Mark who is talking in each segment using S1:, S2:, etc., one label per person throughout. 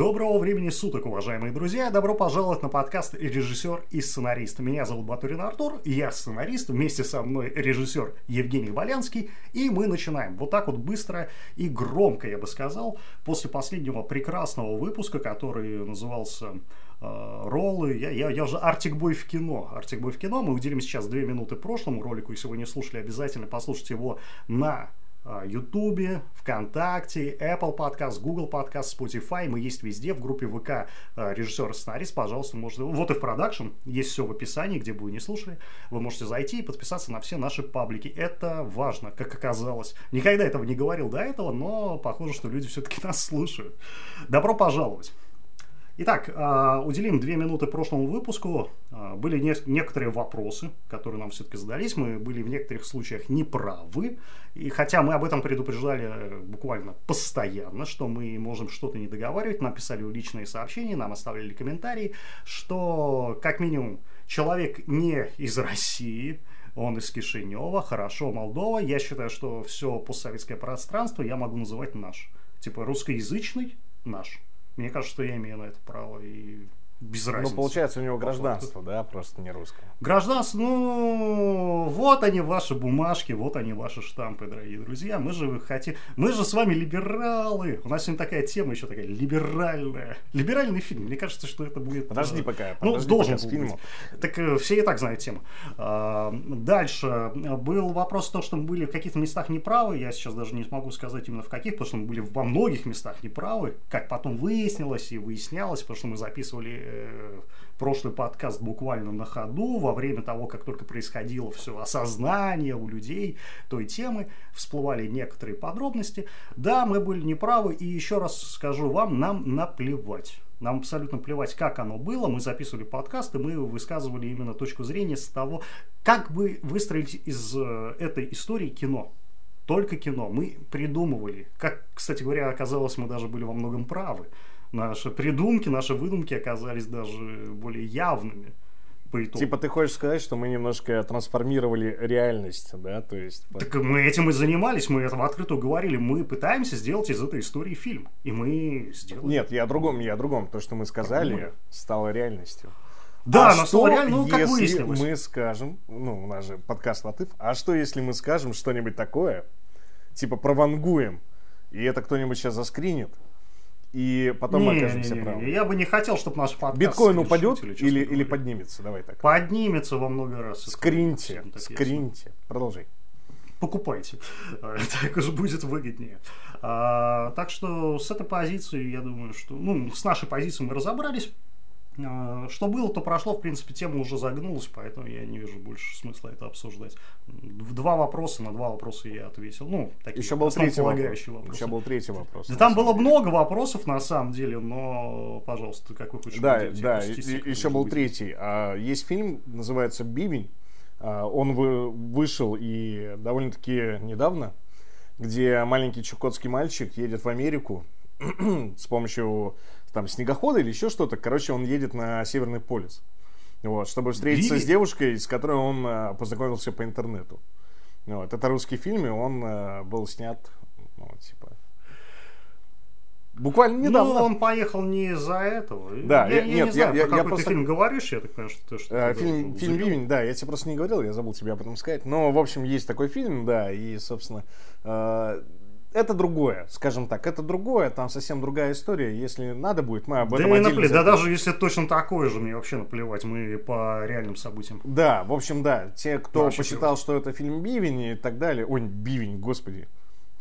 S1: Доброго времени суток, уважаемые друзья! Добро пожаловать на подкаст «Режиссер и сценарист». Меня зовут Батурин Артур, я сценарист, вместе со мной режиссер Евгений Болянский, и мы начинаем. Вот так вот быстро и громко, я бы сказал, после последнего прекрасного выпуска, который назывался э, роллы. Я, я, я уже Артик Бой в кино. Артик Бой в кино. Мы уделим сейчас две минуты прошлому ролику. Если вы не слушали, обязательно послушайте его на Ютубе, ВКонтакте, Apple Podcast, Google Podcast, Spotify. Мы есть везде, в группе ВК режиссер и сценарист. Пожалуйста, можете... Вот и в продакшн. Есть все в описании, где бы вы не слушали. Вы можете зайти и подписаться на все наши паблики. Это важно, как оказалось. Никогда этого не говорил до этого, но похоже, что люди все-таки нас слушают. Добро пожаловать! Итак, а, уделим две минуты прошлому выпуску. А, были некоторые вопросы, которые нам все-таки задались. Мы были в некоторых случаях неправы. И хотя мы об этом предупреждали э, буквально постоянно, что мы можем что-то не договаривать, нам писали личные сообщения, нам оставляли комментарии, что как минимум человек не из России, он из Кишинева, хорошо, Молдова. Я считаю, что все постсоветское пространство я могу называть наш. Типа русскоязычный наш. Мне кажется, что я имею на это право и без ну, разницы.
S2: Ну, получается, у него гражданство, да, просто не русское.
S1: Гражданство, ну, вот они ваши бумажки, вот они ваши штампы, дорогие друзья. Мы же хотим, мы же с вами либералы. У нас сегодня такая тема еще такая либеральная. Либеральный фильм. Мне кажется, что это будет...
S2: Подожди
S1: э,
S2: пока,
S1: Ну,
S2: подожди
S1: должен
S2: пока
S1: был быть. Так э, все и так знают тему. А, дальше. Был вопрос то, что мы были в каких-то местах неправы. Я сейчас даже не смогу сказать именно в каких, потому что мы были во многих местах неправы. Как потом выяснилось и выяснялось, потому что мы записывали прошлый подкаст буквально на ходу, во время того, как только происходило все осознание у людей той темы, всплывали некоторые подробности. Да, мы были неправы, и еще раз скажу вам, нам наплевать. Нам абсолютно плевать, как оно было. Мы записывали подкасты, мы высказывали именно точку зрения с того, как бы выстроить из э, этой истории кино. Только кино. Мы придумывали. Как, кстати говоря, оказалось, мы даже были во многом правы наши придумки, наши выдумки оказались даже более явными. По итогу.
S2: Типа ты хочешь сказать, что мы немножко трансформировали реальность, да, то есть...
S1: Так мы этим и занимались, мы это в открытую говорили, мы пытаемся сделать из этой истории фильм, и мы сделали.
S2: Нет, я о другом, я о другом, то, что мы сказали, Подумали. стало реальностью.
S1: Да, а но стало реально, ну, как если
S2: мы скажем, ну, у нас же подкаст Латыв, а что если мы скажем что-нибудь такое, типа провангуем, и это кто-нибудь сейчас заскринит, и потом не, мы окажемся не, не, правы.
S1: Я бы не хотел, чтобы наш подкаст...
S2: Биткоин упадет или, или, или поднимется? Давай так.
S1: Поднимется во много раз.
S2: Скриньте, скриньте. Продолжай.
S1: Покупайте. так уже будет выгоднее. А, так что с этой позиции, я думаю, что... Ну, с нашей позиции мы разобрались. А, что было, то прошло, в принципе, тема уже загнулась, поэтому я не вижу больше смысла это обсуждать. Два вопроса, на два вопроса я ответил. Ну,
S2: такие Еще был третий вопрос. вопрос. Еще был третий вопрос.
S1: Да там было много вопросов, на самом деле, но, пожалуйста, как вы хотите.
S2: Да, да, еще был быть. третий. А, есть фильм, называется «Бивень». А, он вышел и довольно-таки недавно, где маленький чукотский мальчик едет в Америку с помощью там снегохода или еще что-то. Короче, он едет на Северный полюс. Вот, чтобы встретиться Били? с девушкой, с которой он э, познакомился по интернету. Вот, это русский фильм, и он э, был снят, ну, типа, буквально ну, недавно.
S1: Ну, он поехал не из-за этого.
S2: Да, я, я, я нет, не знаю,
S1: я, про я, какой я просто... фильм говоришь, я так понимаю, что ты что
S2: э, Фильм, фильм «Бивень», да, я тебе просто не говорил, я забыл тебе об этом сказать. Но, в общем, есть такой фильм, да, и, собственно, э, это другое, скажем так, это другое, там совсем другая история. Если надо будет, мы об
S1: да
S2: этом отдельно.
S1: Да даже если точно такое же, мне вообще наплевать, мы по реальным событиям.
S2: Да, в общем, да, те, кто вообще посчитал, что это фильм Бивень и так далее, ой, Бивень, господи,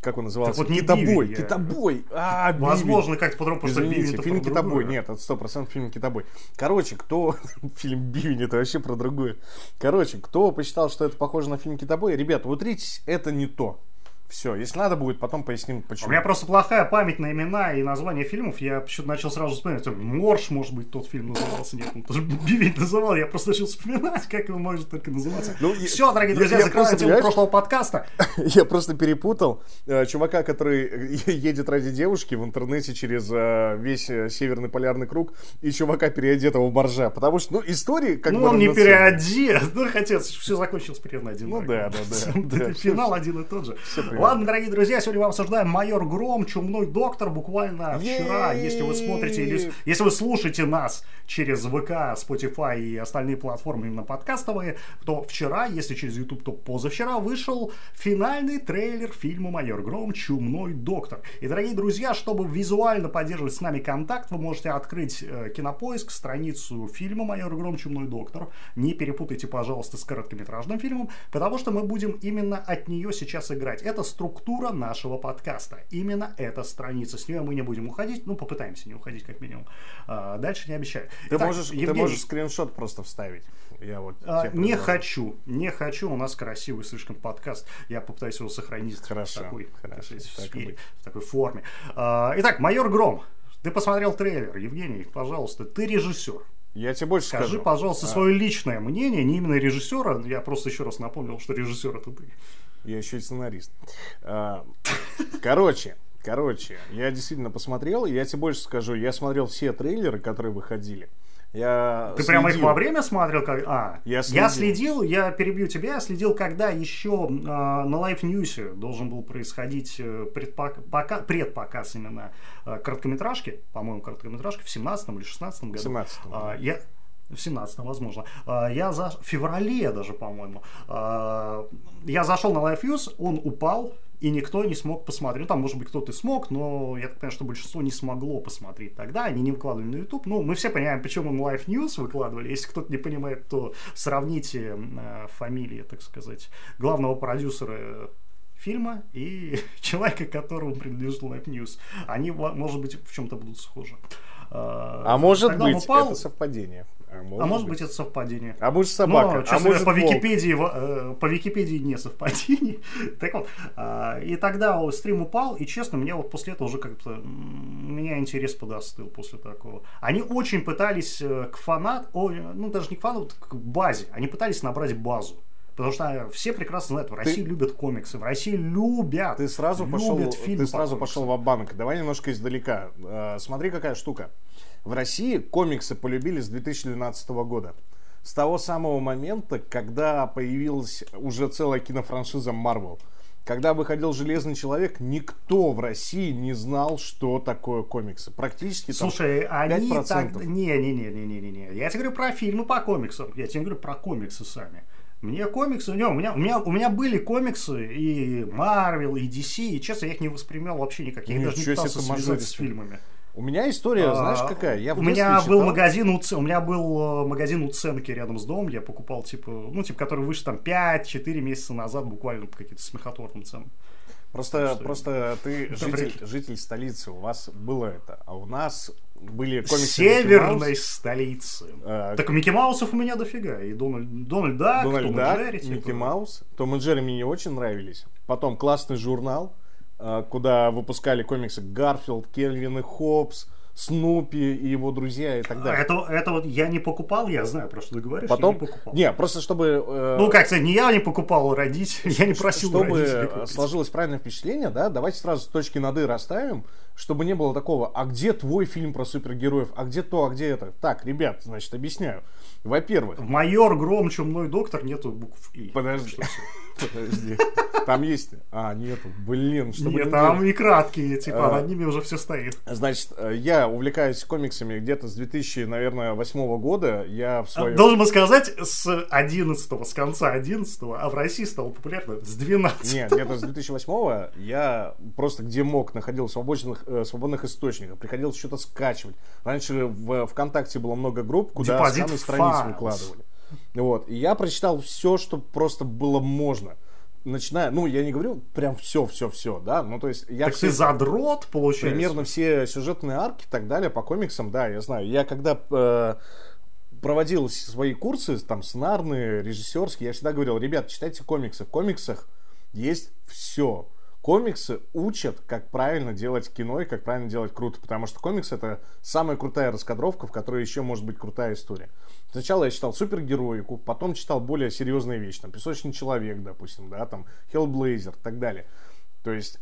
S2: как он назывался?
S1: Так вот не
S2: Китобой,
S1: Бивень,
S2: Китобой. А,
S1: Возможно, как-то по-другому,
S2: потому что Извините, фильм Китобой. Нет, это сто процентов фильм Китобой. Короче, кто... фильм Бивень, это вообще про другое. Короче, кто посчитал, что это похоже на фильм Китобой, ребята, утритесь, это не то. Все, если надо будет, потом поясним, почему.
S1: У меня просто плохая память на имена и названия фильмов. Я почему-то начал сразу вспоминать. Морж, может быть, тот фильм назывался. Нет, он тоже Бивень называл. Я просто начал вспоминать, как он может только называться. Ну, Все, дорогие друзья, я, закрываем тему прошлого подкаста.
S2: Я просто перепутал э, чувака, который едет ради девушки в интернете через э, весь э, Северный полярный круг, и чувака, переодетого в боржа. Потому что, ну, истории как
S1: ну,
S2: бы...
S1: Ну, он не переодет. Ну, хотя все закончилось примерно один.
S2: Ну, да, да, да.
S1: Финал один и тот же. Ладно, дорогие друзья, сегодня мы обсуждаем «Майор Гром», «Чумной доктор» буквально вчера. Если вы смотрите, или если вы слушаете нас через ВК, Spotify и остальные платформы именно подкастовые, то вчера, если через YouTube, то позавчера вышел финальный трейлер фильма «Майор Гром. Чумной доктор». И, дорогие друзьья, чтобы визуально поддерживать с нами контакт, вы можете открыть э, Кинопоиск, страницу фильма «Майор Гром. Чумной доктор». Не перепутайте, пожалуйста, с короткометражным фильмом, потому что мы будем именно от нее сейчас играть. Это структура нашего подкаста. Именно эта страница. С нее мы не будем уходить, ну, попытаемся не уходить, как минимум. А, дальше не обещаю.
S2: Ты,
S1: Итак,
S2: можешь, ты
S1: Евгений,
S2: можешь скриншот просто вставить. Я вот
S1: а, не хочу, не хочу. У нас красивый слишком подкаст. Я попытаюсь его сохранить
S2: Хорошо,
S1: в такой,
S2: хорошо,
S1: сказать,
S2: так
S1: сфере, в такой форме. А, итак, майор Гром. Ты посмотрел трейлер, Евгений, пожалуйста, ты режиссер.
S2: Я тебе больше
S1: Скажи,
S2: скажу.
S1: пожалуйста,
S2: А,
S1: свое личное мнение, не именно режиссера. Я просто еще раз напомнил, что режиссер это ты.
S2: Я еще и сценарист. А, Короче, короче, я действительно посмотрел, и я тебе больше скажу. Я смотрел все трейлеры, которые выходили. Я
S1: Ты прямо их
S2: следил.
S1: во время смотрел? Как... А,
S2: Я
S1: я
S2: следил.
S1: следил, я перебью тебя, я следил, когда еще а, на Live News должен был происходить э, предпока- пока- предпоказ именно а, короткометражки, по-моему, короткометражки в 17 или 16 году.
S2: В 17-м,
S1: А, я... В 17 возможно. А, Я за... В феврале даже, по-моему. А, Я зашел на Live News, он упал, и никто не смог посмотреть. Ну, там, может быть, кто-то смог, но я так понимаю, что большинство не смогло посмотреть тогда. Они не выкладывали на YouTube. Ну, мы все понимаем, почему на Live News выкладывали. Если кто-то не понимает, то сравните э, фамилии, так сказать, главного продюсера фильма и человека, которому принадлежит Live News. Они, может быть, в чем-то будут схожи.
S2: А может
S1: Тогда он
S2: быть,
S1: упал,
S2: это совпадение.
S1: А может быть, это совпадение.
S2: А может собака,
S1: Но,
S2: а
S1: честно
S2: может
S1: говоря, по. Википедии, э, по Википедии не совпадение. так вот, а, и тогда стрим упал, и честно, мне вот после этого уже как-то меня интерес подостыл после такого. Они очень пытались э, к фанат, о, ну даже не к фанату, к базе, они пытались набрать базу. Потому что все прекрасно знают, в России любят комиксы, в России любят.
S2: Ты сразу пошел,
S1: любят фильмы
S2: ты
S1: по
S2: сразу
S1: комиксам.
S2: пошел в банк Давай немножко издалека. Э, Смотри, какая штука. В России комиксы полюбили с 2012 года. С того самого момента, когда появилась уже целая кинофраншиза Marvel. Когда выходил Железный Человек, никто в России не знал, что такое комиксы. Практически там
S1: Слушай, они
S2: 5%.
S1: так... Не-не-не-не-не-не. Я тебе говорю про фильмы по комиксам. Я тебе говорю про комиксы сами. Мне комиксы, не, у меня, у меня, у меня были комиксы и Marvel, и DC, и честно, я их не воспринимал вообще никак. Я их даже не
S2: Ничего
S1: пытался связать с фильмами.
S2: У меня история, знаешь,
S1: А,
S2: какая? Я
S1: у меня был
S2: читал-
S1: магазин, у, Ц- у меня был э, магазин уценки рядом с домом, я покупал, типа, ну, типа, который вышел там 5-4 месяца назад, буквально по каким-то смехотворным ценам.
S2: Просто,
S1: Что-
S2: просто ты житель, житель столицы, у вас было это, а у нас были комиксы
S1: Северной
S2: Маус,
S1: столицы.
S2: э,
S1: Так Микки Маусов у меня дофига. И Дональд, Дональд Дак,
S2: Дональд
S1: Том и Джерри, типа.
S2: Микки Маус. Том и Джерри мне не очень нравились. Потом классный журнал, э, куда выпускали комиксы Гарфилд, Кельвин и Хопс, Снупи и его друзья и так далее.
S1: Это, это вот я не покупал, я знаю, про что ты говоришь,
S2: Потом,
S1: я не покупал.
S2: не, просто чтобы... э,
S1: Ну, как сказать, не я не покупал, родить, я не просил
S2: чтобы
S1: купить.
S2: сложилось правильное впечатление, да, давайте сразу точки над «и» расставим, чтобы не было такого, а где твой фильм про супергероев, а где то, а где это. Так, ребят, значит, объясняю. Во-первых,
S1: майор Гром, чумной доктор нету букв И.
S2: подожди, подожди, там есть, а, нету, блин, что
S1: Нет, там и краткие, типа,
S2: А.
S1: над ними уже все стоит.
S2: Значит, э, я увлекаюсь комиксами где-то с 2000, наверное, восьмого года, я в своем...
S1: Должен сказать, с 11 с конца 11 а в России стало популярно с 12
S2: Нет, где-то с 2008 я просто где мог находил свободных, э, свободных источников, приходилось что-то скачивать. Раньше в ВКонтакте было много групп, куда
S1: Депозит
S2: сканы страниц
S1: Files.
S2: выкладывали. Вот. И я прочитал все, что просто было можно. Начиная, ну, я не говорю прям все, все, все, да, ну, то есть я
S1: Так
S2: все-
S1: ты задрот, получается?
S2: примерно все сюжетные арки и так далее по комиксам, да, я знаю. Я когда э, проводил свои курсы, там, сценарные, режиссерские, я всегда говорил, ребят, читайте комиксы. В комиксах есть все. Комиксы учат, как правильно делать кино и как правильно делать круто, потому что комикс это самая крутая раскадровка, в которой еще может быть крутая история. Сначала я читал супергероику, потом читал более серьезные вещи, там, Песочный человек, допустим, да, там, Hellblazer и так далее. То есть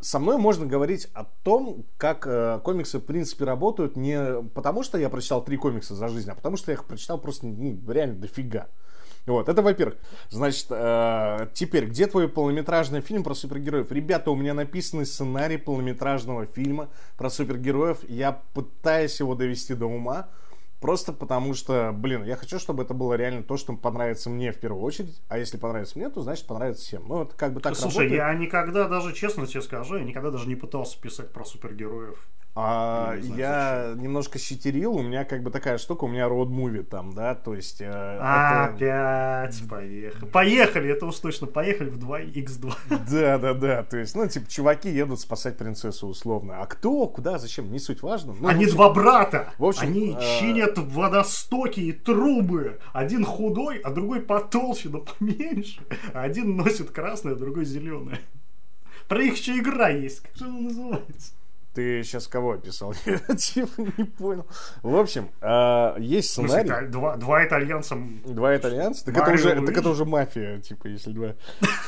S2: со мной можно говорить о том, как э, комиксы в принципе работают не потому, что я прочитал три комикса за жизнь, а потому что я их прочитал просто ну, реально дофига. Вот, это во-первых. Значит, э, теперь, где твой полнометражный фильм про супергероев? Ребята, у меня написанный сценарий полнометражного фильма про супергероев. Я пытаюсь его довести до ума. Просто потому что, блин, я хочу, чтобы это было реально то, что понравится мне в первую очередь. А если понравится мне, то значит понравится всем. Ну, это как бы так
S1: Слушай,
S2: работает.
S1: я никогда даже, честно тебе скажу, я никогда даже не пытался писать про супергероев.
S2: А,
S1: Не знаю,
S2: я немножко щитерил, у меня как бы такая штука, у меня роуд-муви там, да, то есть... э, это-
S1: Опять поехали. Поехали, это уж точно, поехали в 2x2.
S2: Да, да, да, то есть, ну, типа, чуваки едут спасать принцессу условно. А кто, куда, зачем, не суть важно. Ну,
S1: Они
S2: общем,
S1: два брата.
S2: в общем,
S1: Они
S2: э,
S1: чинят водостоки и трубы. Один худой, а другой потолще, но поменьше. А Один носит красное, а другой зеленое. Про их еще игра есть. Как же она называется?
S2: Ты сейчас кого описал? Я типа не понял. В общем, а, есть сценарий.
S1: италь- два, два итальянца
S2: Два итальянца? Так это, уже,
S1: Луиджи.
S2: так это уже мафия, типа, если два.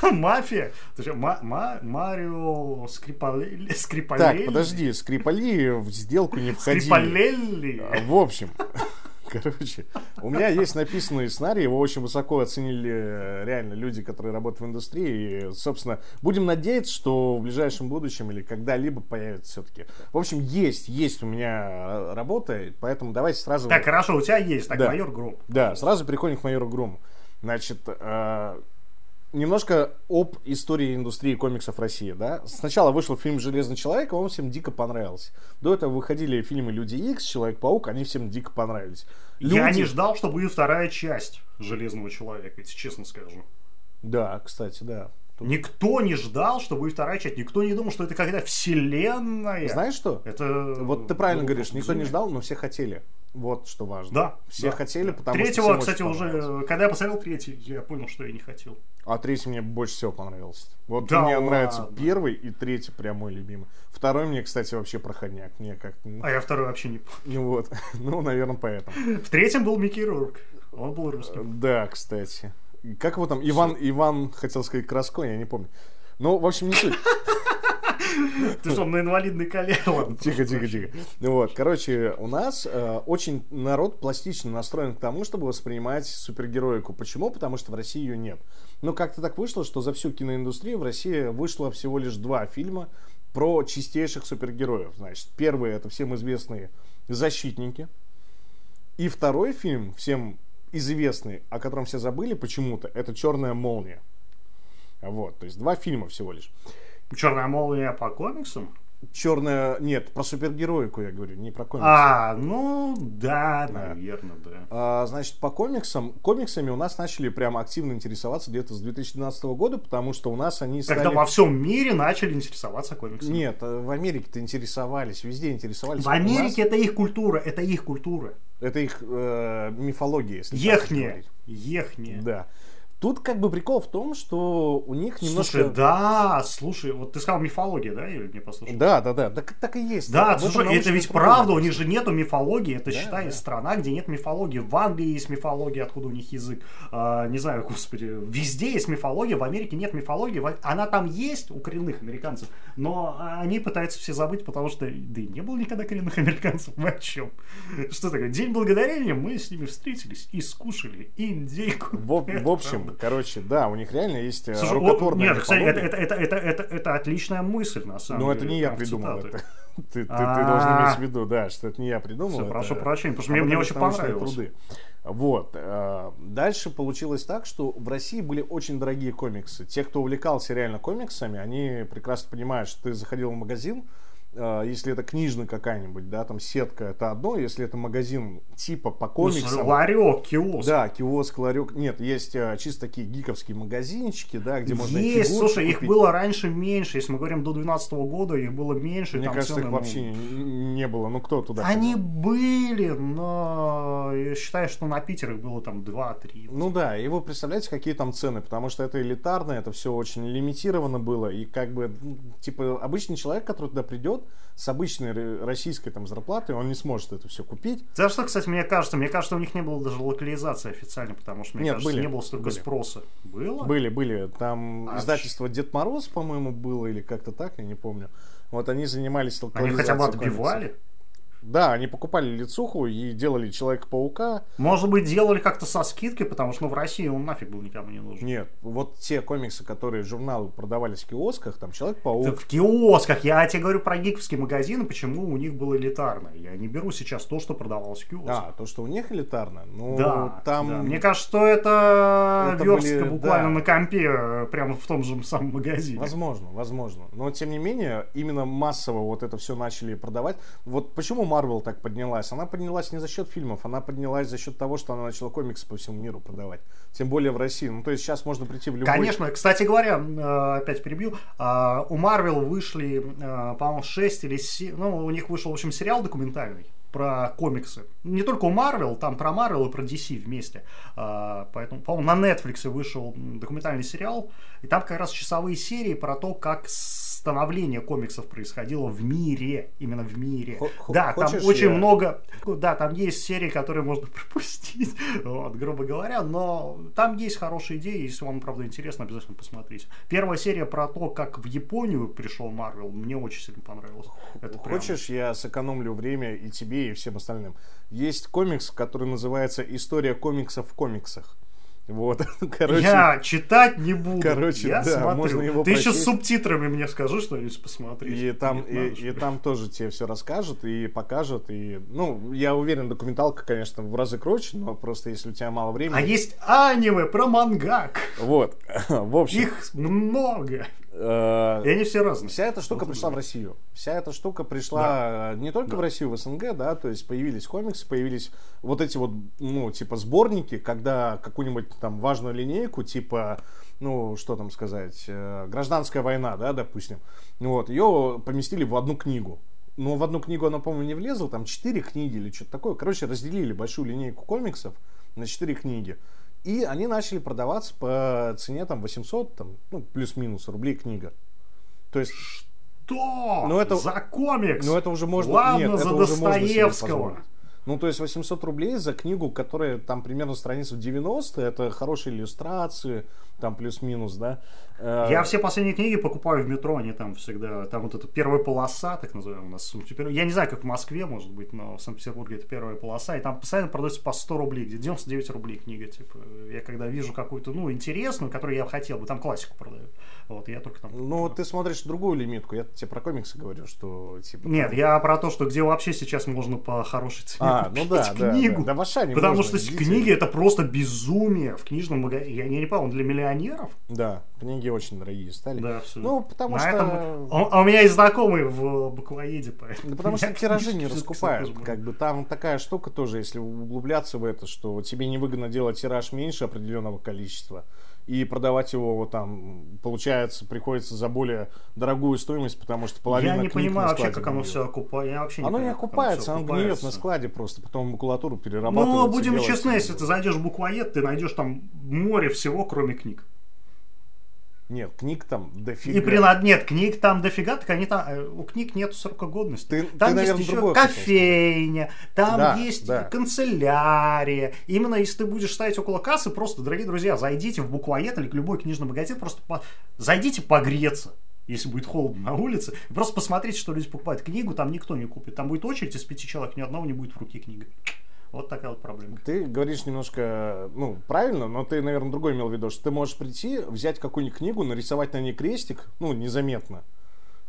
S1: Мафия? Что, Ма- Ма- Марио Скрипалелли?
S2: Так, подожди, Скрипали в сделку не входили.
S1: Скрипалелли?
S2: А, В общем, короче, у меня есть написанный сценарий, его очень высоко оценили э, реально люди, которые работают в индустрии. И, собственно, будем надеяться, что в ближайшем будущем или когда-либо появится все-таки. В общем, есть, есть у меня э, работа, поэтому давайте сразу...
S1: Так, хорошо, у тебя есть. Так,
S2: Да.
S1: майор Гром.
S2: Да, сразу переходим к майору Грому. Значит, э, немножко об истории индустрии комиксов России, да. Сначала вышел фильм «Железный человек», он всем дико понравился. До этого выходили фильмы «Люди Икс», «Человек-паук», они всем дико понравились.
S1: Я
S2: Люди-
S1: не ждал, что будет вторая часть Железного человека, если честно скажу.
S2: Да, кстати, да. Тут-
S1: Никто не ждал, что будет вторая часть. Никто не думал, что это какая-то вселенная.
S2: Знаешь что?
S1: Это...
S2: Вот ты правильно
S1: было
S2: говоришь, никто не ждал, но все хотели. Вот что важно.
S1: Да.
S2: Все
S1: да,
S2: хотели,
S1: да.
S2: потому что
S1: Третьего, кстати, уже... Когда я посмотрел третий, я понял, что я не хотел.
S2: А третий мне больше всего понравился. Вот
S1: Да
S2: мне нравится
S1: ладно.
S2: первый и третий прям мой любимый. Второй мне, кстати, вообще проходняк. Мне как
S1: А я второй вообще не...
S2: Ну вот, ну, наверное, поэтому.
S1: В третьем был Микки Рурк. Он был русским.
S2: Да, кстати. Как его там? Иван, Иван, хотел сказать, Краско, я не помню. Ну, в общем, не суть.
S1: Ты что, на инвалидной колене? Ладно,
S2: Тихо, тихо, тихо. Ну вот, короче, у нас э, очень народ пластично настроен к тому, чтобы воспринимать супергероику. Почему? Потому что в России ее нет. Но как-то так вышло, что за всю киноиндустрию в России вышло всего лишь два фильма про чистейших супергероев. Значит, первый это всем известные «Защитники». И второй фильм, всем известный, о котором все забыли почему-то, это «Черная молния». Вот, то есть два фильма всего лишь.
S1: Черная молния по комиксам?
S2: Черная, нет, про супергероику я говорю, не про комиксы.
S1: А, ну да,
S2: Да.
S1: наверное, да.
S2: А, значит, по комиксам, комиксами у нас начали прям активно интересоваться где-то с 2012 года, потому что у нас они стали...
S1: Когда во всем мире начали интересоваться комиксами.
S2: Нет, э, в Америке-то интересовались, везде интересовались.
S1: В Америке
S2: нас
S1: это их культура, это их культура.
S2: Это их э, мифология, если говорить.
S1: Ехняя.
S2: Да. Тут как бы прикол в том, что у них немножко...
S1: Слушай, да, слушай, вот ты сказал мифология, да, или не послушал?
S2: Да, да, да, так, так и есть.
S1: Да,
S2: этом
S1: слушай, это ведь правда, у них же нету мифологии, это
S2: Да,
S1: считай
S2: да.
S1: страна, где нет мифологии. В Англии есть мифология, откуда у них язык, А, не знаю, господи, везде есть мифология, в Америке нет мифологии, она там есть у коренных американцев, но они пытаются все забыть, потому что, да и не было никогда коренных американцев, мы о чем? Что такое, День Благодарения, мы с ними встретились и скушали индейку.
S2: В, в общем, короче, да, у них реально есть э,
S1: Слушай, о,
S2: рукотворная
S1: нет, кстати, это, это, это, это, это, это отличная мысль, на самом
S2: Но
S1: деле.
S2: это не я придумал это. Ты, ты- ты
S1: А.
S2: должен иметь в виду, да, что это не я придумал. Это-
S1: прошу прощения, потому что мне- мне очень понравилось.
S2: труды. Вот. э, Дальше получилось так, что в России были очень дорогие комиксы. Те, кто увлекался реально комиксами, они прекрасно понимают, что ты заходил в магазин, если это книжный какая-нибудь, да, там сетка, это одно, если это магазин типа по
S1: Ну,
S2: комиксам,
S1: ларек, киоск.
S2: да, киоск, ларек. Нет, есть э, чисто такие гиковские магазинчики, да, где можно
S1: Есть, слушай, их
S2: купить.
S1: было раньше меньше. Если мы говорим до 2012 года, их было меньше.
S2: Мне
S1: там
S2: кажется,
S1: цены,
S2: их
S1: ну,
S2: вообще не, не было. Ну, кто туда
S1: Они
S2: ходил?
S1: были, но я считаю, что на Питер их было там 2-3.
S2: Ну да, и вы представляете, какие там цены, потому что это элитарно, это все очень лимитировано было, и как бы, типа, обычный человек, который туда придет, с обычной российской там зарплатой, он не сможет это все купить.
S1: За что, кстати, мне кажется? Мне кажется, у них не было даже локализации официально, потому что, мне
S2: Нет,
S1: кажется,
S2: были,
S1: не было столько
S2: были.
S1: спроса. Было?
S2: Были, были, там
S1: А
S2: издательство Дед Мороз, по-моему, было, или как-то так, я не помню. Вот они занимались
S1: Они
S2: локализацией
S1: хотя бы
S2: комиксов. Да, они покупали лицуху и делали Человека-паука.
S1: Может быть, делали как-то со скидкой, потому что ну, в России он нафиг был никому не нужен.
S2: Нет, вот те комиксы, которые журналы продавались в киосках, там Человек-паук.
S1: Так в киосках. Я тебе говорю про гиковские магазины, почему у них было элитарно. Я не беру сейчас то, что продавалось в киосках.
S2: А, то, что у них элитарно? Ну,
S1: Да,
S2: там...
S1: да. Мне кажется, что это,
S2: Это
S1: верстка
S2: были-
S1: буквально
S2: да.
S1: на компе, э, прямо в том же самом магазине.
S2: Возможно, возможно. Но тем не менее, именно массово вот это все начали продавать. Вот почему Марвел так поднялась? Она поднялась не за счет фильмов, она поднялась за счет того, что она начала комиксы по всему миру продавать. Тем более в России. Ну, то есть сейчас можно прийти в любой...
S1: Конечно, кстати говоря, э, опять перебью, э, у Марвел вышли, э, по-моему, 6 или 7, ну, у них вышел, в общем, сериал документальный про комиксы. Не только у Марвел, там про Марвел и про DC вместе. Поэтому, по-моему, на Netflix вышел документальный сериал, и там как раз часовые серии про то, как становление комиксов происходило в мире, именно в мире.
S2: Хо-
S1: Да, там очень
S2: я-
S1: много, да, там есть серии, которые можно пропустить, вот, грубо говоря, но там есть хорошие идеи, если вам, правда, интересно, обязательно посмотрите. Первая серия про то, как в Японию пришел Марвел, мне очень сильно понравилось. Это прям-
S2: Хочешь, я сэкономлю время и тебе, и всем остальным. Есть комикс, который называется «История комиксов в комиксах». Вот, короче...
S1: Я читать не буду.
S2: короче,
S1: я
S2: да,
S1: смотрю.
S2: можно его
S1: Ты еще
S2: прочесть.
S1: с субтитрами мне скажи что-нибудь посмотреть.
S2: И там,
S1: Нет,
S2: и, и там тоже тебе все расскажет и покажет. И, ну, я уверен, документалка, конечно, в разы круче, но просто если у тебя мало времени.
S1: А есть аниме про мангак.
S2: Вот, в общем.
S1: Их много.
S2: Э,
S1: И они все разные.
S2: Вся эта штука
S1: Должен
S2: пришла в. Россию. Вся эта штука пришла э, не только в Россию, в СНГ, да, то есть появились комиксы, появились вот эти вот, ну, типа сборники, когда какую-нибудь там важную линейку, типа, ну, что там сказать, э, гражданская война, да, допустим, вот, ее поместили в одну книгу. Но в одну книгу она, по-моему, не влезла, там четыре книги или что-то такое. Короче, разделили большую линейку комиксов на четыре книги. И они начали продаваться по цене там 800, там, ну, плюс-минус рублей книга. То есть
S1: Что?
S2: Ну, это-
S1: За комикс?
S2: ну, это уже можно...
S1: Ладно,
S2: нет,
S1: за
S2: это уже можно
S1: Достоевского.
S2: Ну, то есть 800 рублей за книгу, которая там примерно страниц в 90, это хорошие иллюстрации, там плюс-минус, да. Э,
S1: Я все последние книги покупаю в метро, они там всегда, там вот эта первая полоса, так называемая у нас. Я не знаю, как в Москве, может быть, но в Санкт-Петербурге это первая полоса, и там постоянно продается по 100 рублей, где 99 рублей книга, типа. Я когда вижу какую-то, ну, интересную, которую я хотел бы, там классику продают. Вот, я только там...
S2: Ну, ты смотришь другую лимитку. Я тебе про комиксы говорю, что типа...
S1: Нет, я про то, что где вообще сейчас можно по хорошей цене
S2: А, ну
S1: купить
S2: да, да,
S1: книгу.
S2: да. Да в Ашане
S1: Потому
S2: можно,
S1: что
S2: идите.
S1: книги это просто безумие в книжном магазине. Я не, не понял, для миллионеров?
S2: Да, книги очень дорогие стали.
S1: Да, все.
S2: Ну, потому
S1: На
S2: что...
S1: этом- А а у меня есть знакомый в буквоеде, поэтому.
S2: Да потому что тиражи не раскупают. Как бы там такая штука тоже, если углубляться в это, что тебе невыгодно делать тираж меньше определенного количества и продавать его вот там, получается, приходится за более дорогую стоимость, потому что половина
S1: Я не понимаю вообще, как оно все окупается. Я вообще не
S2: Оно окупается, оно гниет на складе просто, потом макулатуру перерабатывается.
S1: Ну, будем честны, если ты зайдешь в буквоед, ты найдешь там море всего, кроме книг.
S2: Нет, книг там дофига.
S1: И при над- нет, книг там дофига, так они там, э, у книг нет срока годности.
S2: Ты-
S1: там
S2: ты, наверное,
S1: есть еще
S2: другое хотел
S1: кофейня, там
S2: Да,
S1: есть
S2: да.
S1: канцелярия. Именно если ты будешь стоять около кассы, просто, дорогие друзья, зайдите в буквоед или к любой книжный магазин, просто по- зайдите погреться. Если будет холодно на улице, просто посмотрите, что люди покупают. Книгу там никто не купит. Там будет очередь из пяти человек, ни одного не будет в руке книга. Вот такая вот проблема.
S2: Ты говоришь немножко, ну, правильно, но ты, наверное, другой имел в виду, что ты можешь прийти, взять какую-нибудь книгу, нарисовать на ней крестик, ну, незаметно,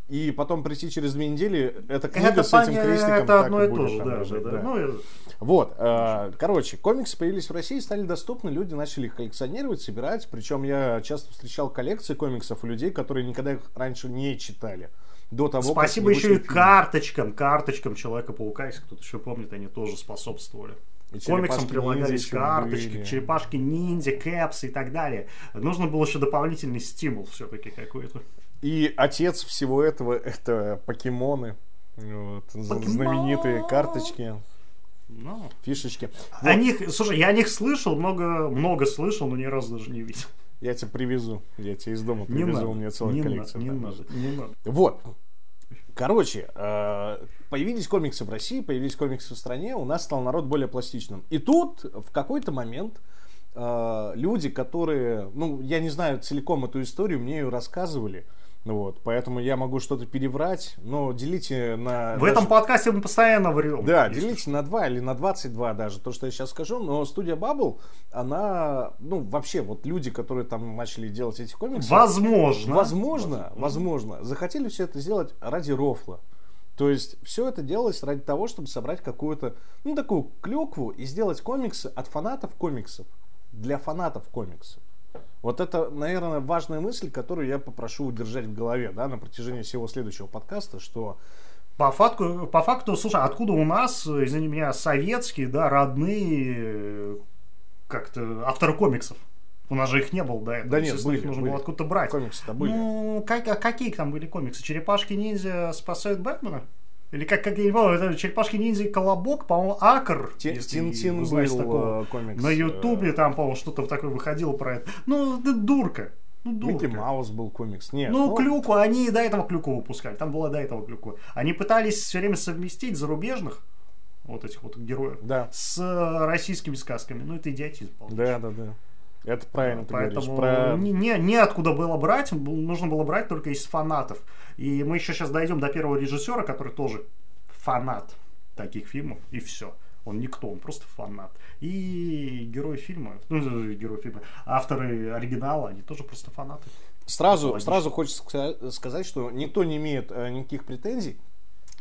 S2: и потом прийти через две недели, эта книга
S1: Это,
S2: с этим
S1: поня-
S2: крестиком
S1: это
S2: так
S1: одно и
S2: будет
S1: то же, да. да. Ну, и-
S2: Вот, э, короче, комиксы появились в России, стали доступны, люди начали их коллекционировать, собирать, причем я часто встречал коллекции комиксов у людей, которые никогда их раньше не читали. До того,
S1: Спасибо еще и
S2: фильмы.
S1: карточкам, карточкам Человека-паука, если кто-то еще помнит, они тоже способствовали.
S2: И
S1: Комиксам прилагались карточки,
S2: были.
S1: черепашки ниндзя, кэпсы и так далее. Нужно был еще дополнительный стимул все-таки какой-то.
S2: И отец всего этого это покемоны. Вот,
S1: Покемон.
S2: знаменитые карточки,
S1: Ну,
S2: фишечки.
S1: о них, слушай, я о них слышал, много, много слышал, но ни разу даже не видел.
S2: Я тебе привезу. Я тебе из дома
S1: Не
S2: привезу,
S1: надо,
S2: у меня целая
S1: не
S2: коллекция.
S1: не надо, не надо.
S2: Вот. Короче, э, появились комиксы в России, появились комиксы в стране, у нас стал народ более пластичным. И тут в какой-то момент э, люди, которые, ну, я не знаю целиком эту историю, мне ее рассказывали, Вот, поэтому я могу что-то переврать, но делите на...
S1: В этом подкасте мы постоянно врем.
S2: Да,
S1: если
S2: делите на 2 или на 22 даже, то, что я сейчас скажу, но студия Bubble, она, ну, вообще, вот люди, которые там начали делать эти комиксы...
S1: Возможно.
S2: Возможно, возможно, захотели все это сделать ради рофла. То есть все это делалось ради того, чтобы собрать какую-то, ну, такую клюкву и сделать комиксы от фанатов комиксов. Для фанатов комиксов. Вот это, наверное, важная мысль, которую я попрошу удержать в голове, да, на протяжении всего следующего подкаста, что
S1: По факту, по факту, слушай, откуда у нас, извини меня, советские, да, родные, э, как-то авторы комиксов? У нас же их не было до этого.
S2: Да нет,
S1: Естественно, их
S2: были,
S1: нужно
S2: были.
S1: было откуда-то брать.
S2: комиксы-то были.
S1: Ну, как, а какие там были комиксы? Черепашки-ниндзя спасают Бэтмена? Или как, как я не помню, это Черепашки-ниндзя и Колобок, по-моему, Акр.
S2: Тин-Тин был
S1: такого.
S2: э, комикс.
S1: На
S2: э,
S1: Ютубе там, по-моему, что-то такое выходило про это. Ну, это дурка. Ну,
S2: Микки
S1: дурка.
S2: Маус был комикс. Нет,
S1: Ну, Клюку, они и до этого Клюку выпускали. Там была до этого Клюку. Они пытались все время совместить зарубежных вот этих вот героев
S2: Да,
S1: с э, российскими сказками. Ну, это идиотизм. получается.
S2: да, да, да. Это правильно ты
S1: Поэтому
S2: говоришь. Про...
S1: не, не, неоткуда было брать, нужно было брать только из фанатов. И мы еще сейчас дойдем до первого режиссера, который тоже фанат таких фильмов, и все. Он никто, он просто фанат. И герой фильма, ну, э, герой фильма, авторы оригинала, они тоже просто фанаты.
S2: Сразу, сразу хочется ска- сказать, что никто не имеет э, никаких претензий.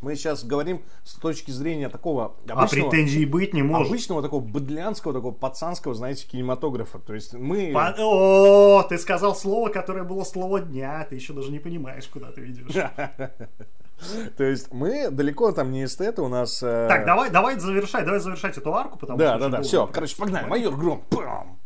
S2: Мы сейчас говорим с точки зрения такого
S1: А
S2: обычного,
S1: претензий быть не может.
S2: обычного такого быдлянского, такого пацанского, знаете, кинематографа. То есть мы...
S1: По- О, ты сказал слово, которое было слово дня, ты еще даже не понимаешь, куда ты ведешь.
S2: То есть мы далеко там не эстеты, у нас... э,
S1: Так, давай, давай завершать, давай завершать эту арку, потому
S2: Да,
S1: что...
S2: да, да,
S1: долго.
S2: все, короче, погнали. Майор Гром. Пам!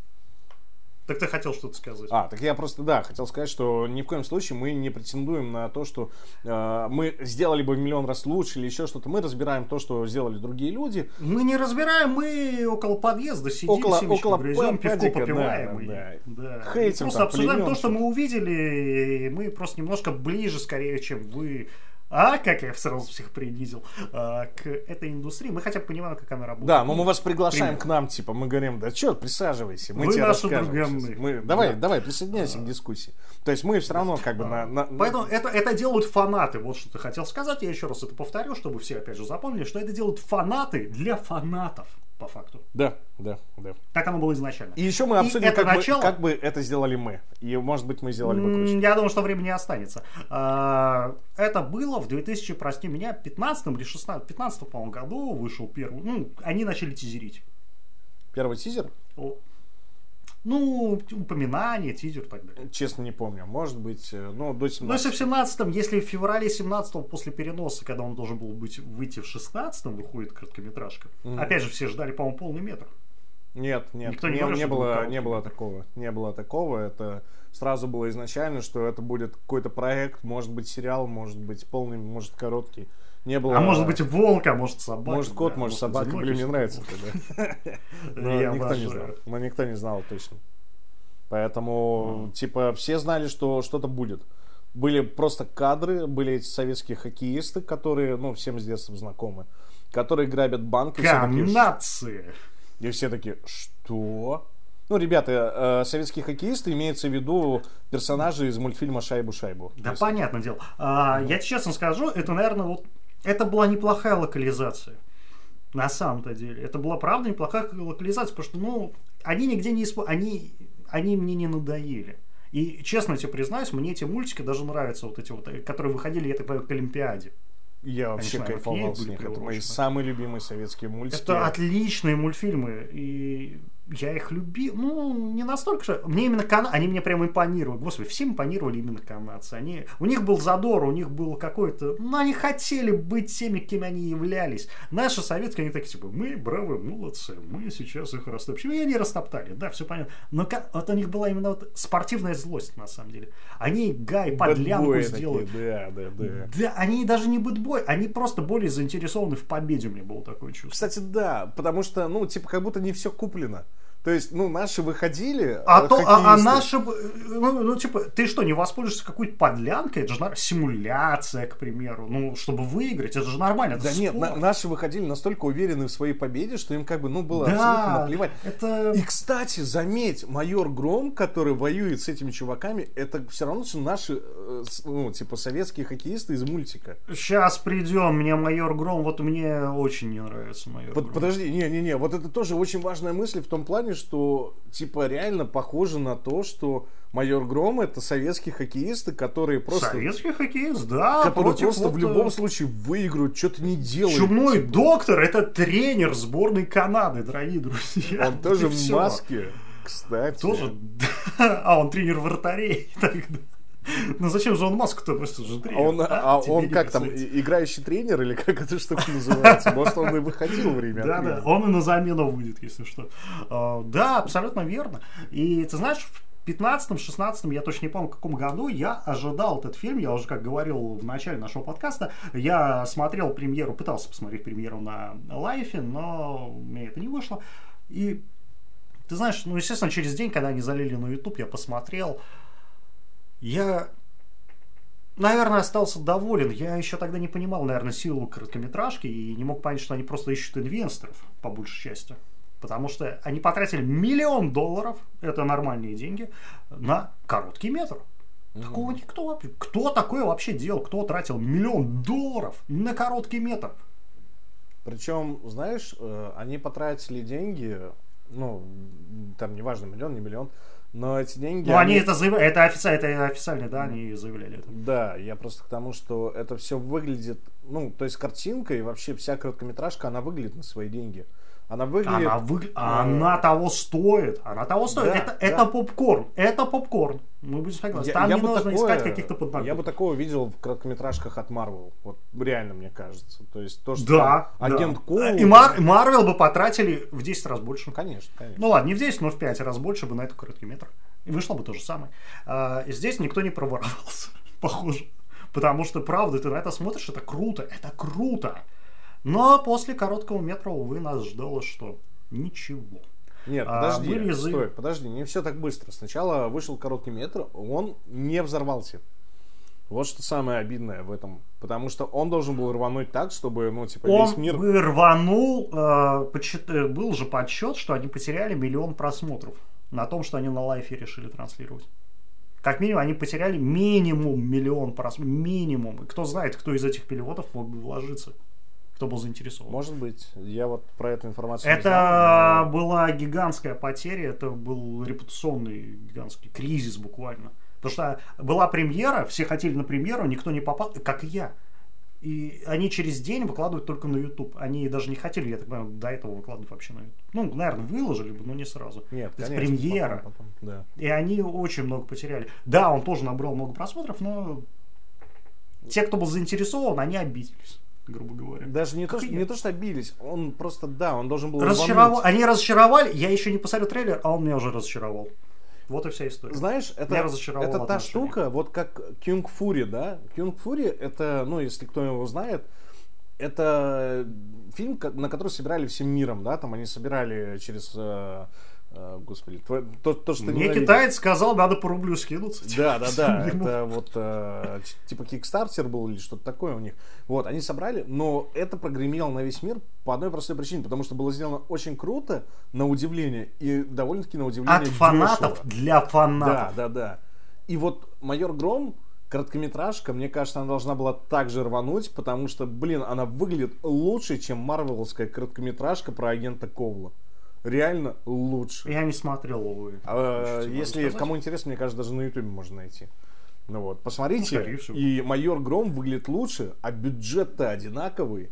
S1: Так ты хотел что-то сказать.
S2: А, так я просто, да, хотел сказать, что ни в коем случае мы не претендуем на то, что э, мы сделали бы в миллион раз лучше или еще что-то. Мы разбираем то, что сделали другие люди.
S1: Мы не разбираем, мы около подъезда сидим,
S2: Около- около
S1: грызем, пивко попиваем.
S2: да,
S1: и-
S2: да,
S1: да.
S2: Хейтим
S1: И просто
S2: там,
S1: обсуждаем
S2: плюем
S1: то, что мы увидели, и мы просто немножко ближе, скорее, чем вы. А, как я сразу всех принизил, а, к этой индустрии. Мы хотя бы понимаем, как она работает.
S2: Да, но мы вас приглашаем
S1: Пример.
S2: к нам, типа, мы говорим, да что, присаживайся, мы
S1: Вы
S2: тебе
S1: наши
S2: расскажем.
S1: друганы.
S2: сейчас». Мы, давай,
S1: Да.
S2: давай, присоединяйся к дискуссии. То есть мы все равно как бы на... на-
S1: Поэтому это, это делают фанаты. Вот что ты хотел сказать. Я еще раз это повторю, чтобы все опять же запомнили, что это делают фанаты для фанатов, по факту.
S2: Да, да, да.
S1: Так оно было изначально.
S2: И еще мы обсудим, как,
S1: начало-
S2: бы, как бы это сделали мы. И, может быть, мы сделали бы круче.
S1: Я думаю, что времени останется. А, Это было в 2000, прости меня, 15 или 16, 15 по-моему, году вышел первый. Ну, они начали тизерить.
S2: Первый тизер?
S1: Ну, упоминание, тизер и так далее.
S2: Честно, не помню. Может быть, э, ну, до 17.
S1: Ну, если в 17-м, если в феврале 17 после переноса, когда он должен был быть, выйти в 16-м, выходит короткометражка. Опять же, все ждали, по-моему, полный метр.
S2: Нет, нет,
S1: Никто не
S2: не,
S1: говорил,
S2: не было, не было такого. Не было такого. Это сразу было изначально, что это будет какой-то проект, может быть сериал, может быть полный, может короткий. Не было.
S1: А может быть волк, а может собака.
S2: может кот,
S1: да,
S2: может собака. Блин, мне нравится это. да. Но
S1: Я
S2: никто не знал. Но никто не знал точно. Поэтому, типа, все знали, что что-то будет. Были просто кадры, были эти советские хоккеисты, которые, ну, всем с детства знакомы, которые грабят банк.
S1: Канадцы.
S2: и все такие, что? Ну, ребята, э, советские хоккеисты имеется в виду персонажи из мультфильма «Шайбу-шайбу».
S1: Да,
S2: есть-
S1: понятное дело. А, Я тебе честно скажу, это, наверное, вот это была неплохая локализация. На самом-то деле. Это была правда неплохая локализация, потому что, ну, они нигде не исп... они, они мне не надоели. И честно тебе признаюсь, мне эти мультики даже нравятся, вот эти вот, которые выходили, я так понимаю, к Олимпиаде.
S2: Я вообще
S1: наверное, к ней
S2: кайфовал с них. Это мои самые любимые советские мультики.
S1: Это отличные мультфильмы, и я их любил. Ну, не настолько же. Мне именно кан... они мне прям импонировали. Господи, всем импонировали именно канадцы. Они... У них был задор, у них был какой-то... Ну, они хотели быть теми, кем они являлись. Наши советские, они такие, типа, мы бравые молодцы, мы сейчас их растопчем. И они растоптали, да, все понятно. Но ка- вот у них была именно вот спортивная злость, на самом деле. Они гай, подлянку
S2: Бэтбои такие. Да, да, да.
S1: Да, они даже не бэтбой, они просто более заинтересованы в победе, у меня было такое чувство.
S2: Кстати, да, потому что, ну, типа, как будто не все куплено. То есть, ну, наши выходили.
S1: А, то, а, а наши, б- ну, ну, типа, ты что, не воспользуешься какой-то подлянкой? Это же нар- симуляция, к примеру. Ну, чтобы выиграть, это же нормально. это
S2: Да нет,
S1: спорт.
S2: на- наши выходили настолько уверены в своей победе, что им как бы, ну, было абсолютно
S1: Да,
S2: наплевать.
S1: это...
S2: И, кстати, заметь, майор Гром, который воюет с этими чуваками, это все равно, что наши, э, ну, типа, советские хоккеисты из мультика.
S1: Сейчас придем, мне майор Гром, вот мне очень не нравится майор
S2: Под-
S1: Гром.
S2: подожди, не-не-не, вот это тоже очень важная мысль в том плане, что, типа, реально похоже на то, что майор Гром это советские хоккеисты, которые просто...
S1: Советский хоккеист, да,
S2: Которые просто
S1: вот,
S2: в
S1: э,
S2: любом случае выиграют, что-то не делают.
S1: Чумной доктор это тренер сборной Канады, дорогие друзья.
S2: Он тоже
S1: И
S2: в маске, кстати.
S1: Тоже. А, он тренер вратарей. тогда. Ну зачем же он маску-то носит, он же
S2: А
S1: тренер?
S2: он, а
S1: Тебе
S2: он как там, играющий тренер или как эта штука называется? Может, он и выходил время
S1: Да, да, он и на замену выйдет, если что. А, Да, абсолютно верно. И ты знаешь, в 15-16, я точно не помню, в каком году, я ожидал этот фильм, я уже, как говорил в начале нашего подкаста, я смотрел премьеру, пытался посмотреть премьеру на лайфе, но у меня это не вышло. И ты знаешь, ну, естественно, через день, когда они залили на YouTube, я посмотрел, я наверное, остался доволен. Я еще тогда не понимал, наверное, силу короткометражки и не мог понять, что они просто ищут инвесторов, по большей части. Потому что они потратили миллион долларов, это нормальные деньги, на короткий метр. Такого никто вообще. Кто такое вообще делал? Кто тратил миллион долларов на короткий метр?
S2: Причем, знаешь, э, они потратили деньги, ну, там неважно, миллион, не миллион, но эти деньги...
S1: Ну, они это заявляли, это, офици- это официально, да, они заявляли это.
S2: Да, я просто к тому, что это все выглядит, ну, то есть картинка и вообще вся короткометражка, она выглядит на свои деньги. Она выглядит...
S1: Она, выгля-
S2: э,
S1: она того стоит. Она того стоит.
S2: Да,
S1: это,
S2: да.
S1: это попкорн. Это попкорн. Мы будем согласны.
S2: Я,
S1: Там
S2: я
S1: не нужно
S2: такое,
S1: искать каких-то подноготных.
S2: Я бы такого видел в короткометражках от Marvel. Вот реально, мне кажется. То есть то, что
S1: Да,
S2: агент
S1: да.
S2: Коул...
S1: И Мар- Марвел бы потратили в 10 раз больше.
S2: Конечно, конечно.
S1: Ну ладно, не в 10, но в 5 раз больше бы на эту короткий метр. И вышло бы то же самое. А, здесь никто не проворовался, похоже. Потому что, правда, ты на это смотришь, это круто, это круто. Но после короткого метра, увы, нас ждало что? Ничего.
S2: Нет,
S1: А,
S2: подожди,
S1: были язы-
S2: стой, подожди, не все так быстро. Сначала вышел короткий метр, он не взорвался. Вот что самое обидное в этом. Потому что он должен был рвануть так, чтобы, ну, типа,
S1: Он
S2: весь мир...
S1: бы рванул, э, почит- э, был же подсчет, что они потеряли миллион просмотров на том, что они на лайфе решили транслировать. Как минимум, они потеряли минимум миллион просмотров. Минимум. И кто знает, кто из этих переводов мог бы вложиться. Кто был заинтересован.
S2: Может быть, я вот про эту информацию
S1: Это
S2: знал, но-
S1: была гигантская потеря, это был репутационный гигантский кризис буквально. Потому что была премьера, все хотели на премьеру, никто не попал, как и я. И они через день выкладывают только на YouTube. Они даже не хотели, я так понимаю, до этого выкладывать вообще на YouTube. Ну, наверное, выложили бы, но не сразу.
S2: Нет,
S1: Это
S2: конечно,
S1: премьера.
S2: потом, потом, да.
S1: И они очень много потеряли. Да, он тоже набрал много просмотров, но те, кто был заинтересован, они обиделись, грубо говоря.
S2: Даже не то, что, не то, что обиделись, он просто, да, он должен был рвануть.
S1: Они разочаровали, я еще не посмотрел трейлер, а он меня уже разочаровал. Вот и вся история.
S2: Знаешь, это, это та штука, вот как Кюнг Фури, да? Кюнг Фури, это, ну, если кто его знает, это фильм, на который собирали всем миром, да? Там они собирали через... э, господи, твой- то, то, что
S1: Мне китаец сказал, надо по рублю скинуться.
S2: Да, да, да.
S1: Ему.
S2: Это вот э, типа Kickstarter был или что-то такое у них. Вот, они собрали, но это прогремело на весь мир по одной простой причине, потому что было сделано очень круто, на удивление, и довольно-таки на удивление
S1: От фанатов для
S2: Да,
S1: фанатов.
S2: да, да. И вот Майор Гром, короткометражка, мне кажется, она должна была также рвануть, потому что, блин, она выглядит лучше, чем марвеловская короткометражка про агента Ковла. Реально лучше.
S1: Я не смотрел, увы.
S2: А,
S1: тебе
S2: Если кому интересно, мне кажется, даже на Ютубе можно найти. Ну вот, посмотрите.
S1: Ну, скорее всего.
S2: и майор Гром выглядит лучше, а бюджет-то одинаковый.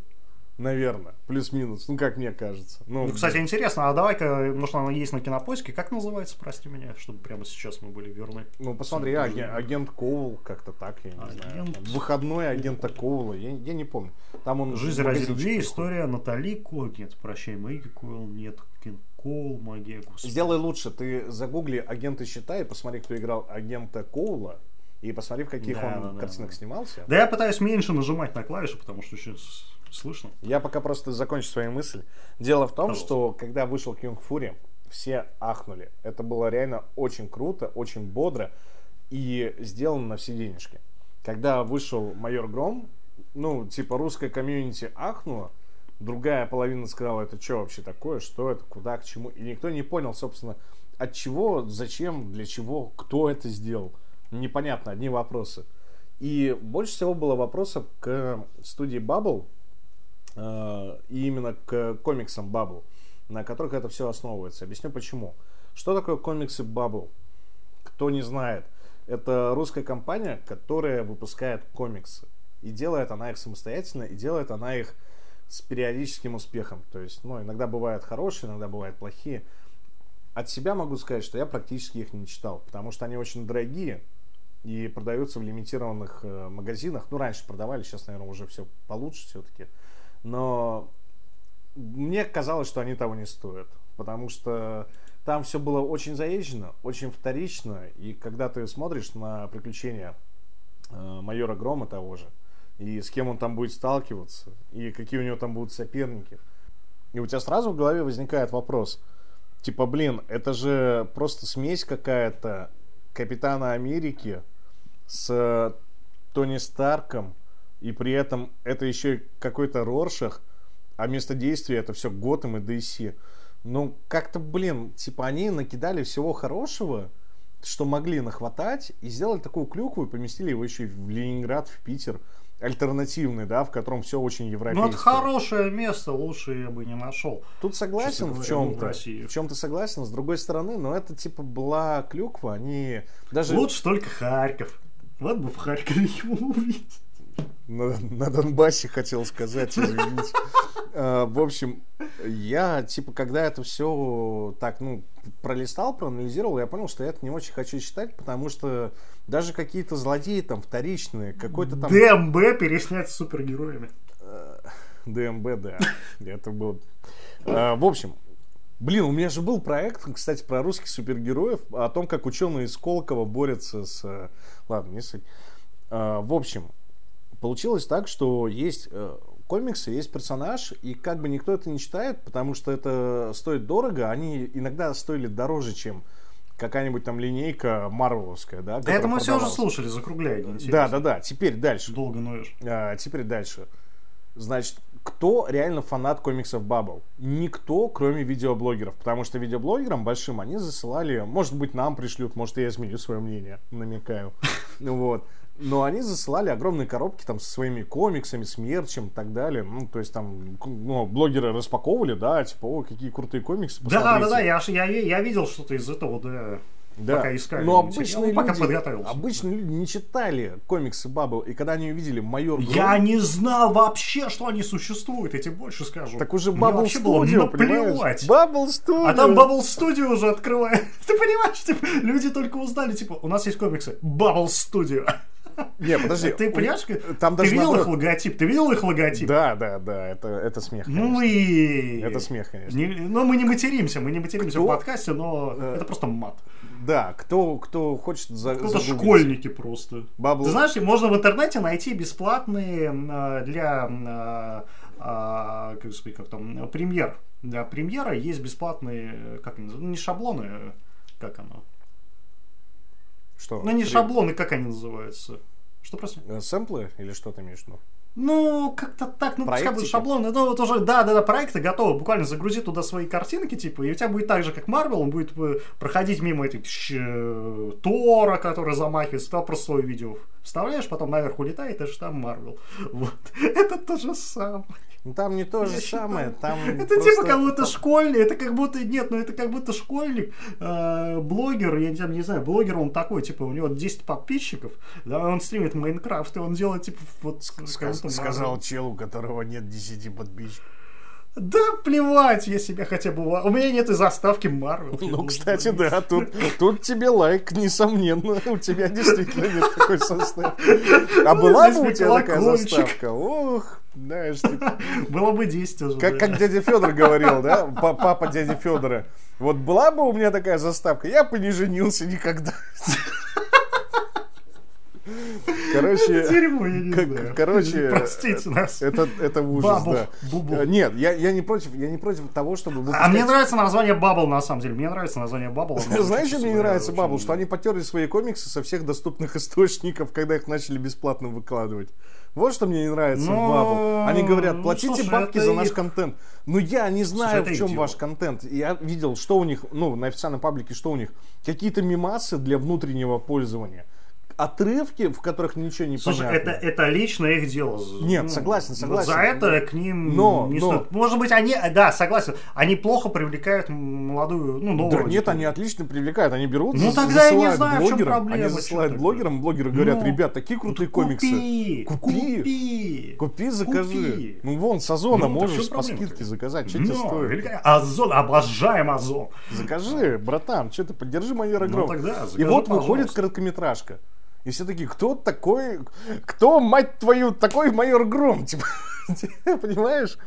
S2: Наверное, плюс-минус, ну как мне кажется. Ну,
S1: Ну, кстати, интересно, а давай-ка, может, она есть на кинопоиске, как называется, прости меня, чтобы прямо сейчас мы были верны.
S2: ну посмотри,
S1: не-
S2: агент Коул, как-то так, я не знаю.
S1: Агент-
S2: Там Выходной агента Коула, я, я не помню. Там он
S1: Жизнь ради любви, история Натали Коул, нет, прощай, Мэгги Коул, нет, Кен Коул, магия, господи.
S2: Сделай лучше, ты загугли агенты щита и посмотри, кто играл агента Коула, и посмотри, в каких
S1: Да,
S2: он
S1: да,
S2: картинах
S1: да.
S2: снимался.
S1: Да я пытаюсь меньше нажимать на клавиши, потому что сейчас слышно.
S2: Я пока просто закончу свою мысль. Дело в том,
S1: Пожалуйста.
S2: что когда вышел Кюнг Фури, все ахнули. Это было реально очень круто, очень бодро и сделано на все денежки. Когда вышел «Майор Гром», ну, типа, русская комьюнити ахнула, другая половина сказала, это что вообще такое, что это, куда, к чему. И никто не понял, собственно, от чего, зачем, для чего, кто это сделал. Непонятно, одни вопросы. И больше всего было вопросов к студии Bubble, и именно к комиксам Bubble, на которых это все основывается. Объясню почему. Что такое комиксы Bubble? Кто не знает, это русская компания, которая выпускает комиксы. И делает она их самостоятельно, и делает она их с периодическим успехом. То есть, ну, иногда бывают хорошие, иногда бывают плохие. От себя могу сказать, что я практически их не читал, потому что они очень дорогие и продаются в лимитированных э, магазинах. Ну, раньше продавали, сейчас, наверное, уже все получше все-таки. Но мне казалось, что они того не стоят, потому что там все было очень заезжено, очень вторично, и когда ты смотришь на приключения э, майора Грома того же, и с кем он там будет сталкиваться, и какие у него там будут соперники, и у тебя сразу в голове возникает вопрос – Типа, блин, это же просто смесь какая-то Капитана Америки с Тони Старком, и при этом это еще и какой-то Роршах, а место действия это все Готэм и DC. Ну, как-то, блин, типа они накидали всего хорошего, что могли нахватать, и сделали такую клюкву и поместили его еще и в Ленинград, в Питер альтернативный, да, в котором все очень европейское.
S1: Ну, это хорошее место, лучше я бы не нашел.
S2: Тут согласен в чем-то. В, чем-то согласен, с другой стороны, но это типа была клюква, они даже...
S1: Лучше только Харьков. Вот бы в Харькове его увидеть.
S2: На, на Донбассе хотел сказать, извините. А, в общем, я, типа, когда это все так, ну, пролистал, проанализировал, я понял, что я это не очень хочу читать, потому что даже какие-то злодеи там вторичные, какой-то там...
S1: ДМБ переснять с супергероями.
S2: Э, ДМБ, да. Это было... А, в общем, Блин, у меня же был проект, кстати, про русских супергероев, о том, как ученые из Колокова борются с... Э, ладно, не суть. А, в общем, получилось так, что есть э, комиксы, есть персонаж, и как бы никто это не читает, потому что это стоит дорого, они иногда стоили дороже, чем какая-нибудь там линейка марвеловская, да?
S1: Да это мы все уже слушали, закругляй.
S2: Да, да, да. Теперь дальше.
S1: Долго ноешь.
S2: А, теперь дальше. Значит, кто реально фанат комиксов Bubble? Никто, кроме видеоблогеров. Потому что видеоблогерам большим они засылали, может быть, нам пришлют, может, я изменю свое мнение, намекаю. Вот но они засылали огромные коробки там со своими комиксами, с мерчем и так далее. Ну, то есть там ну, блогеры распаковывали, да, типа, о, какие крутые комиксы.
S1: Да, да, да, я, я, я видел что-то из этого, да. Да. Пока искали.
S2: Но обычные люди, пока подготовился. Обычные люди не читали комиксы Баббл, и когда они увидели майор
S1: Гром... Я не знал вообще, что они существуют, я тебе больше скажу.
S2: Так уже Баббл Studio, понимаешь?
S1: Баббл Studio. А там Баббл Studio уже открывает. Ты понимаешь, типа, люди только узнали, типа, у нас есть комиксы. Баббл Studio.
S2: Не, подожди.
S1: Ты понимаешь, там даже ты видел их логотип? Ты видел их логотип?
S2: Да, да, да, это, это смех,
S1: конечно. Ну и...
S2: Это смех, конечно.
S1: Не, ну, мы не материмся, мы не материмся кто? в подкасте, но э, это просто мат.
S2: Да, кто, кто хочет за,
S1: Кто-то школьники просто. Бабл... Ты знаешь, можно в интернете найти бесплатные э, для э, э, как, сказать, как там, премьер. Для премьера есть бесплатные, как они называются, ну, не шаблоны, как оно,
S2: что?
S1: Ну, не шаблоны, как они называются? Что просто?
S2: Э, сэмплы или что ты имеешь в виду?
S1: Ну, как-то так, ну, пускай будут шаблоны. Ну, вот уже, да, да, да, проекты готовы. Буквально загрузи туда свои картинки, типа, и у тебя будет так же, как Марвел, он будет э, проходить мимо этих э, Тора, который замахивается, туда просто свое видео вставляешь, потом наверх улетает, это же там Марвел. Вот. Это то же самое.
S2: Ну там не то же я самое,
S1: считаю.
S2: там
S1: Это просто... типа как будто школьник, это как будто, нет, ну это как будто школьник, э, блогер, я не, не знаю, блогер он такой, типа у него 10 подписчиков, да, он стримит Майнкрафт, и он делает типа вот...
S2: Сказ, сказал чел, у которого нет 10 подписчиков.
S1: Да плевать, я себя хотя бы... У меня нет и заставки Марвел.
S2: Ну, кстати, да, тут, тут тебе лайк, несомненно. У тебя действительно нет такой заставки. А ну, была бы у тебя такая заставка? Ох, знаешь, типа...
S1: Было бы 10 уже.
S2: Как, как дядя Федор говорил, да? Папа дяди Федора. Вот была бы у меня такая заставка, я бы не женился никогда. Короче,
S1: Дерьмо, я не знаю.
S2: короче,
S1: Простите нас.
S2: это, это ужас,
S1: Бабл,
S2: да.
S1: бубл.
S2: Э, Нет, я, я не против, я не против того, чтобы
S1: А
S2: выпускать-
S1: мне нравится название Бабл, на самом деле. Мне нравится название Бабл.
S2: Знаешь, что мне не нравится Бабл? Что они потерли свои комиксы со всех доступных источников, когда их начали бесплатно выкладывать. Вот что мне не нравится
S1: Ну,
S2: в Бабл. Они говорят,
S1: ну,
S2: платите
S1: слушай,
S2: бабки за наш
S1: их-
S2: контент. Но я не знаю,
S1: это
S2: в чем ваш контент. Я видел, что у них, ну, на официальном паблике, что у них. Какие-то мемасы для внутреннего пользования. Отрывки, в которых ничего не
S1: Слушай,
S2: понятно.
S1: это, это лично их дело.
S2: Нет,
S1: Ну,
S2: согласен,
S1: вот
S2: согласен.
S1: За это к ним
S2: Но,
S1: не
S2: но-
S1: стоит. Может быть, они, да, согласен, они плохо привлекают молодую, ну, новую
S2: Да нет,
S1: аудиторию.
S2: они отлично привлекают, они берут,
S1: Ну, тогда я не знаю, в чем
S2: блогерам,
S1: проблема,
S2: Они засылают блогерам, блогеры говорят,
S1: Ну,
S2: ребят, такие крутые
S1: Ну,
S2: комиксы.
S1: Купи,
S2: Купи.
S1: купи,
S2: Купи, закажи.
S1: Купи.
S2: Ну вон, с Озона
S1: Ну,
S2: можешь по скидке заказать. Что тебе
S1: Ну,
S2: стоит?
S1: великолепно. Озон, обожаем Озон.
S2: Закажи, братан, что ты, поддержи майора
S1: Ну,
S2: Гром.
S1: тогда
S2: И
S1: закажи,
S2: вот выходит короткометражка. И все такие, кто такой, кто, мать твою, такой майор Гром? Типа, понимаешь?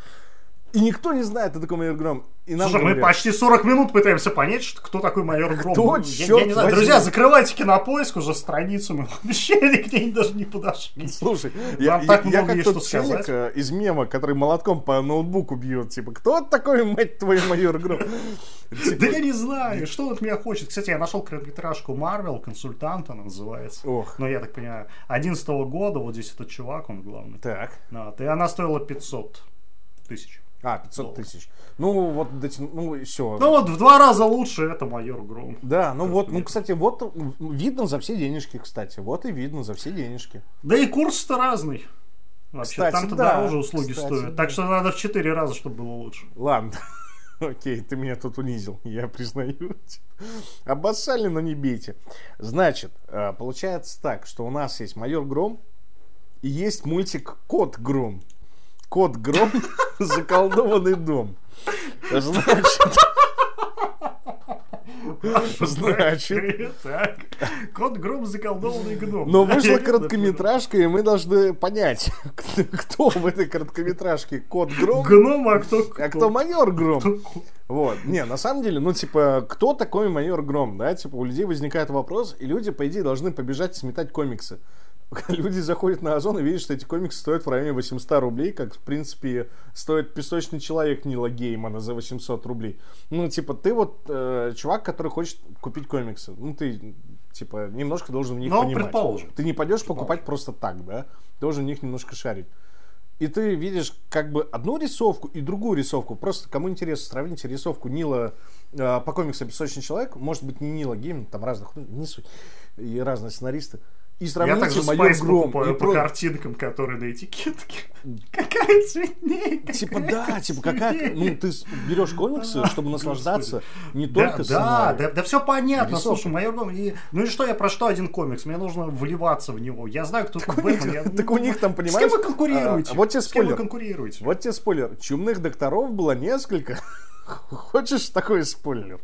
S2: И никто не знает, кто такой майор Гром. И нам
S1: Слушай, мы почти 40 минут пытаемся понять, что, кто такой майор Гром.
S2: Кто,
S1: я,
S2: чёрт
S1: я не знаю.
S2: возьми?
S1: Друзья, закрывайте кинопоиск уже страницу. Мы вообще к ней даже не подошли.
S2: Слушай, я,
S1: так
S2: я- я
S1: много
S2: как
S1: есть
S2: тот
S1: сказать.
S2: э, из мема, который молотком по ноутбуку бьет. Типа, кто такой, мать твою, майор Гром?
S1: Да я не знаю, что он от меня хочет. Кстати, я нашел короткометражку Марвел, консультант она называется.
S2: Ох.
S1: Ну, я так понимаю, 11 года, вот здесь этот чувак, он главный.
S2: Так.
S1: И она стоила 500 тысяч.
S2: А, 500 тысяч. Ну, вот, дотя- ну, все.
S1: Ну вот в два раза лучше это майор Гром.
S2: Да, ну вот, ну, кстати, вот видно за все денежки, кстати. Вот и видно за все денежки.
S1: Да и курс-то разный. Вообще,
S2: Кстати,
S1: там-то
S2: да.
S1: дороже услуги
S2: Кстати,
S1: стоят.
S2: да.
S1: Так что надо в 4 раза, чтобы было лучше.
S2: Ладно. Окей, ты меня тут унизил, я признаю. Обоссали, но не бейте. Значит, э, получается так, что у нас есть майор Гром и есть мультик Кот Гром. Кот Гром, заколдованный дом. Значит, Значит.
S1: Так. Кот Гром заколдованный гном.
S2: но вышла короткометражка, и мы должны понять, кто в этой короткометражке Кот Гром,
S1: Гном, а кто...
S2: а кто майор Гром. Вот. Не, на самом деле, ну, типа, кто такой майор Гром, да? Типа, у людей возникает вопрос, и люди, по идее, должны побежать сметать комиксы. Люди заходят на Озон и видят, что эти комиксы стоят в районе 800 рублей, как, в принципе, стоит «Песочный человек» Нила Геймана за 800 рублей. Ну, типа, ты вот э, чувак, который хочет купить комиксы. Ну, ты, типа, немножко должен в них
S1: Ну,
S2: понимать.
S1: предположим.
S2: Ты не пойдешь покупать просто так, да? Должен в них немножко шарить. И ты видишь как бы одну рисовку и другую рисовку. Просто кому интересно, сравните рисовку Нила э, по комиксу «Песочный человек». Может быть, не Нила Гейм, там разных, ну, не суть. И разные сценаристы. И сравните
S1: также
S2: «Майор
S1: спайс
S2: Гром».
S1: покупаю
S2: и
S1: по
S2: про-
S1: картинкам, которые на этикетке. Какая цветнее, какая
S2: Типа, да, типа, какая... Ну, ты с- берешь комиксы, чтобы наслаждаться не
S1: Да,
S2: только
S1: да, да, да, все понятно,
S2: Рисовка.
S1: слушай, майор Гром, и- ну и что, я прочитал один комикс, мне нужно вливаться в него, я знаю, кто такой
S2: у них-
S1: Бэтмен, я-
S2: так у них там,
S1: С
S2: понимаешь,
S1: кем вы конкурируете?
S2: а, вот тебе
S1: С кем вы
S2: спойлер.
S1: конкурируете?
S2: Вот тебе спойлер. Чумных докторов было несколько. Хочешь такой спойлер?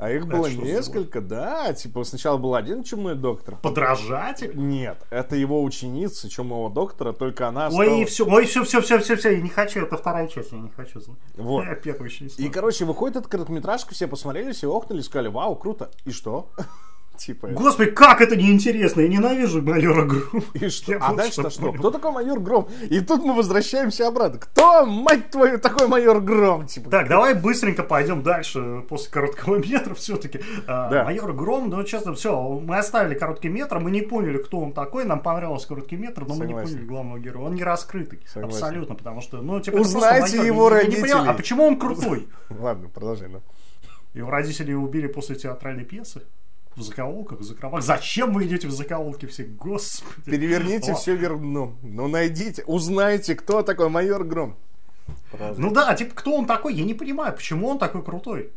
S2: А их было
S1: что за
S2: несколько, да. Типа сначала был один чумной доктор.
S1: Подражатель?
S2: Нет, это его ученица чумного доктора, только она
S1: Ой,
S2: стала-
S1: все, ой, все, все, все, все, все, я не хочу, это вторая часть, я не хочу знать.
S2: Вот.
S1: Я первую еще не
S2: И, короче, выходит эта короткометражка, все посмотрели, все охнули, сказали, вау, круто. И что? Типа,
S1: Господи, как это неинтересно, я ненавижу майора Грум.
S2: и что? А дальше-то
S1: что.
S2: Кто такой майор Гром? И тут мы возвращаемся обратно. Кто, мать твою, такой майор Гром? Типа,
S1: Так, давай быстренько пойдем дальше после короткого метра все-таки.
S2: Да.
S1: Майор Гром, ну честно, все, мы оставили короткий метр, мы не поняли, кто он такой, нам понравился короткий метр, но мы не
S2: Согласен.
S1: поняли главного героя. Он не раскрытый.
S2: Согласен.
S1: Абсолютно, потому что, ну, типа,
S2: Узнайте
S1: майор.
S2: его
S1: Я- я не
S2: родителей.
S1: а почему он крутой?
S2: Ладно, продолжай, ну.
S1: Его родители убили после театральной пьесы. В закоулках, в закромах. Зачем вы идете в закоулки все? Господи.
S2: Переверните
S1: О,
S2: все вверх дном. Ну, найдите, узнайте, кто такой майор Гром. Продолжай.
S1: Ну да, типа, кто он такой? Я не понимаю, почему он такой крутой?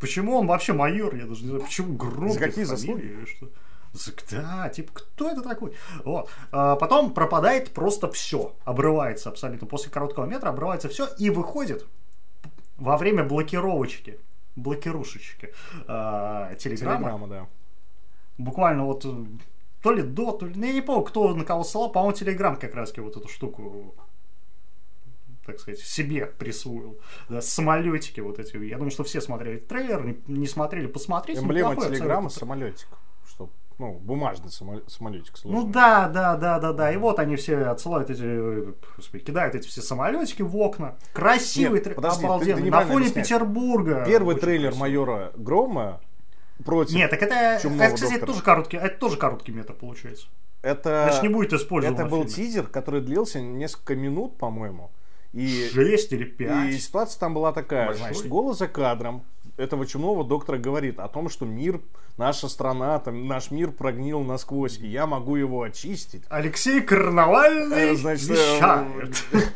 S1: Почему он вообще майор? Я даже не знаю, почему Гром?
S2: За какие
S1: фамилия
S2: заслуги?
S1: что? Да, типа, кто это такой? Вот. А потом пропадает просто все. Обрывается абсолютно. После короткого метра обрывается все и выходит во время блокировочки. Блокирушечки. а, телеграмма.
S2: Телеграмма, да.
S1: Буквально вот э, то ли до, то ли... ну, Я не помню, кто на кого ссылал. По-моему, Телеграм как раз вот эту штуку так сказать, себе присвоил. Да, самолетики вот эти. Я думаю, что все смотрели трейлер, не, не смотрели, посмотрите.
S2: Эмблема
S1: абсолютно.
S2: самолетик. Что ну, бумажный само- самолетик
S1: Ну
S2: сложный.
S1: да, да, да, да, да. И вот они все отсылают эти, господи, кидают эти все самолетики в окна. Красивый,
S2: Нет,
S1: трей-
S2: подожди, ты- ты
S1: обалденный. На фоне
S2: объясняешь.
S1: Петербурга.
S2: Первый трейлер
S1: красиво.
S2: майора Грома против...
S1: Нет, так это, это, кстати, это тоже короткий, это тоже короткий метр получается.
S2: это...
S1: Значит, не будет использован
S2: Это был
S1: фильме.
S2: тизер, который длился несколько минут, по-моему. И,
S1: Шесть или
S2: и
S1: пять.
S2: ситуация там была такая.
S1: Большой.
S2: Значит, голос за кадром этого чумного доктора говорит о том, что мир, наша страна, там, наш мир прогнил насквозь, и я могу его очистить.
S1: Алексей Карнавальный
S2: Э, значит, э,
S1: вещает.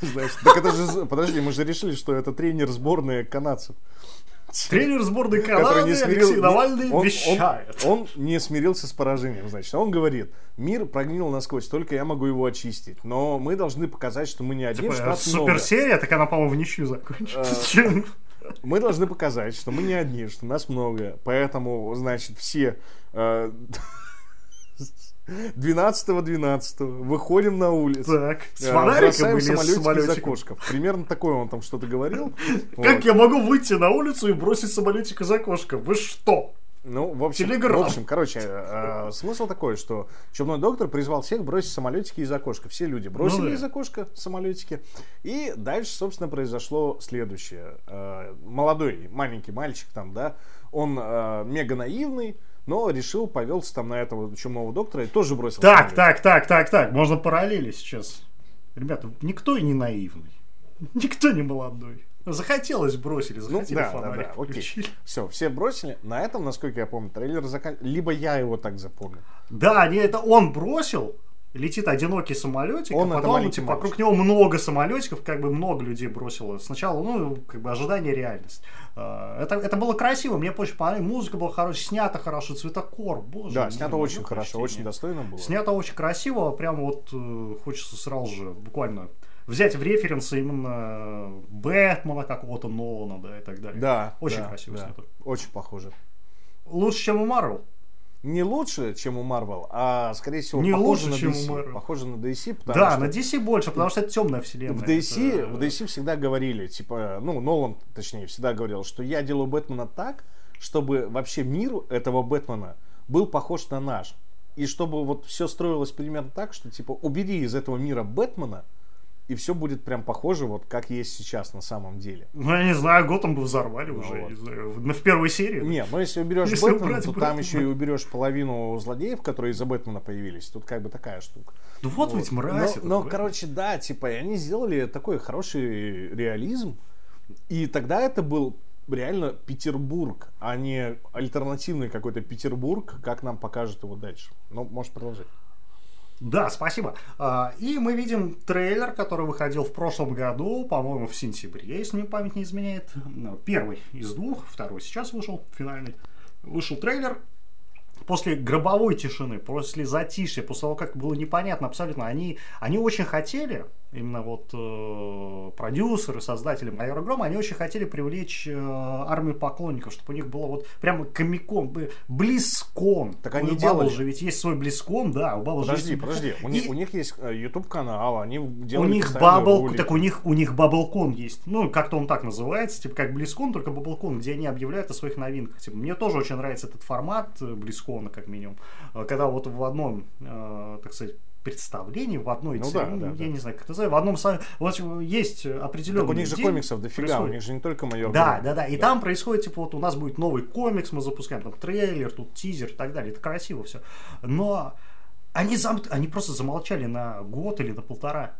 S2: Значит, так это же, подожди, мы же решили, что это тренер сборной канадцев.
S1: Тренер сборной Канады
S2: не смирил-
S1: Алексей Навальный
S2: он- он-
S1: вещает.
S2: Он, не смирился с поражением, значит. Он говорит, мир прогнил насквозь, только я могу его очистить. Но мы должны показать, что мы не один, что
S1: Типа,
S2: нас много.
S1: суперсерия, так она, по-моему, в ничью закончилась.
S2: Э, Мы должны показать, что мы не одни, что нас много. Поэтому, значит, все э, 12-12 выходим на улицу.
S1: Так, с
S2: э,
S1: фонариком или с
S2: самолетики из
S1: самолетиком?
S2: окошков. Примерно такое он там что-то говорил.
S1: Как я могу выйти на улицу и бросить самолетик из окошка? Вы что?
S2: Ну, в общем,
S1: Телеграм.
S2: в общем, короче, э, смысл такой, что чумной доктор призвал всех бросить самолетики из окошка. Все люди бросили
S1: Ну да.
S2: из окошка самолетики. И дальше, собственно, произошло следующее. Э, молодой, маленький мальчик там, да, он э, мега наивный, но решил, повелся там на этого чумного доктора и тоже бросил
S1: Так, так, так, так, так. Можно параллели сейчас. Ребята, никто и не наивный. Никто не молодой. Захотелось бросили,
S2: Ну,
S1: захотели
S2: да, да,
S1: фонарик
S2: да, окей.
S1: включили.
S2: Все, все бросили. На этом, насколько я помню, трейлер закан... Либо я его так запомнил.
S1: Да, не, это он бросил, летит одинокий самолетик,
S2: Он
S1: а потом типа, вокруг него много самолетиков, как бы много людей бросило. Сначала, ну, как бы ожидание реальность. А, Это, это было красиво, мне очень понравилось. Музыка была хорошая, снято хорошо, цветокор, боже
S2: Да, снято
S1: мое
S2: очень хорошо,
S1: почтение.
S2: очень достойно было.
S1: Снято очень красиво, прям вот э, хочется сразу же буквально взять в референсы именно Бэтмена какого-то Нолана, да, и так далее.
S2: Да,
S1: Очень
S2: да,
S1: красиво
S2: да.
S1: снято.
S2: Очень похоже.
S1: Лучше, чем у Марвел.
S2: Не лучше, чем у Marvel, а скорее всего
S1: Не
S2: похоже
S1: лучше,
S2: на
S1: чем
S2: DC.
S1: у Marvel.
S2: Похоже на DC, потому
S1: Да,
S2: что
S1: на DC больше, потому что это темная вселенная.
S2: в DC,
S1: Это-
S2: в DC всегда говорили, типа, ну, Нолан, точнее, всегда говорил, что я делаю Бэтмена так, чтобы вообще мир этого Бэтмена был похож на наш. И чтобы вот все строилось примерно так, что, типа, убери из этого мира Бэтмена, и все будет прям похоже, вот как есть сейчас на самом деле.
S1: Ну, я не знаю, Готэм бы взорвали уже,
S2: вот.
S1: не знаю, в, в первой серии.
S2: Не, ну если уберешь
S1: Если
S2: Бэтмена,
S1: убрать
S2: то там еще и уберешь половину злодеев, которые из-за Бэтмена появились. Тут как бы такая штука.
S1: Ну вот ведь мразь.
S2: Но, но,
S1: Бэтмен.
S2: короче, да, типа, они сделали такой хороший реализм. И тогда это был реально Петербург, а не альтернативный какой-то Петербург, как нам покажет его дальше. Ну, можешь продолжить.
S1: Да, спасибо. А, И мы видим трейлер, который выходил в прошлом году, по-моему, в сентябре, если мне память не изменяет. Ну, Первый из двух, второй сейчас вышел, финальный. Вышел трейлер. После гробовой тишины, после затишья, после того, как было непонятно абсолютно, они, они очень хотели, именно вот э, продюсеры, создатели Майора Грома, они очень хотели привлечь э, армию поклонников, чтобы у них было вот прямо комикон, бы- близкон.
S2: Так они
S1: у
S2: делали.
S1: же ведь есть свой близкон, да, у Bubble же есть
S2: Подожди, подожди. У, них,
S1: И-
S2: у них есть YouTube канал, они
S1: у
S2: делали
S1: них
S2: ролики.
S1: так у них у них баблкон есть. Ну, как-то он так называется, типа как Близкон, только баблкон, где они объявляют о своих новинках. Типа, мне тоже очень нравится этот формат э, Близкона, как минимум. Э, Когда вот в одном, э, так сказать, представлении, в одной
S2: Ну
S1: церемонии,
S2: да, да,
S1: я
S2: да.
S1: не знаю, как это называется, в одном са- вот есть определенный
S2: Так у них же комиксов дофига, у
S1: происходит.
S2: них же не только майор
S1: Да,
S2: Гром.
S1: да, да. И там происходит, типа, вот у нас будет новый комикс, мы запускаем там трейлер, тут тизер и так далее. Это красиво все. Но они, зам... они просто замолчали на год или на полтора.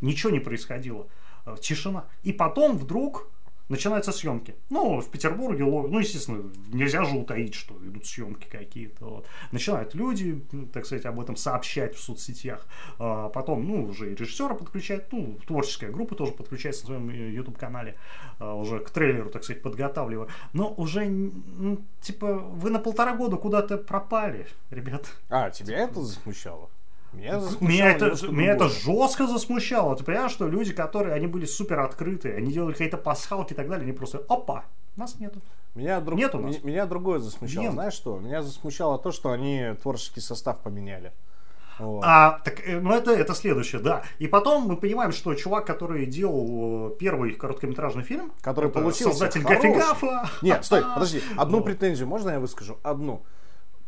S1: Ничего не происходило. Э, Тишина. И потом вдруг начинаются съемки. Ну, в Петербурге, ну, естественно, нельзя же утаить, что идут съемки какие-то. Вот. Начинают люди, ну, так сказать, об этом сообщать в соцсетях. А потом, ну, уже и режиссера подключают, ну, творческая группа тоже подключается на своем э, YouTube-канале, а, уже к трейлеру, так сказать, подготавливая. Но уже, м, типа, вы на полтора года куда-то пропали, ребят.
S2: А, тебя это засмущало? Меня
S1: Меня это, меня это жестко засмущало. Ты понимаешь, что люди, которые, они были супер открытые, они делали какие-то пасхалки и так далее, они просто, опа, нас нету.
S2: Меня, друг-
S1: Нет у нас.
S2: ме- меня другое засмущало.
S1: Нет.
S2: Знаешь что? Меня засмущало то, что они творческий состав поменяли. Вот.
S1: А, так, э, ну это, это следующее, да. И потом мы понимаем, что чувак, который делал э, первый короткометражный фильм,
S2: Который
S1: это
S2: получился
S1: создатель
S2: хороший.
S1: Гафигафа.
S2: Нет, стой, подожди. Одну
S1: Вот.
S2: претензию можно я выскажу? Одну.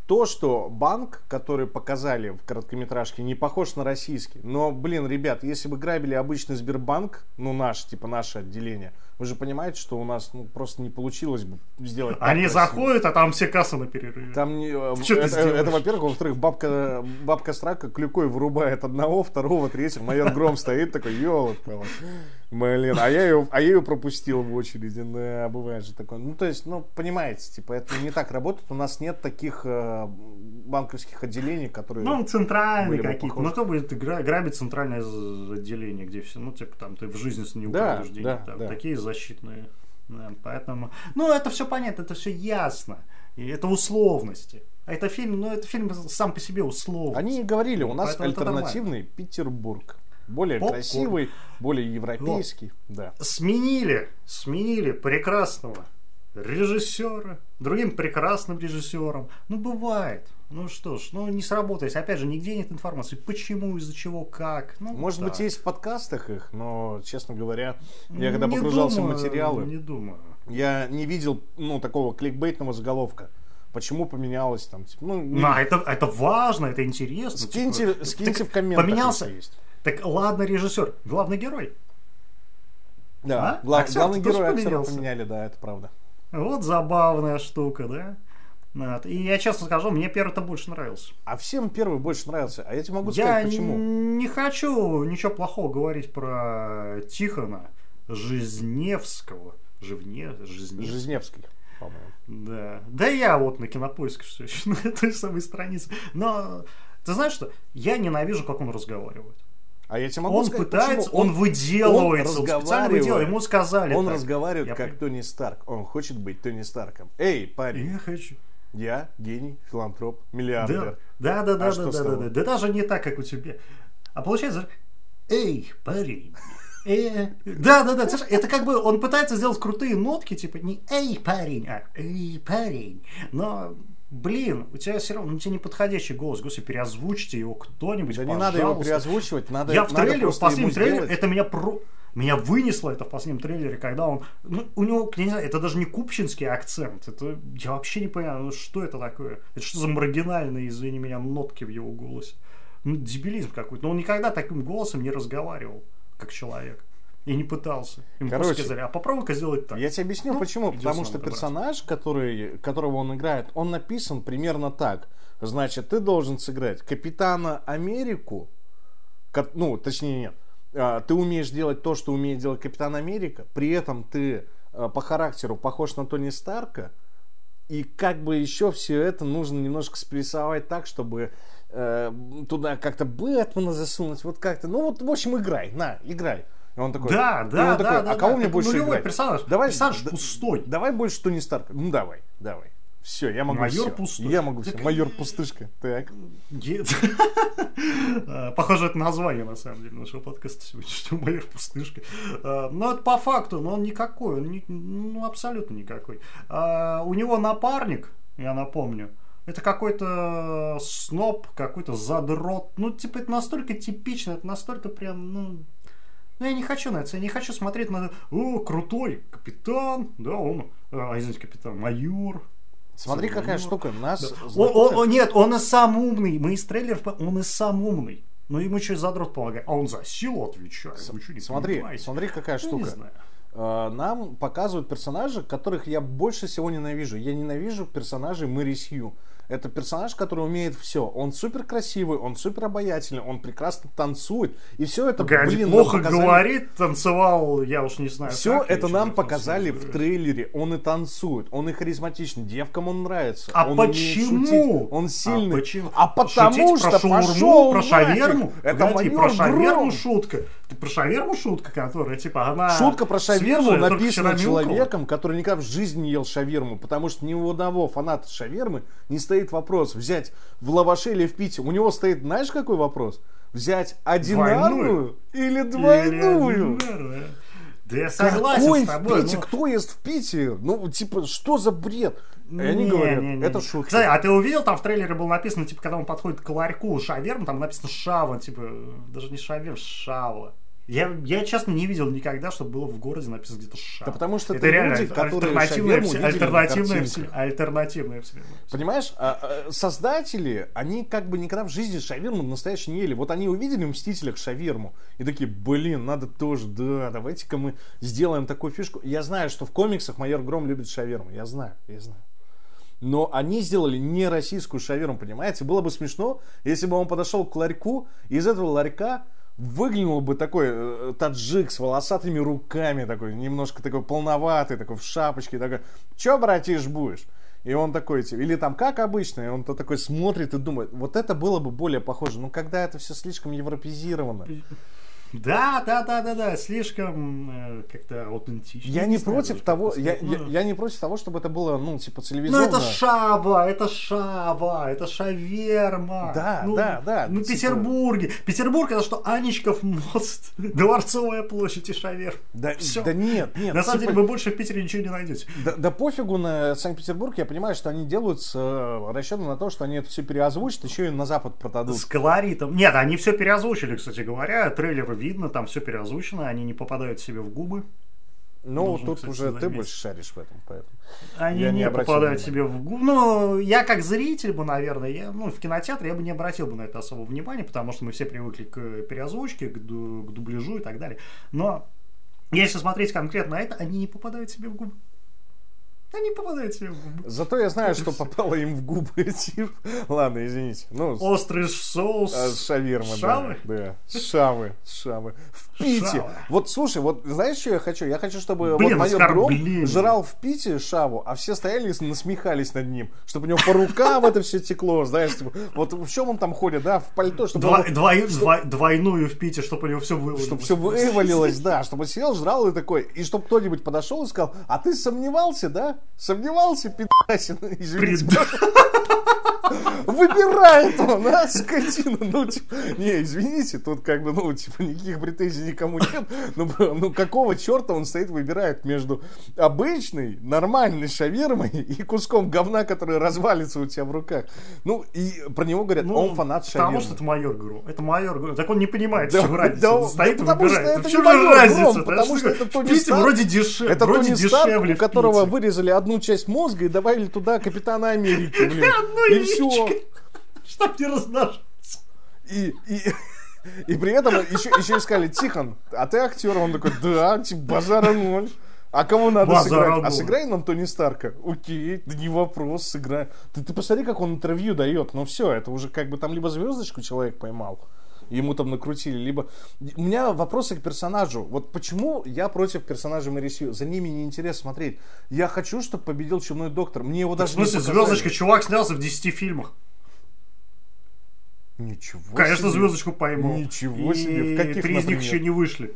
S2: То, что банк, который показали в короткометражке, не похож на российский. Но, блин, ребят, если бы грабили обычный Сбербанк, ну наш, типа наше отделение, вы же понимаете, что у нас ну, просто не получилось бы сделать
S1: Они
S2: красиво.
S1: заходят, а там все кассы на перерыве.
S2: Там не, э,
S1: Что
S2: это,
S1: сделаешь?
S2: это, во-первых, во-вторых, бабка, бабка Страка клюкой вырубает одного, второго, третьего. Майор Гром стоит такой, елок Блин, а я, ее, а я ее пропустил в очереди. Да, бывает же такое. Ну, то есть, ну, понимаете, типа, это не так работает. У нас нет таких э, банковских отделений, которые...
S1: Ну, центральные какие-то. Ну, кто будет гра- грабить центральное отделение, где все, ну, типа, там, ты в жизни не
S2: Да,
S1: денег.
S2: да,
S1: там,
S2: да.
S1: Такие защитные. Да, поэтому, ну, это все понятно, это все ясно. И это условности. А это фильм, ну, это фильм сам по себе условный.
S2: Они говорили, у нас
S1: Поэтому это
S2: альтернативный Петербург. Более
S1: Попкорн.
S2: красивый, более европейский. Да.
S1: Сменили, сменили прекрасного режиссера другим прекрасным режиссером. Ну, бывает. Ну что ж, ну не сработает. Опять же, нигде нет информации. Почему, из-за чего, как. Ну,
S2: Может
S1: так.
S2: быть, есть в подкастах их, но, честно говоря, я когда
S1: Не
S2: погружался
S1: думаю,
S2: в материалы,
S1: Не думаю.
S2: я не видел, ну, такого кликбейтного заголовка. Почему поменялось там, типа, ну, не-
S1: Ну, а это, это важно, это интересно.
S2: скиньте,
S1: типа.
S2: скиньте в комментах,
S1: Поменялся.
S2: есть.
S1: Так ладно, режиссер, главный герой.
S2: Да,
S1: А?
S2: глав-
S1: Актер
S2: главный герой актера поменяли, да, это правда.
S1: Вот забавная штука, да? Вот. И я честно скажу, мне первый-то больше нравился.
S2: А всем первый больше нравился. А я тебе могу
S1: Я
S2: сказать, почему.
S1: н- не хочу ничего плохого говорить про Тихона Жизневского. Живне, Жизневского.
S2: Жизневский, по-моему.
S1: Да. Да я вот на кинопоиске все еще на той самой странице. Но ты знаешь что? Я ненавижу, как он разговаривает.
S2: А я тебе могу
S1: он
S2: сказать,
S1: пытается,
S2: почему.
S1: он, выделывается,
S2: он
S1: он, специально выделывает. Ему сказали.
S2: Он
S1: так.
S2: разговаривает
S1: Я
S2: как
S1: пон-
S2: Тони Старк. Он хочет быть Тони Старком. Эй, парень,
S1: Я хочу.
S2: я гений, филантроп, миллиардер.
S1: да, да, да,
S2: А
S1: да, да, да, да, да, даже не так, как у тебя. А получается, эй, парень. э, Да, да, да, слушай, это как бы он пытается сделать крутые нотки, типа не эй, парень, а эй, парень. Но, блин, у тебя все равно, ну, у тебя неподходящий голос, господи, переозвучьте его кто-нибудь,
S2: Да не надо его
S1: пожалуйста.
S2: переозвучивать, надо
S1: Я в
S2: надо
S1: трейлере, в последнем трейлере,
S2: сделать.
S1: это меня про... Меня вынесло это в последнем трейлере, когда он... Ну, у него, я не знаю, это даже не купчинский акцент. Это... Я вообще не понимаю, ну, что это такое? Это что за маргинальные, извини меня, нотки в его голосе? Ну, дебилизм какой-то. Но он никогда таким голосом не разговаривал, как человек. И не пытался. Ему
S2: Короче,
S1: просто сказали, а попробуй-ка сделать так.
S2: Я тебе объясню,
S1: Ну,
S2: почему. Потому что персонаж, который, которого он играет, он написан примерно так. Значит, ты должен сыграть Капитана Америку, ну, точнее, нет. А, Ты умеешь делать то, что умеет делать Капитан Америка, при этом ты а, по характеру похож на Тони Старка, и как бы еще все это нужно немножко спрессовать так, чтобы э, туда как-то Бэтмена засунуть, вот как-то, ну вот, в общем, играй, на, играй. И он такой,
S1: Да,
S2: и
S1: да,
S2: он
S1: да,
S2: такой,
S1: да,
S2: а кого
S1: да.
S2: мне больше
S1: нулевой
S2: играть?
S1: персонаж.
S2: Давай,
S1: персонаж
S2: да-
S1: пустой.
S2: Давай больше Тони Старка. Ну давай, давай. Все, я могу
S1: Майор
S2: всё.
S1: пустой.
S2: Я могу все.
S1: Так-
S2: Майор пустышка. Так.
S1: А, Похоже, это название, на самом деле, нашего подкаста сегодняшнего «Майор Пустышка». А, Но это по факту, но он никакой, он ни- ну, абсолютно никакой. А, У него напарник, я напомню, это какой-то сноб, какой-то задрот. Ну, типа, это настолько типично, это настолько прям, ну... Ну, я не хочу на это, я не хочу смотреть на... О, крутой капитан, да, он... А, извините, капитан, майор,
S2: Смотри, какая
S1: Майор.
S2: штука. Нас
S1: да. Он- он- он- нет, он и сам умный. Мы из трейлеров, он и сам умный. Но ему еще и задрот помогает. А он за силу отвечает. Что, не
S2: Смотри,
S1: понимаете?
S2: смотри, какая
S1: Ну, не
S2: штука.
S1: знаю.
S2: Э, Нам показывают персонажей, которых я больше всего ненавижу. Я ненавижу персонажей Мэри Сью. Это персонаж, который умеет все. Он супер красивый, он супер обаятельный, он прекрасно танцует. И все это,
S1: Погоди,
S2: блин,
S1: плохо
S2: показали-
S1: говорит, танцевал, я уж не знаю.
S2: Все
S1: как,
S2: это нам показали в трейлере. Он и танцует, он и харизматичный, девкам он нравится.
S1: А
S2: он
S1: почему?
S2: он сильный.
S1: А, почему?
S2: А потому
S1: Шутить
S2: что
S1: про шаурму,
S2: пошел
S1: про шаверму?
S2: Это
S1: Погоди, про шаверму шутка. Ты про шаверму шутка, которая, типа, она...
S2: Шутка про шаверму
S1: свежая,
S2: написана человеком, который никогда в жизни не ел шаверму, потому что ни у одного фаната шавермы не стоит вопрос взять в лаваше или в пите. У него стоит, знаешь, какой вопрос? Взять одинарную или двойную?
S1: Или- Да я согласен
S2: Какой
S1: с
S2: в
S1: тобой.
S2: Пите?
S1: но-
S2: Кто ест в Пите? Ну, типа, что за бред? И они
S1: Не,
S2: говорят,
S1: не, не,
S2: это шутка.
S1: Кстати, а ты увидел, там в трейлере было написано, типа, когда он подходит к ларьку шаверм, там написано шава, типа, даже не шаверм, шава. Я, я, честно, не видел никогда, чтобы было в городе написано где-то шаурма.
S2: Да потому что
S1: это
S2: это
S1: реально
S2: люди, которые
S1: альтернативная,
S2: на
S1: альтернативная, все- альтернативная вселенная.
S2: Понимаешь, а, а, создатели, они как бы никогда в жизни шаверму настоящий не ели. Вот они увидели в «Мстителях» шаверму и такие, блин, надо тоже, да, давайте-ка мы сделаем такую фишку. Я знаю, что в комиксах майор Гром любит шаверму, я знаю, я знаю. Но они сделали не российскую шаверму, понимаете? Было бы смешно, если бы он подошел к ларьку, и из этого ларька выглянул бы такой э, таджик с волосатыми руками, такой немножко такой полноватый, такой в шапочке, такой, чё, братиш, будешь? И он такой, типа, или там как обычно, и он то такой смотрит и думает, вот это было бы более похоже. Но когда это все слишком европезировано.
S1: Да, да, да, да, да, слишком э, как-то аутентично.
S2: Я не
S1: знаю
S2: против того, я, я.
S1: Ну,
S2: я не против того, чтобы это было, ну, типа,
S1: Ну
S2: телевизионно.
S1: это шаба, это шаба, это шаверма.
S2: Да,
S1: ну,
S2: да, да,
S1: Ну,
S2: типа-
S1: Петербурге. Петербург это что, Анечков мост, Дворцовая площадь и шаверма.
S2: Да,
S1: Всё.
S2: да нет, нет.
S1: На самом
S2: типа,
S1: деле вы больше в Питере ничего не найдете.
S2: Да, да пофигу на Санкт-Петербург, я понимаю, что они делают с э, расчетом на то, что они это все переозвучат, еще и на Запад продадут.
S1: С колоритом. Нет, они все переозвучили, кстати говоря. Трейлер видно, там все переозвучено, они не попадают себе в губы.
S2: Ну,
S1: Должен,
S2: тут
S1: кстати,
S2: уже ты
S1: заметить.
S2: больше шаришь в этом, поэтому.
S1: Они
S2: Я не
S1: не, попадают
S2: внимания.
S1: себе в губы. Ну, я как зритель бы, наверное, я, ну, в кинотеатре я бы не обратил бы на это особого внимания, потому что мы все привыкли к переозвучке, к, ду- к дубляжу и так далее. Но если смотреть конкретно на это, они не попадают себе в губы. Они попадают себе в губы.
S2: Зато я знаю, что попало им в губы. Ладно, извините. Ну, с-
S1: Острый соус.
S2: а, шаверма,
S1: Шавы?
S2: да. Да, шавы, шавы. В Пите.
S1: Шавы.
S2: Вот, слушай, вот знаешь, что я хочу? Я хочу, чтобы
S1: Блин,
S2: вот майор Гром жрал в Пите шаву, а все стояли и насмехались над ним. Чтобы у него по рукам это все текло, знаешь, типа, вот в чем он там ходит, да, в пальто, чтобы
S1: Два-
S2: он-
S1: двой- два- двойную в Пите, чтобы у него все вывалилось.
S2: Чтобы все вывалилось, да, чтобы сидел, жрал и такой, и чтобы кто-нибудь подошел и сказал, а ты сомневался, да? Сомневался, пидасин, извините.
S1: Прид-
S2: Выбирает он, а, скотина. Ну, типа, не, извините, тут как бы, ну, типа, никаких претензий никому нет. Ну, ну, какого черта он стоит, выбирает между обычной, нормальной шавермой и куском говна, который развалится у тебя в руках. Ну, и про него говорят,
S1: Ну,
S2: он фанат шавермы.
S1: Потому что это майор Гру. Это майор Гру. Так он не понимает,
S2: Да,
S1: в чем разница.
S2: да,
S1: он стоит
S2: да
S1: и
S2: потому что
S1: выбирает.
S2: это
S1: в чем же разница?
S2: Гром,
S1: Да
S2: потому что
S1: что
S2: это Старк.
S1: вроде, деше...
S2: Это
S1: вроде
S2: Тони Старк,
S1: дешевле
S2: у которого вырезали одну часть мозга и добавили туда Капитана Америки, блин.
S1: Одну
S2: И все.
S1: Чтоб не размножаться.
S2: И, и, и при этом еще, еще и сказали, Тихон, а ты актер? Он такой, да, типа, базара ноль. А кого надо
S1: Базара
S2: сыграть? А
S1: ноль.
S2: сыграй нам Тони Старка. Окей, да не вопрос, сыграй. Ты, ты посмотри, как он интервью дает. Ну все, это уже как бы там либо звездочку человек поймал, ему там накрутили, либо... У меня вопросы к персонажу. Вот почему я против персонажа Мэри Сью? За ними неинтересно смотреть. Я хочу, чтобы победил Чумной Доктор. Мне его
S1: В
S2: даже не
S1: смысле, звездочка, чувак снялся в 10 фильмах.
S2: Ничего
S1: Конечно,
S2: себе.
S1: звездочку поймал.
S2: Ничего
S1: И
S2: себе. В каких,
S1: три из них
S2: например?
S1: еще не вышли.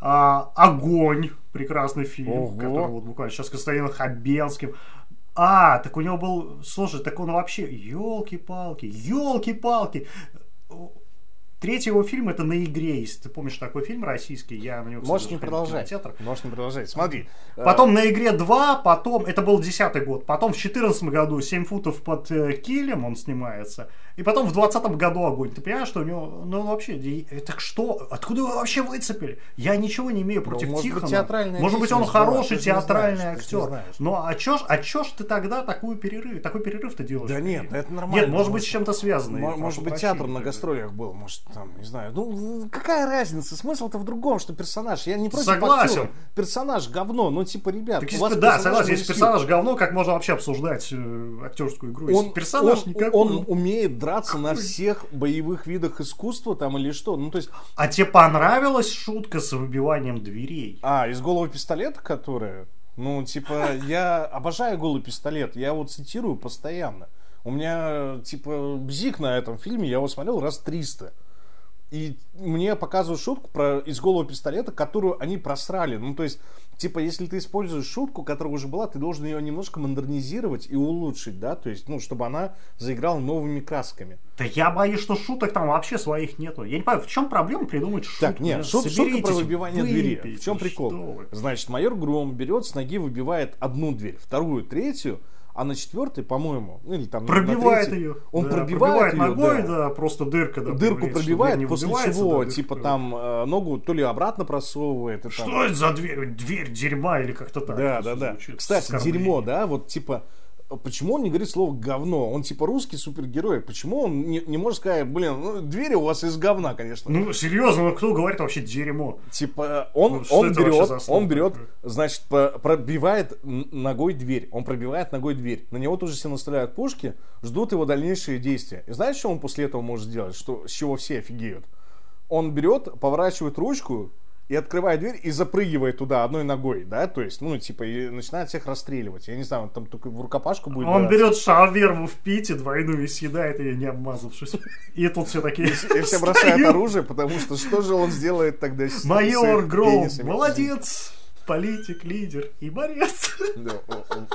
S1: А, Огонь. Прекрасный фильм,
S2: Ого.
S1: который вот буквально сейчас с Константином Хабенским. А, так у него был... Слушай, так он вообще... Елки-палки, елки-палки. Третий его фильм это «На игре». Если ты помнишь такой фильм российский, я на него,
S2: Можешь не продолжать.
S1: кинотеатр.
S2: Можешь не продолжать. Смотри. э,
S1: Потом на игре 2, потом, это был 10 год, потом в 14 году 7 футов под э, килем он снимается, и потом в 20 году огонь. Ты понимаешь, что у него, ну вообще, так что, откуда его вообще выцепили? Я ничего не имею против
S2: может быть,
S1: Тихона.
S2: театральная
S1: Может быть, он
S2: была,
S1: хороший
S2: не
S1: театральный
S2: знаешь,
S1: актер.
S2: знаешь.
S1: Ну а чё ж, а чё ж ты тогда такую перерыв, такой перерыв ты делаешь?
S2: Да нет, это нормально.
S1: Нет, может быть, с чем-то связано. я
S2: Мо-
S1: прошу
S2: Может быть, театр на гастролях был, может, там, не знаю. Ну, какая разница? Смысл-то в другом, что персонаж. Я не против
S1: Согласен.
S2: актера. Персонаж говно, ну, типа, ребят,
S1: Так если, да, согласен, если персонаж говно, как можно вообще обсуждать э, актерскую игру?
S2: Он,
S1: персонаж
S2: он-
S1: никакой.
S2: он умеет драться на всех боевых видах искусства там или что. Ну, то есть,
S1: А тебе понравилась шутка с выбиванием дверей?
S2: а, из голого пистолета, которая, ну, типа, я обожаю голый пистолет, я его цитирую постоянно. У меня, типа, бзик на этом фильме, я его смотрел раз 300. И мне показывают шутку про из голого пистолета, которую они просрали. Ну, то есть, типа, если ты используешь шутку, которая уже была, ты должен ее немножко модернизировать и улучшить, да, то есть, ну, чтобы она заиграла новыми красками.
S1: Да я боюсь, что шуток там вообще своих нету. Я не понимаю, в чем проблема придумать шутку?
S2: Так, нет, шут- шутка про выбивание двери.
S1: выпейте,
S2: В чем прикол? Значит, майор Гром берет с ноги, выбивает одну дверь, вторую, третью, А на четвертой, по-моему, ну или там на
S1: Пробивает
S2: третьей,
S1: ее.
S2: Он
S1: да,
S2: пробивает, ее,
S1: ногой,
S2: да.
S1: да. просто дырка. Да,
S2: Дырку
S1: что
S2: пробивает, после чего,
S1: да,
S2: типа, там э, ногу то ли обратно просовывает. и там-
S1: Что это за дверь? Дверь дерьма или как-то так.
S2: Да, да, да. Кстати, дерьмо, да, вот типа, почему он не говорит слово говно? Он типа русский супергерой. Почему он не, не может сказать, блин, ну, двери у вас из говна, конечно.
S1: Ну, серьезно, ну кто говорит вообще дерьмо?
S2: Типа, он,
S1: Ну,
S2: он берет, он берет, значит, пробивает ногой дверь. Он пробивает ногой дверь. На него тоже все наставляют пушки, ждут его дальнейшие действия. И знаешь, что он после этого может сделать? Что, с чего все офигеют? Он берет, поворачивает ручку и открывает дверь и запрыгивает туда одной ногой, да, то есть, ну, типа, и начинает всех расстреливать. Я не знаю, он там только в рукопашку будет
S1: Он
S2: драться.
S1: берет шаверму в пите двойную и съедает ее, не обмазавшись. И тут все такие
S2: И все бросают оружие, потому что что же он сделает тогда с
S1: Майор Гроу, молодец, политик, лидер и борец.
S2: Да, в,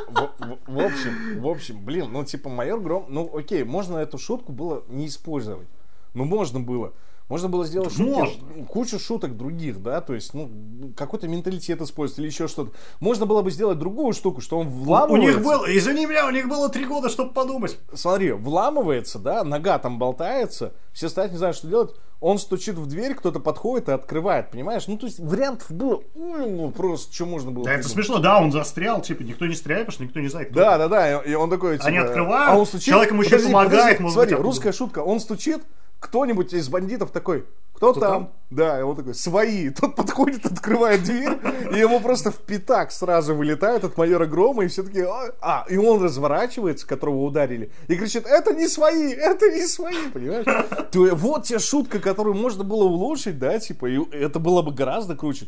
S2: в- в общем, в общем, блин, ну типа майор Гром, ну окей, можно эту шутку было не использовать. Ну можно было. Можно было сделать шутки,
S1: Можно.
S2: кучу шуток других, да, то есть, ну, какой-то менталитет использовать или еще что-то. Можно было бы сделать другую штуку, что он
S1: У
S2: вламывается.
S1: них было, извини меня, у них было три года, чтобы подумать.
S2: Смотри, вламывается, да, нога там болтается, все стоят, не знают, что делать. Он стучит в дверь, кто-то подходит и открывает, понимаешь? Ну, то есть вариантов было ну, просто, что можно было
S1: Да, это
S2: придумать.
S1: смешно, да, он застрял, типа, никто не стреляет, потому что никто не знает, кто
S2: Да, да, да, и он такой, типа,
S1: Они открывают,
S2: а он стучит,
S1: человек ему еще помогает, может
S2: смотри,
S1: быть, оттуда.
S2: русская шутка, он стучит, кто-нибудь из бандитов такой, кто,
S1: Кто
S2: там?
S1: там?
S2: Да, и он такой, свои. Тот подходит, открывает дверь, и ему просто в пятак сразу вылетает от майора Грома, и все таки а, и он разворачивается, которого ударили, и кричит, это не свои, это не свои, понимаешь? То вот те шутка, которую можно было улучшить, да, типа, и это было бы гораздо круче.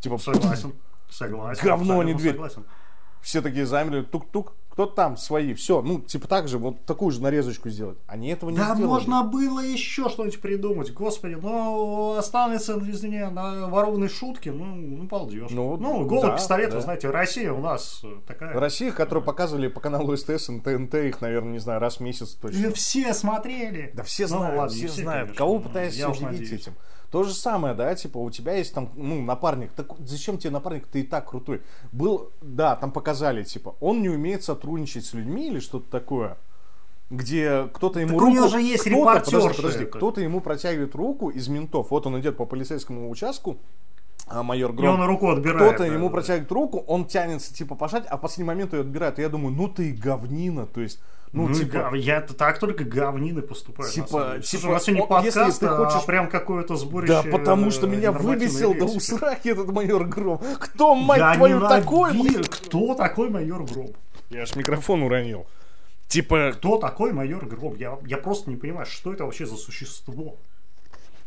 S2: Типа,
S1: Согласен. Согласен.
S2: Говно, а не дверь.
S1: Согласен.
S2: все такие замерли, тук-тук, кто там, свои, все, ну, типа так же, вот такую же нарезочку сделать. Они этого не
S1: Да
S2: сделали.
S1: можно было еще что-нибудь придумать, господи, ну останется, извини, на ворованной шутке, ну, ну балдеж.
S2: Ну,
S1: Ну, голый
S2: да,
S1: пистолет,
S2: да.
S1: вы знаете, Россия у нас э, такая.
S2: Россия, которую показывали по каналу СТС, ТНТ, их, наверное, не знаю, раз в месяц точно.
S1: все смотрели.
S2: Да все
S1: Ну,
S2: знают,
S1: ладно, не
S2: все, знают.
S1: конечно.
S2: Кого
S1: Ну,
S2: пытаешься
S1: уж
S2: удивить
S1: надеюсь.
S2: этим? То же самое, да, типа, у тебя есть там, ну, напарник. Так зачем тебе напарник? Ты и так крутой. Был, да, там показали, типа, он не умеет сотрудничать с людьми или что-то такое. Где кто-то ему
S1: у
S2: руку...
S1: него же есть
S2: кто-то, подожди, подожди, кто-то ему протягивает руку из ментов. Вот он идет по полицейскому участку, а майор
S1: И
S2: Гром.
S1: он руку отбирает.
S2: Кто-то
S1: да,
S2: ему
S1: да.
S2: протягивает руку, он тянется, типа, пожать, а в последний момент ее отбирает. И я думаю, ну ты и говнина, то есть, ну,
S1: Ну,
S2: типа...
S1: я это так только говнины поступают. на
S2: Типа- типа,
S1: Слушай, у нас сегодня
S2: если
S1: подкаст,
S2: ты
S1: а
S2: хочешь-
S1: прям какое-то сборище.
S2: Да, потому что
S1: э,
S2: меня выбесил до усраки этот майор Гром. Кто, мать
S1: Я
S2: твою, такой? блин?
S1: Кто такой майор Гром?
S2: Я аж микрофон уронил. Типа,
S1: Кто такой майор Гром? Я, я просто не понимаю, что это вообще за существо.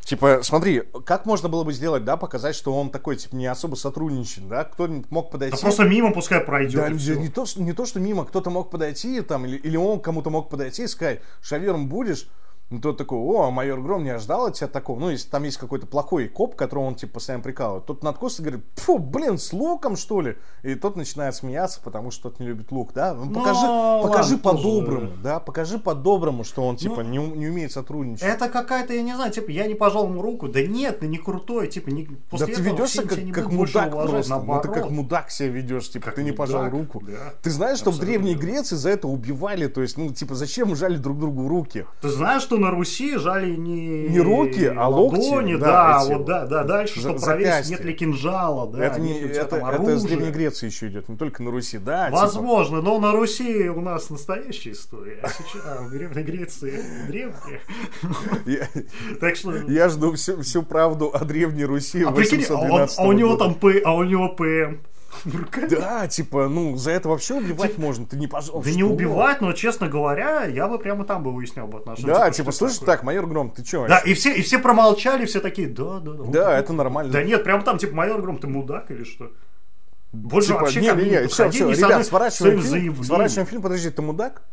S2: Типа, смотри, как можно было бы сделать, да, показать, что он такой, типа, не особо сотрудничает, да? Кто-нибудь мог подойти...
S1: Да просто мимо пускай пройдет.
S2: Да, не, то, что, не то, что мимо, кто-то мог подойти, там, или, или он кому-то мог подойти и сказать, шавером будешь? Ну, тот такой, о, майор Гром не ожидал от тебя такого. Ну, если там есть какой-то плохой коп, которого он, типа, постоянно прикалывает. Тот надкосится и говорит, фу, блин, с луком, что ли? И тот начинает смеяться, потому что тот не любит лук, да? Ну, покажи,
S1: ладно,
S2: покажи
S1: тоже.
S2: по-доброму, да? Покажи по-доброму, что он, типа,
S1: Ну,
S2: не, не умеет сотрудничать.
S1: Это какая-то, я не знаю, типа, я не пожал ему руку. Да нет, ты не крутой, типа, не,
S2: Да
S1: после
S2: ты
S1: этого
S2: ведешься как, как мудак
S1: уважать,
S2: просто. Ну, ты
S1: наоборот.
S2: как мудак себя ведешь, типа,
S1: Как
S2: ты не пожал
S1: мудак,
S2: руку.
S1: да.
S2: Ты знаешь, что в Древней. Греции за это убивали? То есть, ну, типа, зачем жали друг другу руки?
S1: Ты знаешь, что на Руси жали не,
S2: Не руки, а локти,
S1: ладони,
S2: да,
S1: да,
S2: эти
S1: вот, да, да, дальше, чтобы проверить,
S2: запястья.
S1: нет ли кинжала, да,
S2: это, не,
S1: нет
S2: это, это с Древней Греции еще идет, не только на Руси, да. типа.
S1: Возможно, но на Руси у нас настоящая история, а сейчас а в Древней Греции древняя. Так что...
S2: я жду всю, правду о Древней Руси
S1: А а, он-
S2: 812
S1: а у него там П, а у него ПМ.
S2: Да, типа, ну, за это вообще убивать можно. Ты не пожалуйста.
S1: Да не убивать, но, честно говоря, я бы прямо там бы выяснял бы отношения.
S2: Да, типа,
S1: это
S2: слышишь, так, майор Гром, ты чё?
S1: Да, и все, и все промолчали, все такие, да, да, да.
S2: Да, это нормально.
S1: Да нет, прям там, типа, майор Гром, ты мудак или что? Больше
S2: Типа,
S1: вообще
S2: не,
S1: не,
S2: не все, все, ребят, сворачиваем фильм, сворачиваем фильм, подожди, ты мудак?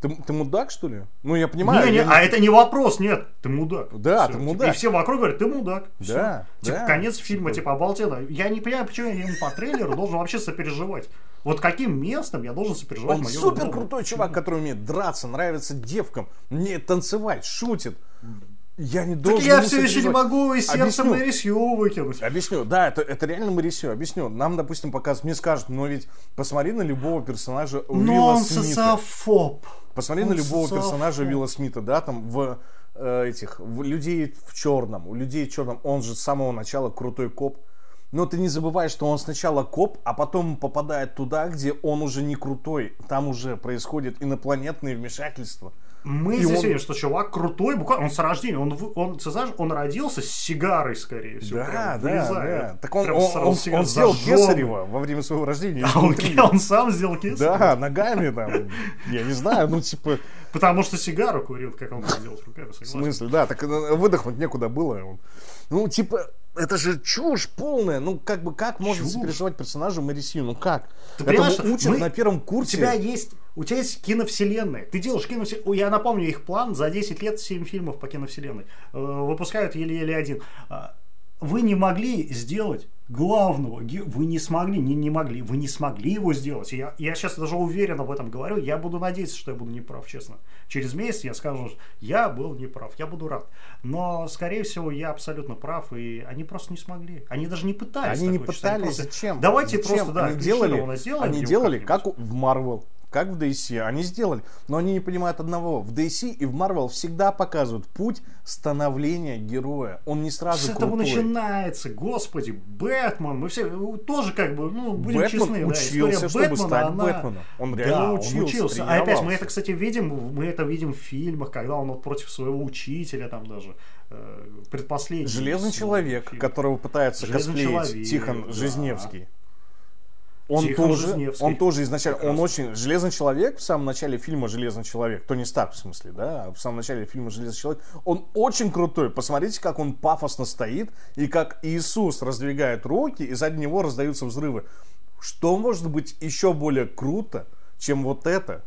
S2: Ты, ты мудак, что ли? Ну, я понимаю.
S1: Не, не,
S2: я не-
S1: а это не вопрос, нет, ты мудак.
S2: Да,
S1: Всё,
S2: ты мудак.
S1: И все вокруг говорят, ты мудак. Всё.
S2: Да,
S1: Типа,
S2: да,
S1: конец фильма,
S2: типа-
S1: обалденно. Я не понимаю, почему я ему по трейлеру должен вообще сопереживать. Вот каким местом я должен сопереживать
S2: Он
S1: майору
S2: супер крутой чувак, который умеет драться, нравится девкам, умеет танцевать, шутит. Я не
S1: Так
S2: должен
S1: я
S2: ему
S1: все еще не могу из сердца
S2: Объясню.
S1: Мэрисью выкинуть.
S2: Объясню, да, это, это реально Марисю, объясню. Нам, допустим, показывают, мне скажут, но ведь посмотри на любого персонажа
S1: Но
S2: Уилла
S1: он
S2: Смита.
S1: социофоб.
S2: Посмотри
S1: Он
S2: на любого
S1: социофоб.
S2: персонажа Уилла Смита, да, там в э, этих, в людей в черном, у людей в черном, он же с самого начала крутой коп. Но ты не забывай, что он сначала коп, а потом попадает туда, где он уже не крутой. Там уже происходит инопланетные вмешательства.
S1: Мы
S2: И
S1: здесь
S2: он-
S1: видим, что чувак крутой, буквально, он с рождения, он, в- он, ты знаешь, он родился с сигарой, скорее всего.
S2: Да,
S1: прям
S2: да,
S1: вырезает.
S2: да. Так он,
S1: Прям
S2: он, он, он сделал
S1: зажжён.
S2: Кесарева во время своего рождения.
S1: А он, он сам сделал кесарево?
S2: Да, ногами там. Я не знаю, ну типа,
S1: Потому что сигару курил, как он делать руками,
S2: в
S1: согласен.
S2: смысле, да, так э, выдохнуть некуда было. Ну, типа, это же чушь полная. Ну, как бы, как можно
S1: Чушь.
S2: сопереживать персонажу Марисью? Ну, как?
S1: Ты
S2: Этому учат
S1: мы-
S2: на первом
S1: У
S2: курсе.
S1: тебя есть, у тебя есть киновселенная. Ты делаешь киновселенную. Я напомню их план. За 10 лет 7 фильмов по киновселенной. Э, Выпускают еле-еле один. А, Вы не могли сделать главного. Вы не смогли, не, не могли. Вы не смогли его сделать. Я, я сейчас даже уверен об этом говорю. Я буду надеяться, что я буду неправ, честно. Через месяц я скажу, что я был неправ. Я буду рад. Но, скорее всего, я абсолютно прав. И они просто не смогли. Они даже не пытались.
S2: Они не
S1: читать.
S2: Пытались.
S1: просто,
S2: Зачем?
S1: Давайте
S2: Зачем?
S1: просто, да,
S2: они делали,
S1: сделаем
S2: они делали как у- в Marvel, как в DC. Они сделали. Но они не понимают одного. В DC и в Marvel всегда показывают путь становления героя. Он не сразу
S1: С этого
S2: крутой.
S1: начинается, господи, Бэтмен, мы все тоже как бы, ну, будем
S2: Бэтмен
S1: честны, да,
S2: учился,
S1: история
S2: чтобы
S1: Бэтмена,
S2: стать
S1: она...
S2: Бэтменом. Он реально
S1: да,
S2: учился,
S1: он учился. А опять мы это, кстати, видим, мы это видим в фильмах, когда он вот против своего учителя там даже э, предпоследний.
S2: Железный человек,
S1: фильмов.
S2: которого пытается
S1: Железный
S2: косплеить
S1: человек,
S2: Тихон
S1: да.
S2: Жизневский. Он
S1: Тихон
S2: тоже,
S1: Жизневский.
S2: он тоже изначально, он очень Железный человек в самом начале фильма Железный человек, Тони Старк в смысле, да, а в самом начале фильма Железный человек, он очень крутой. Посмотрите, как он пафосно стоит и как Иисус раздвигает руки и сзади него раздаются взрывы. Что может быть еще более круто, чем вот это?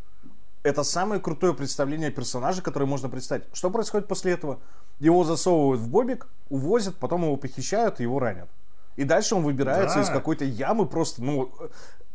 S2: Это самое крутое представление персонажа, которое можно представить. Что происходит после этого? Его засовывают в бобик, увозят, потом его похищают и его ранят. И дальше он выбирается
S1: Да.
S2: из какой-то ямы просто, ну,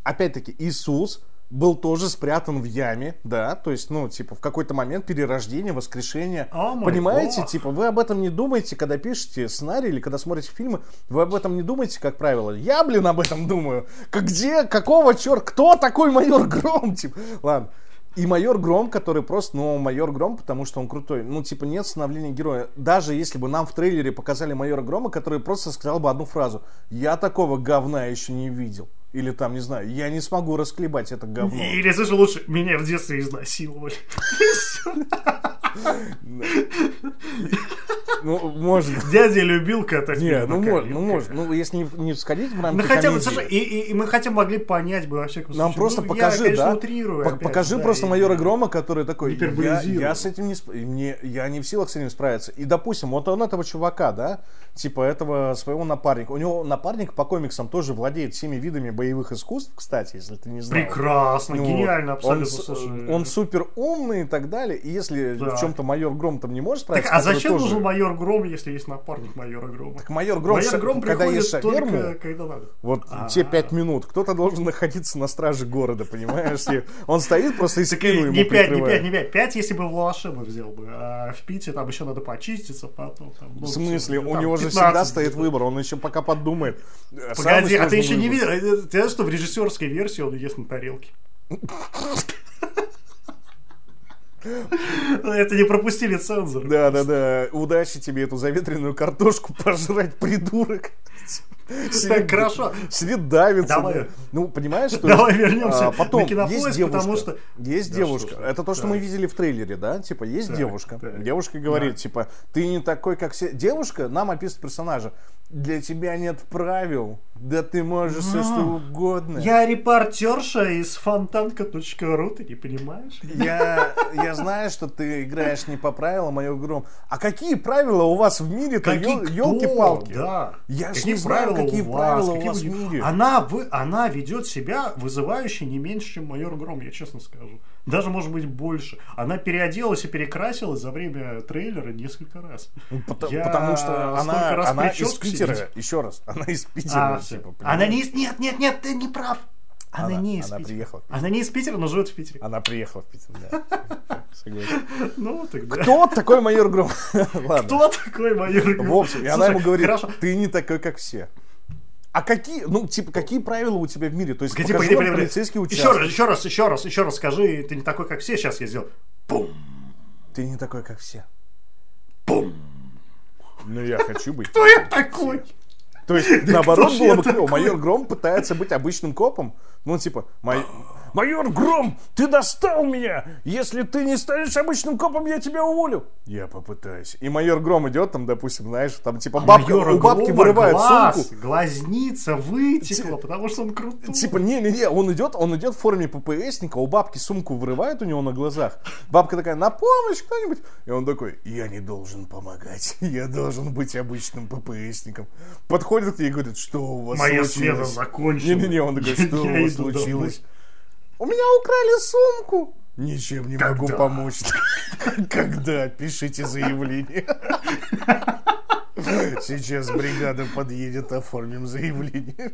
S2: опять-таки, Иисус был тоже спрятан в яме, да, то есть, ну, типа, в какой-то момент перерождения, воскрешения.
S1: Мой
S2: Понимаете,
S1: бог.
S2: типа, вы об этом не думаете, когда пишете сценарий или когда смотрите фильмы, вы об этом не думаете, как правило. Я, блин, об этом думаю. Как где, какого черт, кто такой майор Гром, типа, ладно. И майор Гром, который просто, ну, майор Гром, потому что он крутой. Ну, типа, нет становления героя. Даже если бы нам в трейлере показали майора Грома, который просто сказал бы одну фразу. Я такого говна еще не видел. Или там, не знаю, я не смогу расклебать это говно.
S1: Или, слушай, лучше, меня в детстве изнасиловали.
S2: Ну, может.
S1: Дядя любил катать
S2: Не, ну,
S1: коньках.
S2: ну, может. Ну, если не, не сходить в рамки
S1: Мы хотя бы, слушай, и, и- и мы хотя бы могли понять бы во всяком
S2: Нам
S1: случае.
S2: просто
S1: Ну,
S2: покажи,
S1: я, конечно,
S2: да?
S1: утрирую
S2: По-
S1: опять,
S2: покажи
S1: да,
S2: просто
S1: и-
S2: майора Грома, который такой, я, я с этим не, сп- мне, я не в силах с этим справиться. И, допустим, вот он этого чувака, да, типа этого своего напарника. У него напарник по комиксам тоже владеет всеми видами боевых искусств, кстати, если ты не знал.
S1: Прекрасно,
S2: Ну,
S1: гениально, абсолютно.
S2: Он,
S1: слушай.
S2: он супер умный и так далее. И если
S1: Да.
S2: В чем-то майор Гром там не может
S1: Так,
S2: справиться,
S1: а
S2: который
S1: зачем
S2: тоже-
S1: нужен майор Гром, если есть напарник майора Грома?
S2: Так майор Гром,
S1: майор Гром
S2: когда
S1: приходит
S2: есть шаверму,
S1: только когда надо.
S2: вот
S1: А.
S2: те пять минут, кто-то должен находиться на страже города, понимаешь? И он стоит просто и спину ему
S1: не 5, не. 5, не 5. 5, если бы в бы взял бы. А в Пите там еще надо почиститься потом. Там,
S2: В смысле? У него же
S1: 15
S2: всегда стоит выбор, он еще пока подумает.
S1: Погоди, а ты еще не видел? э, Ты знаешь, что в режиссерской версии он ест на тарелке? Это не пропустили цензор.
S2: Да, да, да. Удачи тебе эту заветренную картошку пожрать, придурок. Сидит-
S1: хорошо.
S2: Сидит, давится.
S1: Давай.
S2: да. Ну, понимаешь, что
S1: Давай вернемся
S2: а, потом
S1: на Кинопоиск,
S2: есть девушка.
S1: потому что-
S2: Есть
S1: Да
S2: девушка.
S1: что
S2: Это то, что
S1: так.
S2: мы видели в трейлере, да? Типа, есть
S1: Так,
S2: девушка.
S1: так.
S2: Девушка говорит,
S1: Да.
S2: типа, ты не такой, как все. Девушка нам описывает персонажа. Для тебя нет правил. Да ты можешь все что угодно.
S1: Я репортерша из фонтанка.ру, ты не понимаешь?
S2: Я, я знаю, что ты играешь не по правилам, а игром. А какие правила у вас в мире-то, елки-палки?
S1: Да.
S2: Я
S1: какие правила
S2: какие
S1: у вас,
S2: правила у
S1: какие
S2: вас в мире.
S1: Она, вы, она ведет себя вызывающе не меньше, чем майор Гром, я честно скажу. Даже, может быть, больше. Она переоделась и перекрасилась за время трейлера несколько раз.
S2: Ну, Потому,
S1: Я
S2: потому что она,
S1: раз
S2: она из Питера.
S1: сидеть.
S2: Еще раз, она из Питера.
S1: А,
S2: типа,
S1: Она не... Нет, нет, нет, ты не прав. Она,
S2: Она-
S1: не из
S2: она
S1: Питера.
S2: приехала в
S1: Она не из Питера, но живет в Питере.
S2: Она приехала в Питер, да.
S1: Ну, тогда.
S2: Кто такой майор Гром? Ладно.
S1: Кто такой майор Гром?
S2: В общем, и она ему говорит, ты не такой, как все. А какие, ну, типа, какие правила у тебя в мире? То есть,
S1: Погоди,
S2: покажи
S1: погоди, погоди.
S2: полицейский
S1: Еще
S2: участок.
S1: раз, еще раз, еще раз, еще раз скажи, ты не такой, как все, сейчас я сделал. Бум,
S2: Ты не такой, как все.
S1: бум.
S2: Ну, я хочу быть.
S1: Кто я такой?
S2: То есть, наоборот, было бы клево. Майор Гром пытается быть обычным копом. Ну, типа, май- Майор Гром, ты достал меня! Если ты не станешь обычным копом, я тебя уволю. Я попытаюсь. И майор Гром идет там, допустим, знаешь, там типа бабка,
S1: Майора
S2: у бабки
S1: Грома
S2: вырывает
S1: глаз,
S2: сумку.
S1: глазница вытекла, потому что он крутой.
S2: Типа, не-не-не, он идет, он идет в форме ППСника, у бабки сумку вырывает у него на глазах. Бабка такая, на помощь кто-нибудь? И он такой, я не должен помогать, я должен быть обычным ППСником. Подходит к ней и говорит, что у вас
S1: Моя
S2: случилось?
S1: смена закончена.
S2: Не-не-не, он такой, что у вас случилось? У меня украли сумку. Ничем не могу
S1: Когда?
S2: помочь. Когда? Пишите заявление. Сейчас бригада подъедет, оформим заявление.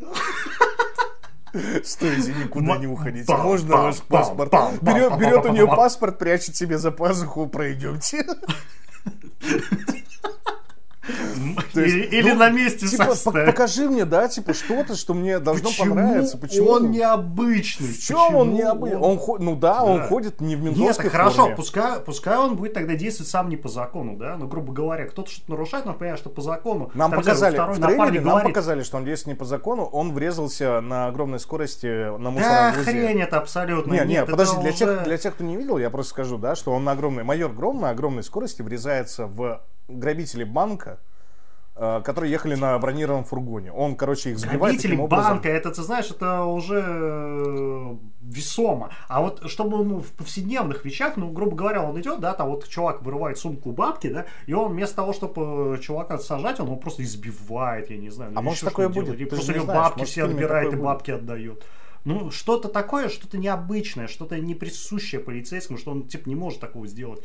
S2: Стойте, никуда не уходите. Можно ваш паспорт? Берет, у нее паспорт, прячет себе за пазуху, пройдемте. Есть,
S1: Или, или
S2: ну,
S1: на месте
S2: Типа, по- покажи мне, да, типа что-то, что мне должно
S1: Почему
S2: понравиться. Почему
S1: он необычный?
S2: В чем он
S1: Почему
S2: необычный? Он, ну да, он
S1: Да.
S2: ходит не в
S1: Нет,
S2: ментовской
S1: так хорошо, пускай, пускай он будет тогда действовать сам не по закону, да, ну, грубо говоря, кто-то что-то нарушает, но понимает, что по закону.
S2: Нам
S1: Там,
S2: показали,
S1: второй
S2: в трейлере нам
S1: говорит,
S2: показали, что он действует не по закону, он врезался на огромной скорости на
S1: Да,
S2: мусоровозе.
S1: хрень это абсолютно.
S2: Не, не,
S1: Нет, это
S2: подожди, для,
S1: уже-
S2: тех, для тех, кто не видел, я просто скажу, да, что он на огромной, майор Гром на огромной скорости врезается в грабителей банка, которые ехали на бронированном фургоне. Он, короче, их сбивает
S1: Грабители
S2: образом.
S1: банка, это, ты знаешь, это уже э, весомо. А вот чтобы ну, в повседневных вещах, ну, грубо говоря, он идет, да, там вот чувак вырывает сумку бабки, да, и он вместо того, чтобы чувака сажать, он его просто избивает, я не знаю. ну,
S2: А
S1: или
S2: может такое будет? Ты
S1: просто у
S2: не
S1: него бабки
S2: может,
S1: все отбирает и
S2: такое будет.
S1: бабки отдает. Ну, что-то такое, что-то необычное, что-то не присущее полицейскому, что он, типа, не может такого сделать.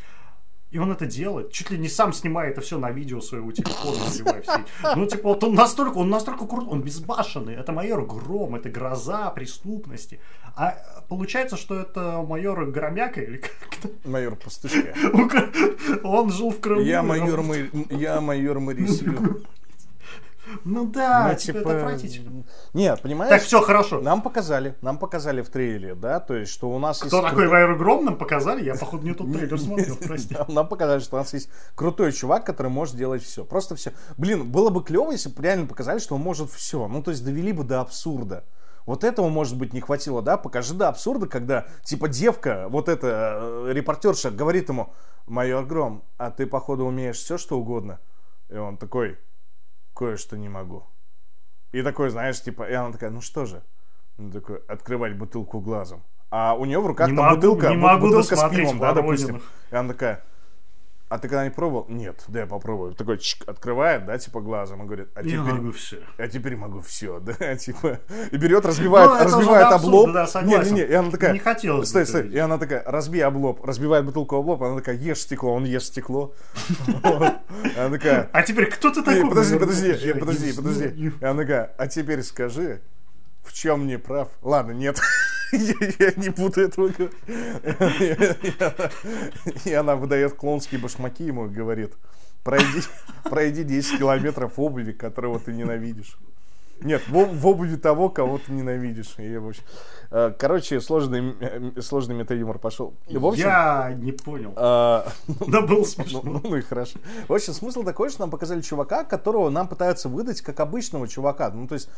S1: И он это делает. Чуть ли не сам снимает это все на видео своего телефона, наливая. Ну, типа, вот он настолько, он настолько крут, он безбашенный. Это майор Гром, это гроза преступности. А получается, что это майор Громяка или как-то?
S2: Майор Пастушка.
S1: Он жил в Крыму.
S2: Я майор, я майор Марисю.
S1: Ну да,
S2: Ну,
S1: типа,
S2: типа,
S1: это отвратительно.
S2: Нет, понимаешь?
S1: Так, все, хорошо.
S2: Нам показали, нам показали в трейлере, да, то есть, что у нас
S1: Кто
S2: есть...
S1: такой
S2: крутой-
S1: майор Гром нам показали? Я, походу, не тот трейлер смотрел, прости.
S2: Нам- Нам показали, что у нас есть крутой чувак, который может делать все. Просто все. Блин, было бы клево, если бы реально показали, что он может все. Ну, то есть довели бы до абсурда. Вот этого, может быть, не хватило, да? Покажи до абсурда, когда, типа, девка, вот эта э, репортерша, говорит ему, майор Гром, а ты, походу, умеешь все, что угодно? И он такой, кое-что не могу. И такой, знаешь, типа, и она такая, ну что же? Он такой, открывать бутылку глазом. А у нее в руках
S1: Не
S2: там
S1: могу-
S2: бутылка,
S1: не могу
S2: бутылка с пивом, да, допустим. И она такая, а ты когда-нибудь пробовал? Нет, да, я попробую. Такой чик, открывает, да, типа глазом, и говорит, а
S1: Я
S2: теперь,
S1: могу все.
S2: а теперь могу все, да, типа, и берет, разбивает,
S1: Ну,
S2: разбивает облоб.
S1: да, согласен.
S2: Не, не, не, и она такая,
S1: Не хотелось
S2: стой, стой, и она такая, разбей облоб, разбивает бутылку облоб, она такая, ешь стекло, он ест стекло. Она такая,
S1: А теперь кто ты
S2: «Эй,
S1: такой?
S2: подожди, подожди,
S1: Я
S2: подожди,
S1: не
S2: подожди. И она такая, а теперь скажи, в чем не прав? Ладно, нет. Я не буду этого говорить. И она- выдает клоунские башмаки ему и говорит, пройди, пройди 10 километров обуви, которого ты ненавидишь. Нет, в, в обуви того, кого ты ненавидишь. И, в общем, э, короче, сложный, э, сложный метаюмор пошел. В общем,
S1: Я не понял.
S2: э,
S1: Да было
S2: ну,
S1: смешно.
S2: ну, ну и хорошо. В общем, смысл такой, что нам показали чувака, которого нам пытаются выдать как обычного чувака. Ну, то есть,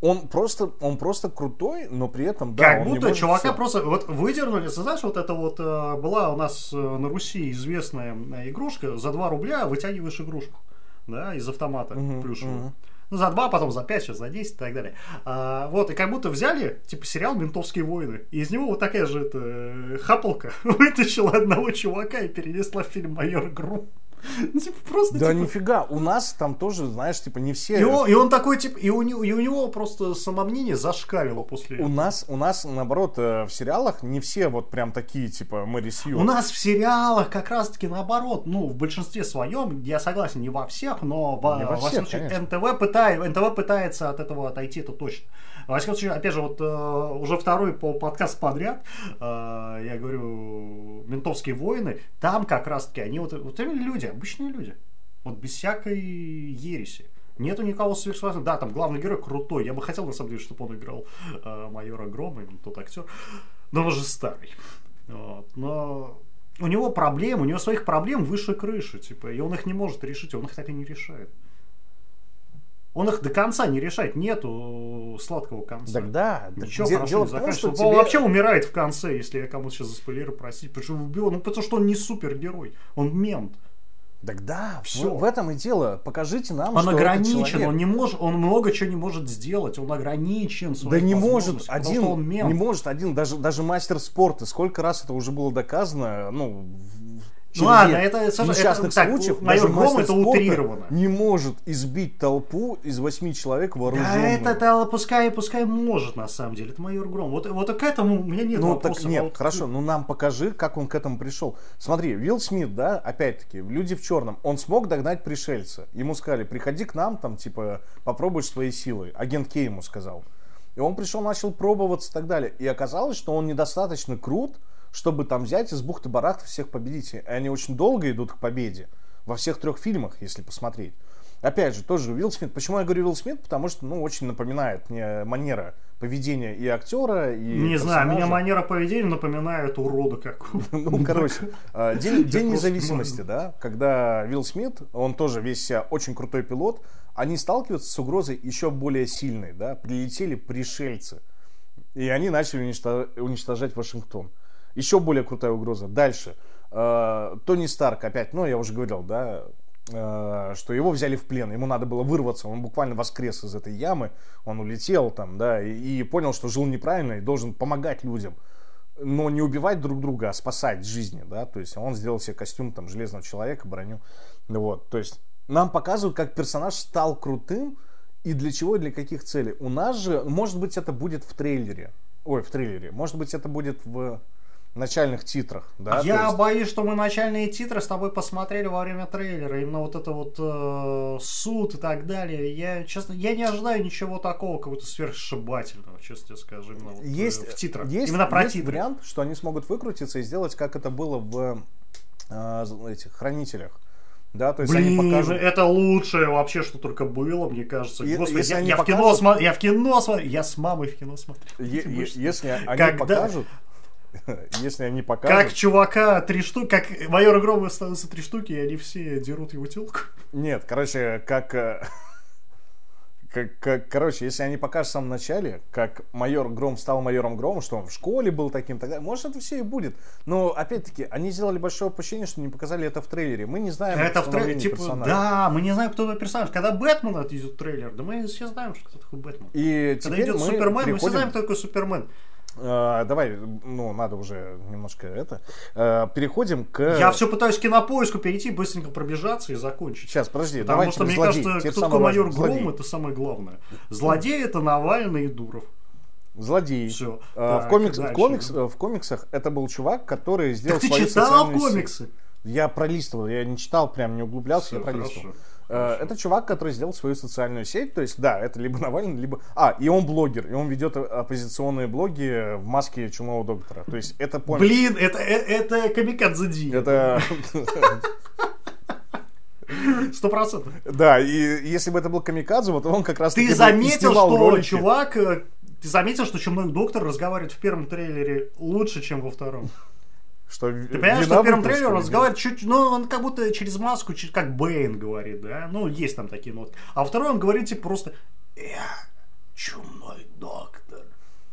S2: он просто, он просто крутой, но при этом, да,
S1: Как будто чувака
S2: всё.
S1: просто вот выдернули, знаешь, вот это вот э, была у нас на Руси известная игрушка, за 2 рубля вытягиваешь игрушку, да, из автомата
S2: Мгм,
S1: плюшевую.
S2: мгм.
S1: Ну, за 2, потом за 5, сейчас за 10 и так далее. А, вот, и как будто взяли, типа, сериал «Ментовские войны», и из него вот такая же это, э, хапалка вытащила одного чувака и перенесла в фильм «Майор Гру». Ну, типа, просто,
S2: Да
S1: типа,
S2: нифига, у нас там тоже, знаешь, типа не все...
S1: И он, и он такой, типа, и у, него, и у него просто самомнение зашкалило после
S2: У
S1: этого.
S2: нас, у нас, наоборот, э, в сериалах не все вот прям такие, типа, Мэри Сью.
S1: У нас в сериалах как раз-таки наоборот, ну, в большинстве своем, я согласен, не во всех, но во,
S2: Не во
S1: во всяком случае. НТВ, пытает, НТВ пытается от этого отойти, это точно. Во всяком случае, опять же, вот э, уже второй по подкаст подряд, э, я говорю, «Ментовские войны», там как раз-таки они вот, вот именно люди, обычные люди, вот без всякой ереси. Нету никого сверхспособного. Да, там главный герой крутой. Я бы хотел, на самом деле, чтобы он играл э, майора Грома, именно тот актер. Но он же старый. Вот. Но у него проблем, у него своих проблем выше крыши, типа, и он их не может решить, он их так и не решает. Он их до конца не решает, нету сладкого конца.
S2: Так да, так
S1: Ничего
S2: де-
S1: хорошо не
S2: том,
S1: заканчивается. Он
S2: тебе-
S1: вообще умирает в конце, если я кому-то сейчас за спойлеры простить. Почему убил? Ну, потому что он не супергерой, он мент.
S2: Так да,
S1: Всё.
S2: в, в этом и дело. Покажите нам,
S1: Он
S2: что
S1: ограничен,
S2: человек-
S1: он не может, он много чего не может сделать, он ограничен.
S2: Да не может один, не может один, даже, даже мастер спорта, сколько раз это уже было доказано, ну,
S1: Ну ладно, это,
S2: несчастных
S1: это так,
S2: случаев,
S1: майор
S2: даже
S1: Гром это утрировано.
S2: не может избить толпу из восьми человек
S1: Да
S2: вооруженную.
S1: это, это пускай, пускай может на самом деле, это майор Гром. Вот, вот к этому у меня нет
S2: Ну так
S1: вопросов. а
S2: нет,
S1: вот-
S2: хорошо, ну нам покажи, как он к этому пришел. Смотри, Уилл Смит, да, опять-таки, люди в черном, он смог догнать пришельца. Ему сказали, приходи к нам, там, типа, попробуешь свои силы. Агент Кей ему сказал. И он пришел, начал пробоваться и так далее. И оказалось, что он недостаточно крут, чтобы там взять из бухты барахта всех победить. И они очень долго идут к победе. Во всех трех фильмах, если посмотреть. Опять же, тоже Уилл Смит. Почему я говорю Уилл Смит? Потому что, ну, очень напоминает мне манера поведения и актера, и
S1: Не знаю, меня
S2: персонажа.
S1: манера поведения напоминает урода какого.
S2: Ну, короче, э, день, день независимости, да, когда Вилл Смит, он тоже весь себя очень крутой пилот, они сталкиваются с угрозой еще более сильной, да, прилетели пришельцы, и они начали уничто- уничтожать Вашингтон. Еще более крутая угроза. Дальше. Э, Тони Старк опять, ну, я уже говорил, да, э, что его взяли в плен, ему надо было вырваться, он буквально воскрес из этой ямы, он улетел там, да, и, и понял, что жил неправильно и должен помогать людям. Но не убивать друг друга, а спасать жизни, да, то есть он сделал себе костюм там железного человека, броню, вот, то есть нам показывают, как персонаж стал крутым и для чего и для каких целей. У нас же, может быть, это будет в трейлере, ой, в трейлере, может быть, это будет в начальных титрах, да,
S1: Я
S2: есть-
S1: боюсь, что мы начальные титры с тобой посмотрели во время трейлера. Именно вот это вот э, суд и так далее. Я, честно, я не ожидаю ничего такого, какого-то сверхшибательного, честно тебе скажу. Именно вот, э,
S2: есть,
S1: в титрах.
S2: есть,
S1: Именно про
S2: есть
S1: титры.
S2: вариант, что они смогут выкрутиться и сделать, как это было в э, этих хранителях. Да, то есть
S1: Блин,
S2: они покажут...
S1: это лучшее вообще, что только было, мне кажется.
S2: Е-
S1: Господи, я, я в кино
S2: покажут-
S1: я в кино смотрю, я с мамой в кино смотрел.
S2: Е- е- если они
S1: Когда-
S2: покажут, если они покажут,
S1: Как чувака три штуки, как майор Грома становится три штуки, и они все дерут его телку.
S2: нет, короче, как, э, как, как- короче, если они покажут в самом начале, как майор Гром стал майором Громом, что он в школе был таким, тогда, может это все и будет. Но опять-таки они сделали большое упущение, что не показали это в трейлере. Мы не знаем
S1: Это в трейлере, типа,
S2: персонажа.
S1: да, мы не знаем, кто это персонаж. Когда Бэтмен идет трейлер, да мы все знаем, что кто такой Бэтмен.
S2: И
S1: Когда идет
S2: мы
S1: Супермен, мы все знаем, кто такой Супермен.
S2: Э, давай, ну, надо уже немножко это. Э, переходим к...
S1: Я все пытаюсь к кинопоиску перейти, быстренько пробежаться и закончить.
S2: Сейчас, подожди,
S1: Потому
S2: давай
S1: что, мне
S2: злодей.
S1: кажется,
S2: Теперь
S1: кто такой майор. Гром,
S2: Злодей.
S1: это самое главное. Злодей это Навальный и Дуров.
S2: Злодей.
S1: Всё.
S2: Э, в, комикс- в комикс- э, в комиксах это был чувак, который сделал
S1: Так ты читал комиксы?
S2: Я пролистывал, я не читал, прям не углублялся,
S1: Всё,
S2: я пролистывал.
S1: хорошо, хорошо.
S2: Это чувак, который сделал свою социальную сеть, то есть, да, это либо Навальный, либо... А, и он блогер, и он ведет э, оппозиционные блоги в маске чумного доктора. То есть, это понял.
S1: Блин, это, э- это Камикадзе Ди.
S2: Это...
S1: Сто процентов.
S2: Да, и если бы это был Камикадзе, вот он как раз
S1: Ты заметил, что
S2: ролики.
S1: чувак... э, Ты заметил, что Чумной Доктор разговаривает в первом трейлере лучше, чем во втором?
S2: Что
S1: Ты понимаешь, что в первом трейлере он разговаривает чуть, ну, он как будто через маску, чуть как Бэйн говорит, да? Ну, есть там такие нотки. А во втором он говорит, типа, просто «Я чумной доктор».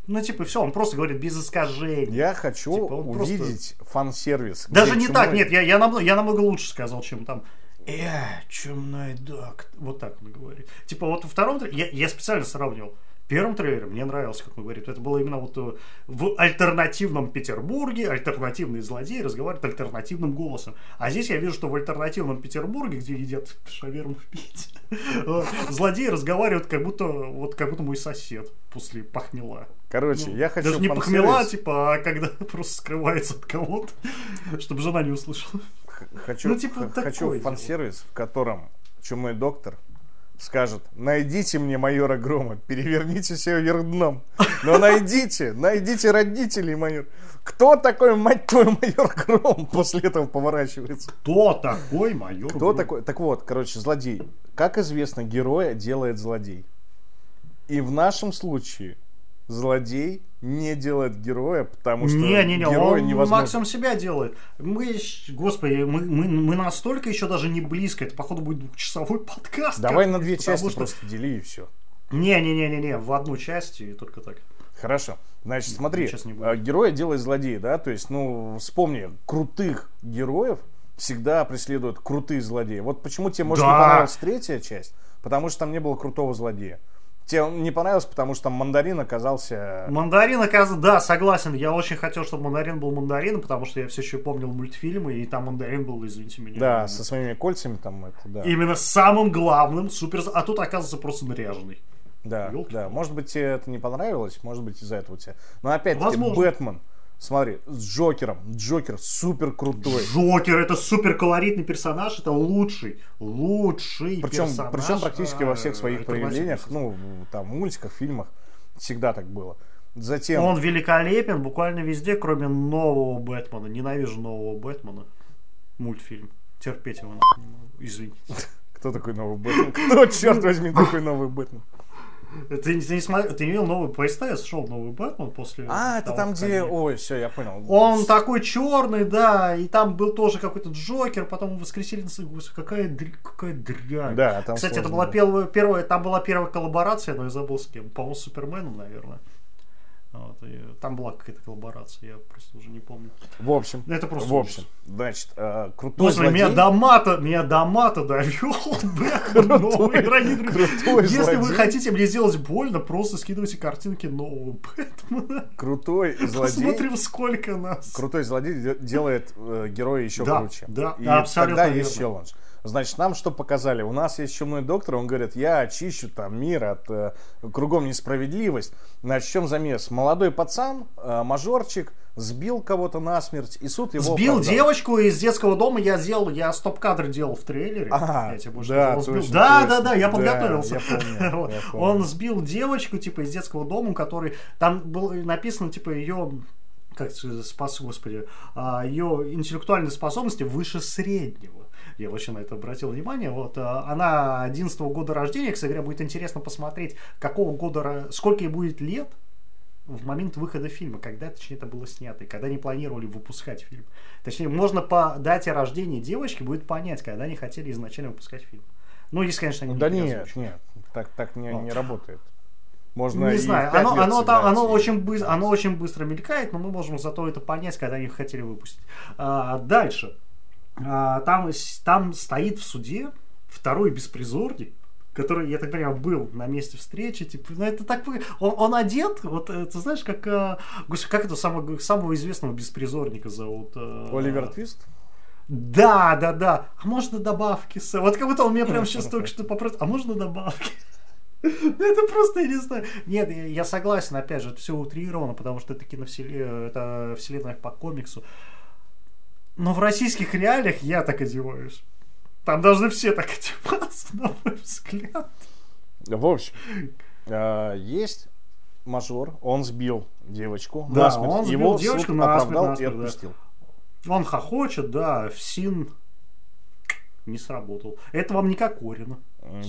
S1: Ну, типа, все, он просто говорит без искажений.
S2: Я хочу
S1: Типа, он просто-
S2: увидеть фан-сервис.
S1: Даже не
S2: чумной-
S1: так, нет, я, я, намного, я намного лучше сказал, чем там «Я чумной доктор». Вот так он говорит. Типа, вот во втором трейлере, я, я специально сравнивал. Первом трейлере мне нравилось, как он говорит. Это было именно вот э, в альтернативном Петербурге альтернативный злодей разговаривает альтернативным голосом. А здесь я вижу, что в альтернативном Петербурге, где едят шаверму Питере, э, злодей разговаривает как будто, вот, как будто мой сосед после похмела.
S2: Короче,
S1: Ну,
S2: я хочу
S1: Даже не похмела, типа, а когда просто скрывается от кого-то, чтобы жена не услышала.
S2: Хочу,
S1: Ну, типа,
S2: хочу фан-сервис, в котором чумной доктор скажет, найдите мне майора Грома, переверните все вверх дном. Но найдите, найдите родителей майор. Кто такой, мать твою, майор Гром? После этого поворачивается.
S1: Кто такой майор?
S2: Кто
S1: Гром?
S2: такой? Так вот, короче, злодей. Как известно, героя делает злодей. И в нашем случае злодей не делает героя, потому что
S1: Не-не-не,
S2: героя
S1: он
S2: невозможно.
S1: максимум себя делает. Мы, господи, мы, мы, мы настолько еще даже не близко. Это, походу, будет двухчасовой подкаст.
S2: Давай
S1: как-
S2: на две части
S1: что-
S2: просто дели и все.
S1: Не-не-не-не-не, в одну часть и только так.
S2: Хорошо. Значит, смотри,
S1: не
S2: а, героя делает злодей, да? То есть, ну, вспомни, крутых героев всегда преследуют крутые злодеи. Вот почему тебе, может, не
S1: Да.
S2: понравилась третья часть? Потому что там не было крутого злодея. Тебе он не понравилось, потому что там мандарин оказался...
S1: Мандарин, оказывается, да, согласен. Я очень хотел, чтобы мандарин был мандарином, потому что я все еще помнил мультфильмы, и там мандарин был, извините меня.
S2: Да, со своими кольцами там это, да.
S1: Именно самым главным, супер... А тут, оказывается, просто наряженный.
S2: Да,
S1: Ёлки.
S2: да. Может быть, тебе это не понравилось, может быть, из-за этого тебе. Но опять-таки. Бэтмен, смотри, с Джокером. Джокер супер крутой.
S1: Джокер это супер колоритный персонаж, это лучший, лучший
S2: Причем,
S1: персонаж.
S2: причем практически во всех
S1: э,
S2: своих
S1: альтернативной
S2: проявлениях, ну, там, мультиках, фильмах, всегда так было. Затем,
S1: Он великолепен буквально везде, кроме нового Бэтмена. Ненавижу нового Бэтмена. Мультфильм. Терпеть его нахуй не могу. Извините.
S2: кто такой новый Бэтмен? Кто, черт возьми, такой новый Бэтмен?
S1: Ты, ты не смотрел, ты не видел новый по СТС шел новый Бэтмен после.
S2: А, это
S1: того,
S2: там,
S1: как
S2: где...
S1: они-
S2: Ой, все, я понял.
S1: Он такой черный, да, и там был тоже какой-то Джокер, потом воскресенье, господи, какая, дрь- какая дрянь.
S2: Да, там
S1: Кстати, это
S2: сложно
S1: была
S2: было.
S1: первая, первая, там была первая коллаборация, но я забыл с кем. По-моему, с Суперменом, наверное. Вот, и там была какая-то коллаборация, я просто уже не помню.
S2: В общем,
S1: Это просто
S2: в общем,
S1: ужас.
S2: значит, э, крутой
S1: меня
S2: злодей...
S1: до мата, меня до мата довел Бэтмен новый, дорогие друзья.
S2: крутой
S1: Если вы
S2: злодей.
S1: хотите мне сделать больно, просто скидывайте картинки нового Бэтмена.
S2: Крутой злодей...
S1: Посмотрим, сколько нас.
S2: Крутой злодей де- делает э, героя еще
S1: Да,
S2: круче.
S1: да,
S2: И
S1: абсолютно
S2: тогда
S1: верно.
S2: есть челлендж. Значит, нам что показали? У нас есть чумной доктор, он говорит, я очищу там мир от э, кругом несправедливость. Значит, в чем замес? Молодой пацан, э, мажорчик, сбил кого-то насмерть, и суд его
S1: Сбил
S2: оправдал.
S1: девочку из детского дома, я сделал, я стоп-кадр делал в трейлере.
S2: Ага,
S1: я тебе больше
S2: да,
S1: сказал. Сбил-
S2: точно,
S1: да,
S2: точно.
S1: да, да, я
S2: Да,
S1: подготовился.
S2: я помню, я помню.
S1: Он сбил девочку, типа, из детского дома, который, там было написано, типа, ее как спас, господи, а, ее интеллектуальные способности выше среднего. Я вообще на это обратил внимание. Вот а, она 11 года рождения, кстати говоря, будет интересно посмотреть, какого года, сколько ей будет лет в момент выхода фильма, когда, точнее, это было снято, и когда они планировали выпускать фильм. Точнее, можно по дате рождения девочки будет понять, когда они хотели изначально выпускать фильм. Ну, если, конечно, они
S2: Да
S1: не
S2: нет, нет, так, так не,
S1: Вот.
S2: не работает. Можно
S1: Не знаю, оно, оно, там, оно, очень быстро, оно очень быстро мелькает, но мы можем зато это понять, когда они хотели выпустить. А, дальше. А, там, там стоит в суде второй беспризорник, который, я так понимаю, был на месте встречи, типа, ну это так, он, он одет, вот, э, ты знаешь, как, господи, как это самого, самого известного беспризорника зовут? э,
S2: Оливер Твист?
S1: Да, да, да. А можно добавки? Сэм? Вот как будто он меня прям сейчас только что попросил. А можно добавки? Ну, Это просто, я не знаю. Нет, я я согласен, опять же, это все утрировано, потому что это киновселенная, это вселенная по комиксу. Но в российских реалиях я так одеваюсь. Там должны все так одеваться, на мой взгляд.
S2: В общем, э, есть мажор, он сбил девочку
S1: Да,
S2: насмерть.
S1: он сбил
S2: Его
S1: девочку
S2: суд
S1: насмерть,
S2: оправдал и
S1: насмерть, да.
S2: отпустил.
S1: Он хохочет, да, в син не сработал. Это вам не Кокорина.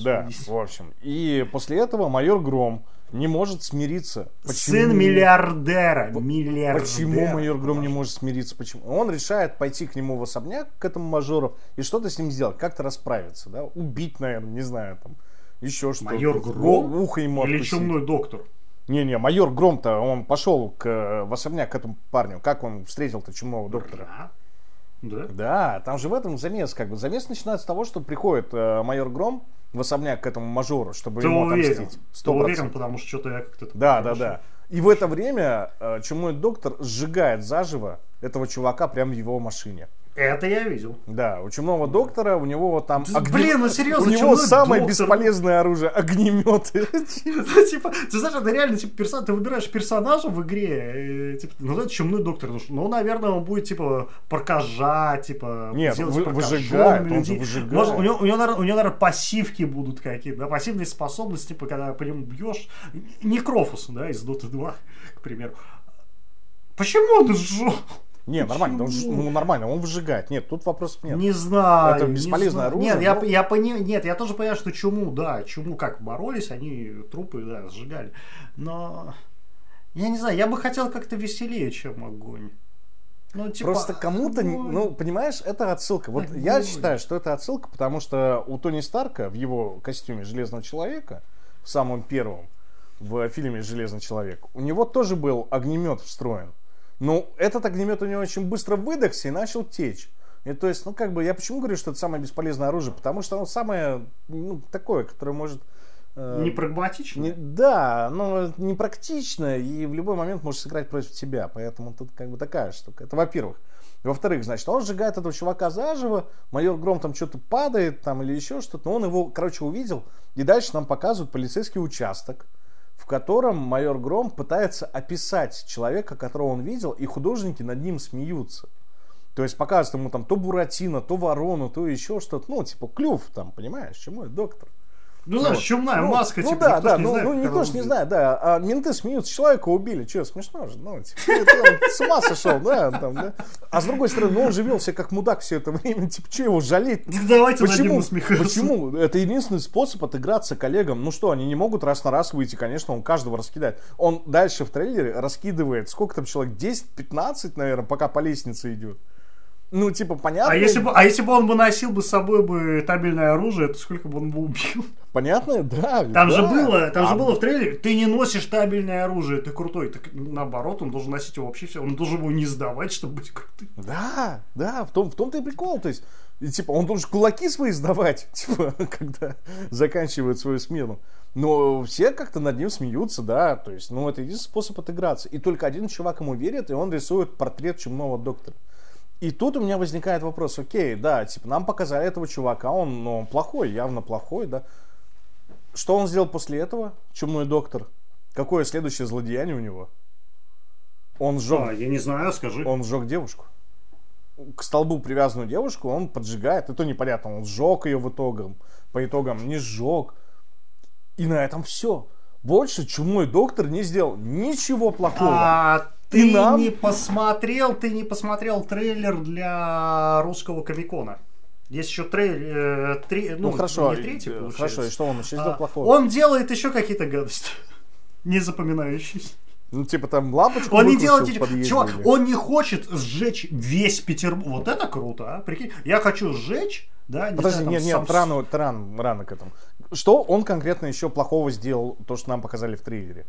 S2: Да, в общем. И после этого майор Гром не может смириться.
S1: Сын миллиардера. Миллиардера.
S2: Почему майор Гром не может смириться? Почему? Он решает пойти к нему в особняк, к этому мажору, и что-то с ним сделать, как-то расправиться, да? Убить, наверное, не знаю, там, еще что-то.
S1: Майор Гром?
S2: Ухо ему
S1: Или
S2: откусить.
S1: чумной доктор?
S2: Не-не, майор Гром-то, он пошел к, э, в особняк к этому парню. Как он встретил-то чумного доктора?
S1: Да. Да?
S2: Да, там же в этом замес, как бы. Замес начинается с того, что приходит э, майор Гром в особняк к этому мажору, чтобы
S1: Ты
S2: ему
S1: уверен?
S2: отомстить.
S1: Ты
S2: Сто
S1: уверен, потому что что-то я как-то...
S2: Да, да, да. И в это время э, чумной доктор сжигает заживо этого чувака прямо в его машине.
S1: Это я видел.
S2: Да, у чумного доктора, у него вот там...
S1: Да, блин, ну серьезно,
S2: У него самое
S1: доктор, ну.
S2: бесполезное оружие, огнеметы.
S1: Типа, ты знаешь, это реально, типа, персон... ты выбираешь персонажа в игре, э, типа, ну, это чумной доктор, ну, наверное, он будет, типа, прокажать, типа,
S2: Нет, вы- выжигает, он же выжигает.
S1: Может, у него, у него, наверное, у него, наверное, пассивки будут какие-то, да, пассивные способности, типа, когда по нему бьешь, не Крофус, да, из Dota 2, к примеру. Почему он сжег?
S2: Не, нормально, он, ну, нормально, он выжигает. Нет, тут вопросов нет.
S1: Не знаю.
S2: Это
S1: не
S2: бесполезное
S1: знаю.
S2: оружие,
S1: Нет, я,
S2: но-
S1: я пони- Нет, я тоже понимаю, что чуму, да, чуму как боролись, они трупы, да, сжигали. Но я не знаю, я бы хотел как-то веселее, чем огонь. Ну, типа,
S2: Просто кому-то, не-
S1: огонь.
S2: ну, понимаешь, это отсылка. Вот
S1: Огонь.
S2: я считаю, что это отсылка, потому что у Тони Старка в его костюме Железного Человека, в самом первом, в фильме Железный Человек, у него тоже был огнемет встроен. Но этот огнемет у него очень быстро выдохся и начал течь. И то есть, ну, как бы, я почему говорю, что это самое бесполезное оружие? Потому что оно самое, ну, такое, которое может... э,
S1: Не прагматично.
S2: не- да, но непрактично и в любой момент может сыграть против тебя. Поэтому тут как бы такая штука. Это во-первых. Во-вторых, значит, он сжигает этого чувака заживо, майор Гром там что-то падает там или еще что-то, но он его, короче, увидел, и дальше нам показывают полицейский участок, в котором майор Гром пытается описать человека, которого он видел, и художники над ним смеются. То есть показывают ему там то Буратино, то Ворону, то еще что-то, ну, типа клюв там, понимаешь, чему это доктор?
S1: Ну, знаешь,
S2: Вот.
S1: чумная
S2: Ну,
S1: маска,
S2: ну
S1: типа,
S2: да, да,
S1: не
S2: ну,
S1: знает,
S2: ну никто
S1: она
S2: ж не знает, да, а менты смеются, человека убили, что, смешно же, ну, типа, он с ума сошел, да, там, да. А с другой стороны, ну, он же вел себя как мудак все это время, типа, что его жалеть?
S1: Давайте над
S2: Почему?
S1: насмехаться.
S2: Почему? Это единственный способ отыграться коллегам. Ну что, они не могут раз на раз выйти, конечно, он каждого раскидает. Он дальше в трейлере раскидывает, сколько там человек, 10-15, наверное, пока по лестнице идет. Ну, типа, понятно.
S1: А если, бы, а если бы он бы носил бы с собой бы табельное оружие, то сколько бы он бы убил?
S2: Понятно? Да.
S1: Там
S2: да.
S1: же было, там же
S2: А
S1: было в трейлере, ты не носишь табельное оружие, ты крутой. Так наоборот, он должен носить его вообще все. Он должен его не сдавать, чтобы быть крутым.
S2: Да, да, в, том, в том-то и прикол. То есть, и, типа, он должен кулаки свои сдавать, типа, когда заканчивает свою смену. Но все как-то над ним смеются, да, то есть, ну, это единственный способ отыграться. И только один чувак ему верит, и он рисует портрет чумного доктора. И тут у меня возникает вопрос, окей, да, типа, нам показали этого чувака, он, ну, он плохой, явно плохой, да. Что он сделал после этого, чумной доктор? Какое следующее злодеяние у него? Он сжег
S1: А, я не знаю, скажи.
S2: он сжег девушку. К столбу привязанную девушку он поджигает. Это непонятно. Он сжег ее в итогам. По итогам не сжег. И на этом все. Больше чумной доктор не сделал ничего плохого.
S1: А ты
S2: нам-
S1: не посмотрел, ты не посмотрел трейлер для русского комикона. Есть еще трейлер, э, три- ну,
S2: ну, хорошо.
S1: не третий, получается.
S2: хорошо, и что он еще сделал
S1: А,
S2: плохого?
S1: Он делает еще какие-то гадости. Не запоминающиеся.
S2: Ну, типа там лампочку
S1: Он не делает... эти-
S2: подъезде
S1: Чувак, он не хочет сжечь весь Петербург. Вот это круто, а? Прикинь, я хочу сжечь, да, не
S2: Подожди,
S1: знаю,
S2: нет, нет,
S1: сам-
S2: рано, рано, рано к этому. Что он конкретно еще плохого сделал, то, что нам показали в трейлере?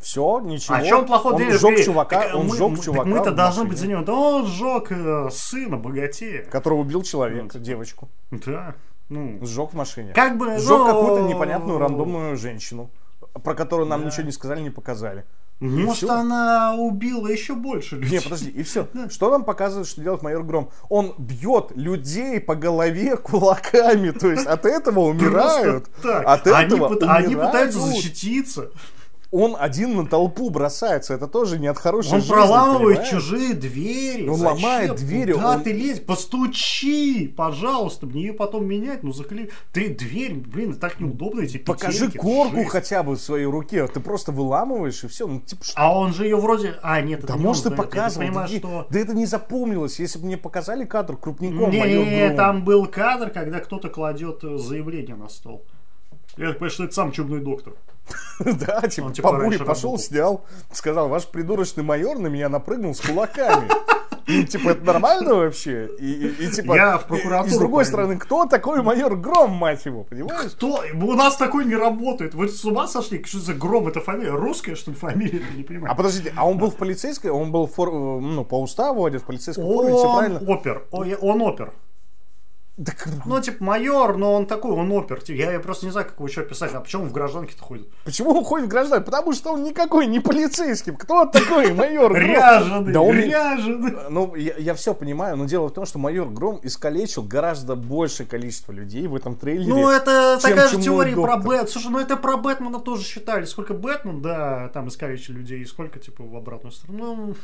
S2: Все, ничего.
S1: А что он плохой
S2: Он
S1: делает?
S2: сжег чувака,
S1: так,
S2: он
S1: мы-
S2: сжег
S1: мы-
S2: чувака.
S1: Мы-то должны быть за него. Да он сжег э, сына богатея.
S2: Который убил человека,
S1: Ну,
S2: девочку.
S1: Да. Ну,
S2: Сжег в машине.
S1: как бы...
S2: Сжег
S1: ну,
S2: какую-то непонятную рандомную женщину, про которую нам
S1: Да.
S2: ничего не сказали, не показали.
S1: Может,
S2: всё.
S1: она убила еще больше людей.
S2: Не, подожди, и все. Что нам показывает, что делает майор Гром? Он бьет людей по голове кулаками, то есть от этого умирают.
S1: Так.
S2: От
S1: они,
S2: этого
S1: они
S2: умирают.
S1: пытаются защититься.
S2: Он один на толпу бросается, это тоже не от хорошей
S1: Он
S2: жизни,
S1: проламывает
S2: понимаешь?
S1: чужие двери.
S2: Он
S1: Зачем?
S2: ломает двери,
S1: Куда
S2: он-
S1: ты лезешь? Постучи, пожалуйста. Мне ее потом менять. Ну, закли... Ты дверь, блин, так неудобно эти
S2: Покажи
S1: петельки,
S2: корку
S1: жесть.
S2: хотя бы в своей руке, ты просто выламываешь и все. Ну, типа, что?
S1: А он же ее вроде... А, нет, это
S2: Да
S1: не
S2: может
S1: он так
S2: показывал. да,
S1: что...
S2: да это не запомнилось. Если бы мне показали кадр крупником,
S1: Не, не, не, там был кадр, когда кто-то кладет э, заявление на стол. Я так понимаю, что это сам чумной доктор.
S2: Да, типа,
S1: типа,
S2: по буре
S1: раньше
S2: пошел, снял, сказал, ваш придурочный майор на меня напрыгнул с кулаками. И, типа, это нормально вообще? И, и, и, типа,
S1: Я в
S2: и-
S1: прокуратуру
S2: И, с другой
S1: пойду.
S2: стороны, кто такой майор Гром, мать его, понимаешь?
S1: Кто? У нас такой не работает. Вы с ума сошли? Что за гром? Это фамилия? Русская, что ли, фамилия? Я не понимаю.
S2: А подождите, а он был в полицейской, он был в фор- ну, по уставу одет в полицейскую форму, все правильно?
S1: опер. Он опер.
S2: Так,
S1: Ну, типа, майор, но он такой, он опер. Типа, Я, я просто не знаю, как его еще описать. А почему он в гражданке-то ходит?
S2: почему он ходит в граждан? Потому что он никакой не полицейский. Кто такой майор Гром?
S1: Ряженый,
S2: Да он-
S1: ряженый.
S2: Ну, я, все понимаю, но дело в том, что майор Гром искалечил гораздо большее количество людей в этом трейлере.
S1: Ну, это
S2: чем
S1: такая же
S2: «Чумной
S1: теория про
S2: доктор».
S1: Бэт. Слушай, ну это про Бэтмена тоже считали. Сколько Бэтмен, да, там искалечили людей, и сколько, типа, в обратную сторону. Ну,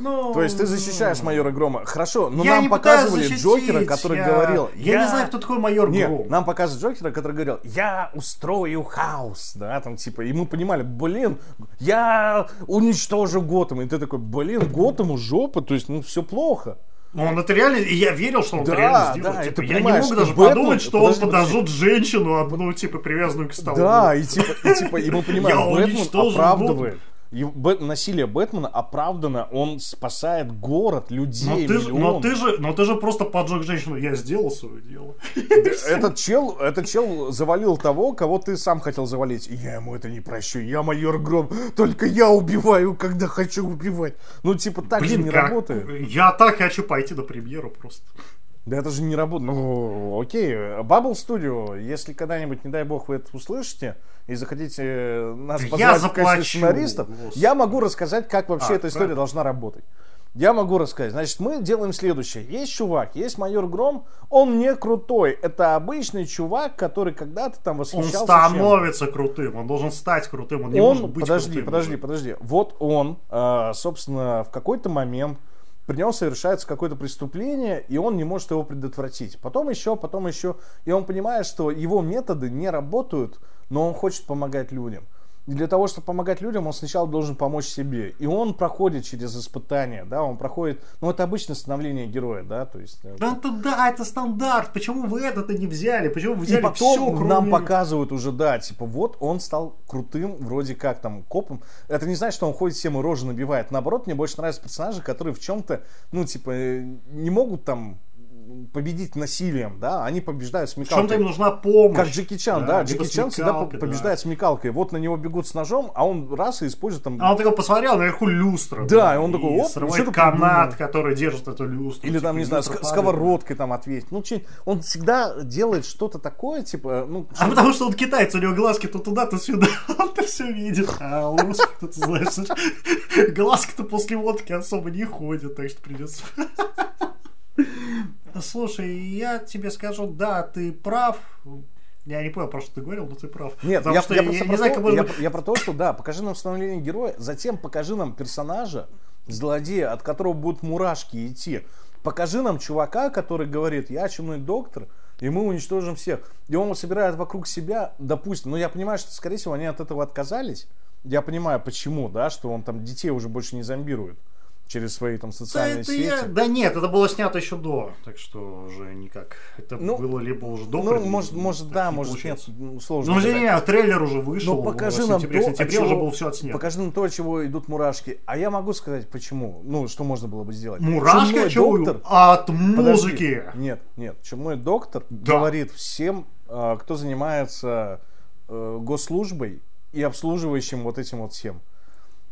S1: ну...
S2: То есть ты защищаешь майора Грома. Хорошо, но
S1: Я
S2: нам показывали Джокера, который
S1: я-
S2: говорил...
S1: Я, не знаю, кто такой майор
S2: Нет,
S1: Гром.
S2: нам показывают Джокера, который говорил, я устрою хаос, да, там типа, и мы понимали, блин, я уничтожу Готэм, и ты такой, блин, Готэму жопа, то есть, ну, все плохо.
S1: Ну, он это реально, и я верил, что он
S2: Да,
S1: это реально сделает.
S2: да,
S1: Типа, я не мог даже
S2: Бэтмен-
S1: подумать, что
S2: подожди,
S1: он
S2: подожди.
S1: подожжет женщину одну, типа, привязанную к столу.
S2: Да, и типа, и, типа, и мы понимаем,
S1: Я
S2: Бэтмен оправдывает. Бэт- насилие Бэтмена оправдано, он спасает город,
S1: Но
S2: людей,
S1: ты, же, но, ты же, но ты же просто поджег женщину. Я сделал свое дело.
S2: Этот чел, этот чел завалил того, кого ты сам хотел завалить. Я ему это не прощу. Я майор Гром. Только я убиваю, когда хочу убивать. Ну, типа, так же не
S1: как-
S2: работает.
S1: Я так хочу пойти на премьеру просто.
S2: Да это же не работает. Ну, окей. Bubble Studio, если когда-нибудь, не дай бог, вы это услышите и захотите нас
S1: Я
S2: позвать в
S1: заплачу,
S2: качестве сценаристов,
S1: господи.
S2: я могу рассказать, как вообще
S1: А,
S2: эта история
S1: правильно.
S2: должна работать. Я могу рассказать. Значит, мы делаем следующее. Есть чувак, есть майор Гром, он не крутой. Это обычный чувак, который когда-то там
S1: Он
S2: восхищался чем-то.
S1: становится крутым, он должен стать крутым, он не может
S2: он,
S1: быть
S2: подожди,
S1: крутым
S2: подожди,
S1: уже.
S2: подожди. Вот он, э, собственно, в какой-то момент при нем совершается какое-то преступление, и он не может его предотвратить. Потом еще, потом еще. И он понимает, что его методы не работают, но он хочет помогать людям. И для того, чтобы помогать людям, он сначала должен помочь себе. И он проходит через испытания, да, он проходит... Ну, это обычное становление героя, да, то есть... э,
S1: Да это да, это стандарт. Почему вы это не взяли? Почему вы
S2: И
S1: взяли
S2: потом
S1: все, кроме...
S2: нам показывают уже, да, типа, вот он стал крутым, вроде как там, копом. Это не значит, что он ходит всем и рожи набивает. Наоборот, мне больше нравятся персонажи, которые в чем-то, ну, типа, э, не могут там победить насилием, да, они побеждают
S1: В чем-то
S2: смекалкой.
S1: им нужна помощь.
S2: Как Джеки Чан, да,
S1: либо
S2: Джеки Чан всегда по-
S1: смекалкой, да.
S2: побеждает смекалкой. Вот на него бегут с ножом, а он раз и использует там...
S1: А он такой посмотрел, наверху люстра.
S2: Да, и он такой, оп,
S1: срывает канат,
S2: придумал.
S1: который держит эту люстру.
S2: Или там,
S1: типа,
S2: не знаю, ск- сковородкой там ответить. Ну, че- он всегда делает что-то такое, типа, ну...
S1: А потому что он китаец, у него глазки то туда, то сюда, он-то все видит. А у русских-то, ты знаешь, глазки-то после водки особо не ходят, так что придется... Слушай, я тебе скажу, да, ты прав. Я не понял, про что ты говорил, но ты прав.
S2: Нет,
S1: Потому
S2: я,
S1: что
S2: я
S1: я,
S2: просто
S1: не знаю,
S2: то, я, я про то, что да, покажи нам становление героя, затем покажи нам персонажа, злодея, от которого будут мурашки идти. Покажи нам чувака, который говорит, я чумной доктор, и мы уничтожим всех. И он собирает вокруг себя, допустим, но я понимаю, что, скорее всего, они от этого отказались. Я понимаю, почему, да, что он там детей уже больше не зомбирует через свои там
S1: Да,
S2: социальные
S1: это
S2: сети.
S1: я- да нет, это было снято еще до, так что уже никак. Это
S2: Ну,
S1: было либо уже до
S2: Ну, может, может, да,
S1: не
S2: может, нет,
S1: получается.
S2: ну, сложно.
S1: Ну, не, не, трейлер уже вышел.
S2: Ну, покажи нам
S1: сентябре,
S2: то,
S1: сентябре
S2: чего-
S1: уже был все отснято.
S2: Покажи нам то, от чего идут мурашки. А я могу сказать, почему. Ну, что можно было бы сделать.
S1: Мурашки от чего?
S2: доктор...
S1: От
S2: Подожди.
S1: музыки.
S2: Нет, нет. Чумной доктор
S1: Да.
S2: говорит всем, э, кто занимается э, госслужбой и обслуживающим вот этим вот всем.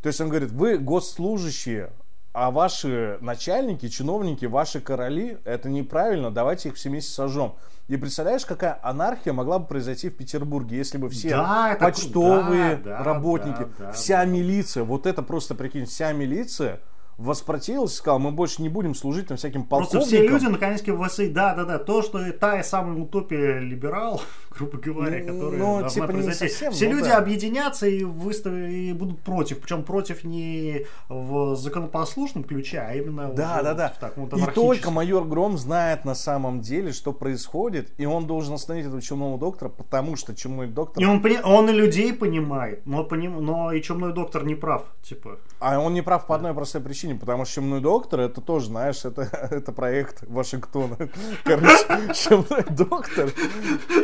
S2: То есть он говорит, вы госслужащие, а ваши начальники, чиновники, ваши короли, это неправильно, давайте их все вместе сожжем. И представляешь, какая анархия могла бы произойти в Петербурге, если бы все
S1: Да,
S2: почтовые
S1: да,
S2: работники,
S1: да, да,
S2: вся
S1: да.
S2: милиция, вот это просто, прикинь, вся милиция воспротивилась и сказала, мы больше не будем служить там всяким
S1: Просто
S2: полковникам.
S1: все люди наконец-таки в да, да, да, то, что та самая утопия либерал, грубо говоря,
S2: Ну,
S1: которая
S2: ну,
S1: должна
S2: типа, не
S1: произойти.
S2: совсем,
S1: все
S2: ну
S1: люди
S2: да.
S1: объединятся и выставят и будут против, причем против не в законопослушном ключе, а именно
S2: Да,
S1: уже
S2: да, да.
S1: в таком вот
S2: И только майор Гром знает на самом деле, что происходит, и он должен остановить этого чумного доктора, потому что чумной доктор...
S1: И он, пони- он и людей понимает, но, поним- но и чумной доктор не прав, типа.
S2: А он не прав по одной простой причине. потому что «Чумной доктор» это тоже, знаешь, это, это проект Вашингтона. Короче, «Чумной доктор»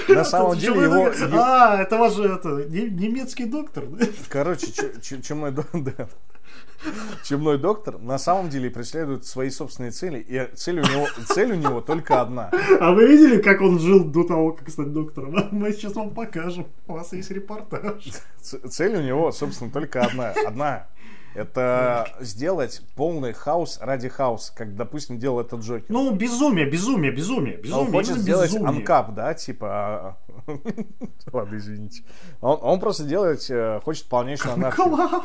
S2: на самом деле его...
S1: А, это ваш это, немецкий доктор.
S2: Короче, «Чумной доктор» Чумной доктор на самом деле преследует свои собственные цели, и цель у него, цель у него только одна.
S1: А вы видели, как он жил до того, как стать доктором? Мы сейчас вам покажем. У вас есть репортаж.
S2: Цель у него, собственно, только одна. Одна. Это сделать полный хаос ради хаоса, как, допустим, делал этот Джокер.
S1: Ну, безумие, безумие, безумие, безумие.
S2: Он хочет сделать анкап, да, типа... Ладно, извините. Он, он просто делать, э, хочет полнейшую анархию.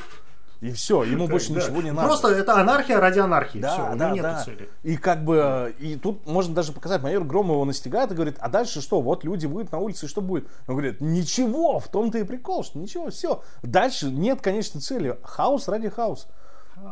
S2: И все, ему больше да. ничего не надо.
S1: Просто это анархия ради анархии. Да, все, да, нет да. цели.
S2: И как бы, и тут можно даже показать, майор Гром его настигает и говорит, а дальше что? Вот люди выйдут на улице, и что будет? Он говорит, ничего, в том-то и прикол, что ничего, все. Дальше нет конечной цели. Хаос ради хаоса.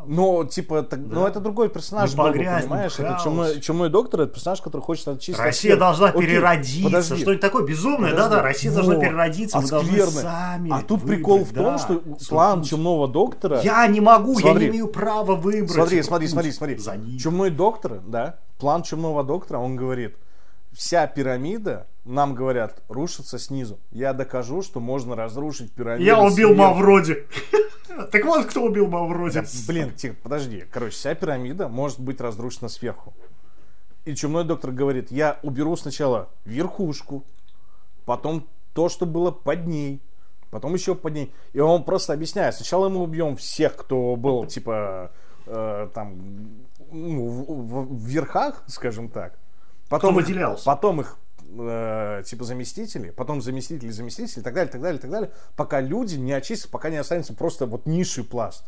S2: Но, типа, так, да. но это другой персонаж,
S1: был, понимаешь?
S2: Это чумной, чумной доктор, это персонаж, который хочет очистить.
S1: Россия должна Окей, переродиться. Подожди. Что-нибудь такое безумное, да-да, Россия вот. должна переродиться, мы должны сами
S2: А тут выбрать, прикол в том, да. что план чумного доктора...
S1: Я не могу, смотри, я не имею права выбрать.
S2: Смотри, смотри, смотри, смотри. За ним. Чумной доктор, да, план чумного доктора, он говорит, вся пирамида, нам говорят, рушится снизу. Я докажу, что можно разрушить пирамиду.
S1: Я убил сверху. Мавроди. Так вот, кто убил Мавроди.
S2: Блин, тихо, подожди. Короче, вся пирамида может быть разрушена сверху. И чумной доктор говорит, я уберу сначала верхушку, потом то, что было под ней, потом еще под ней. И он просто объясняет, сначала мы убьем всех, кто был, типа, э, там, ну, в, в, в верхах, скажем так.
S1: Потом Кто выделялся.
S2: Потом их э, типа заместители, потом заместители, заместители, и так далее, так далее, так далее, пока люди не очистятся, пока не останется просто вот низший пласт.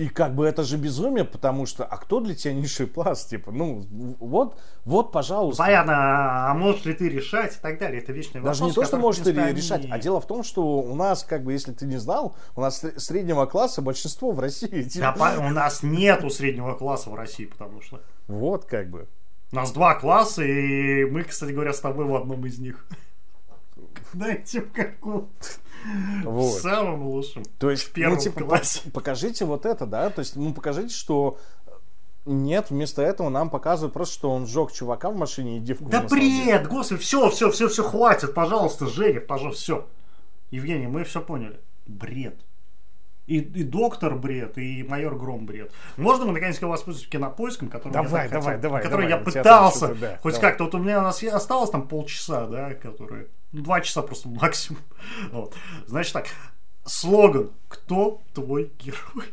S2: И как бы это же безумие, потому что, а кто для тебя низший пласт? Типа, ну, вот, вот, пожалуйста.
S1: Понятно, а можешь ли ты решать и так далее? Это вечный
S2: вопрос. Даже не то, что можешь ты решать, а дело в том, что у нас, как бы, если ты не знал, у нас среднего класса большинство в России.
S1: Типа... Да, у нас нету среднего класса в России, потому что...
S2: Вот, как бы.
S1: У нас два класса, и мы, кстати говоря, с тобой в одном из них. Знаете, в каком? Вот. В самом лучшем.
S2: То есть, в первом ну, типа, классе. Покажите вот это, да? То есть, ну, покажите, что нет, вместо этого нам показывают просто, что он сжег чувака в машине и девку.
S1: Да бред, господи, все, все, все, все, хватит, пожалуйста, Женя, пожалуйста, все. Евгений, мы все поняли. Бред. И, и доктор бред, и майор Гром бред. Можно мы наконец-то воспользуемся кинопоиском, который,
S2: давай,
S1: я,
S2: давай,
S1: хотел,
S2: давай,
S1: который
S2: давай,
S1: я пытался да, хоть как-то. Вот у меня у нас осталось там полчаса, да, которые... Ну, два часа просто максимум. Вот. Значит так, слоган «Кто твой герой?»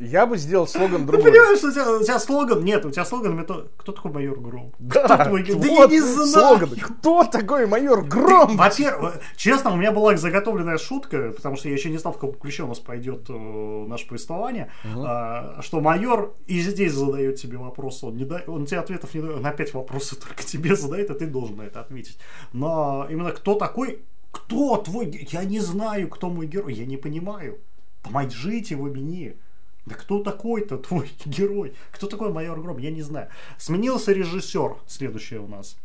S2: Я бы сделал слоган другой.
S1: Ты понимаешь, что у тебя, у тебя слоган? Нет, у тебя слоган это кто такой майор Гром?
S2: Да, кто твой герой? Да я не знаю. Слоган. Кто такой майор Гром?
S1: Во-первых, честно, у меня была заготовленная шутка, потому что я еще не знал, в каком ключе у нас пойдет э, наше повествование, угу. э, что майор и здесь задает тебе вопросы, он, не да, он тебе ответов не дает, он опять вопросы только тебе задает, и ты должен на это ответить. Но именно кто такой, кто твой, я не знаю, кто мой герой, я не понимаю. Помогите вы мне. Да кто такой-то твой герой? Кто такой майор Гром? Я не знаю. Сменился режиссер. Следующее у нас.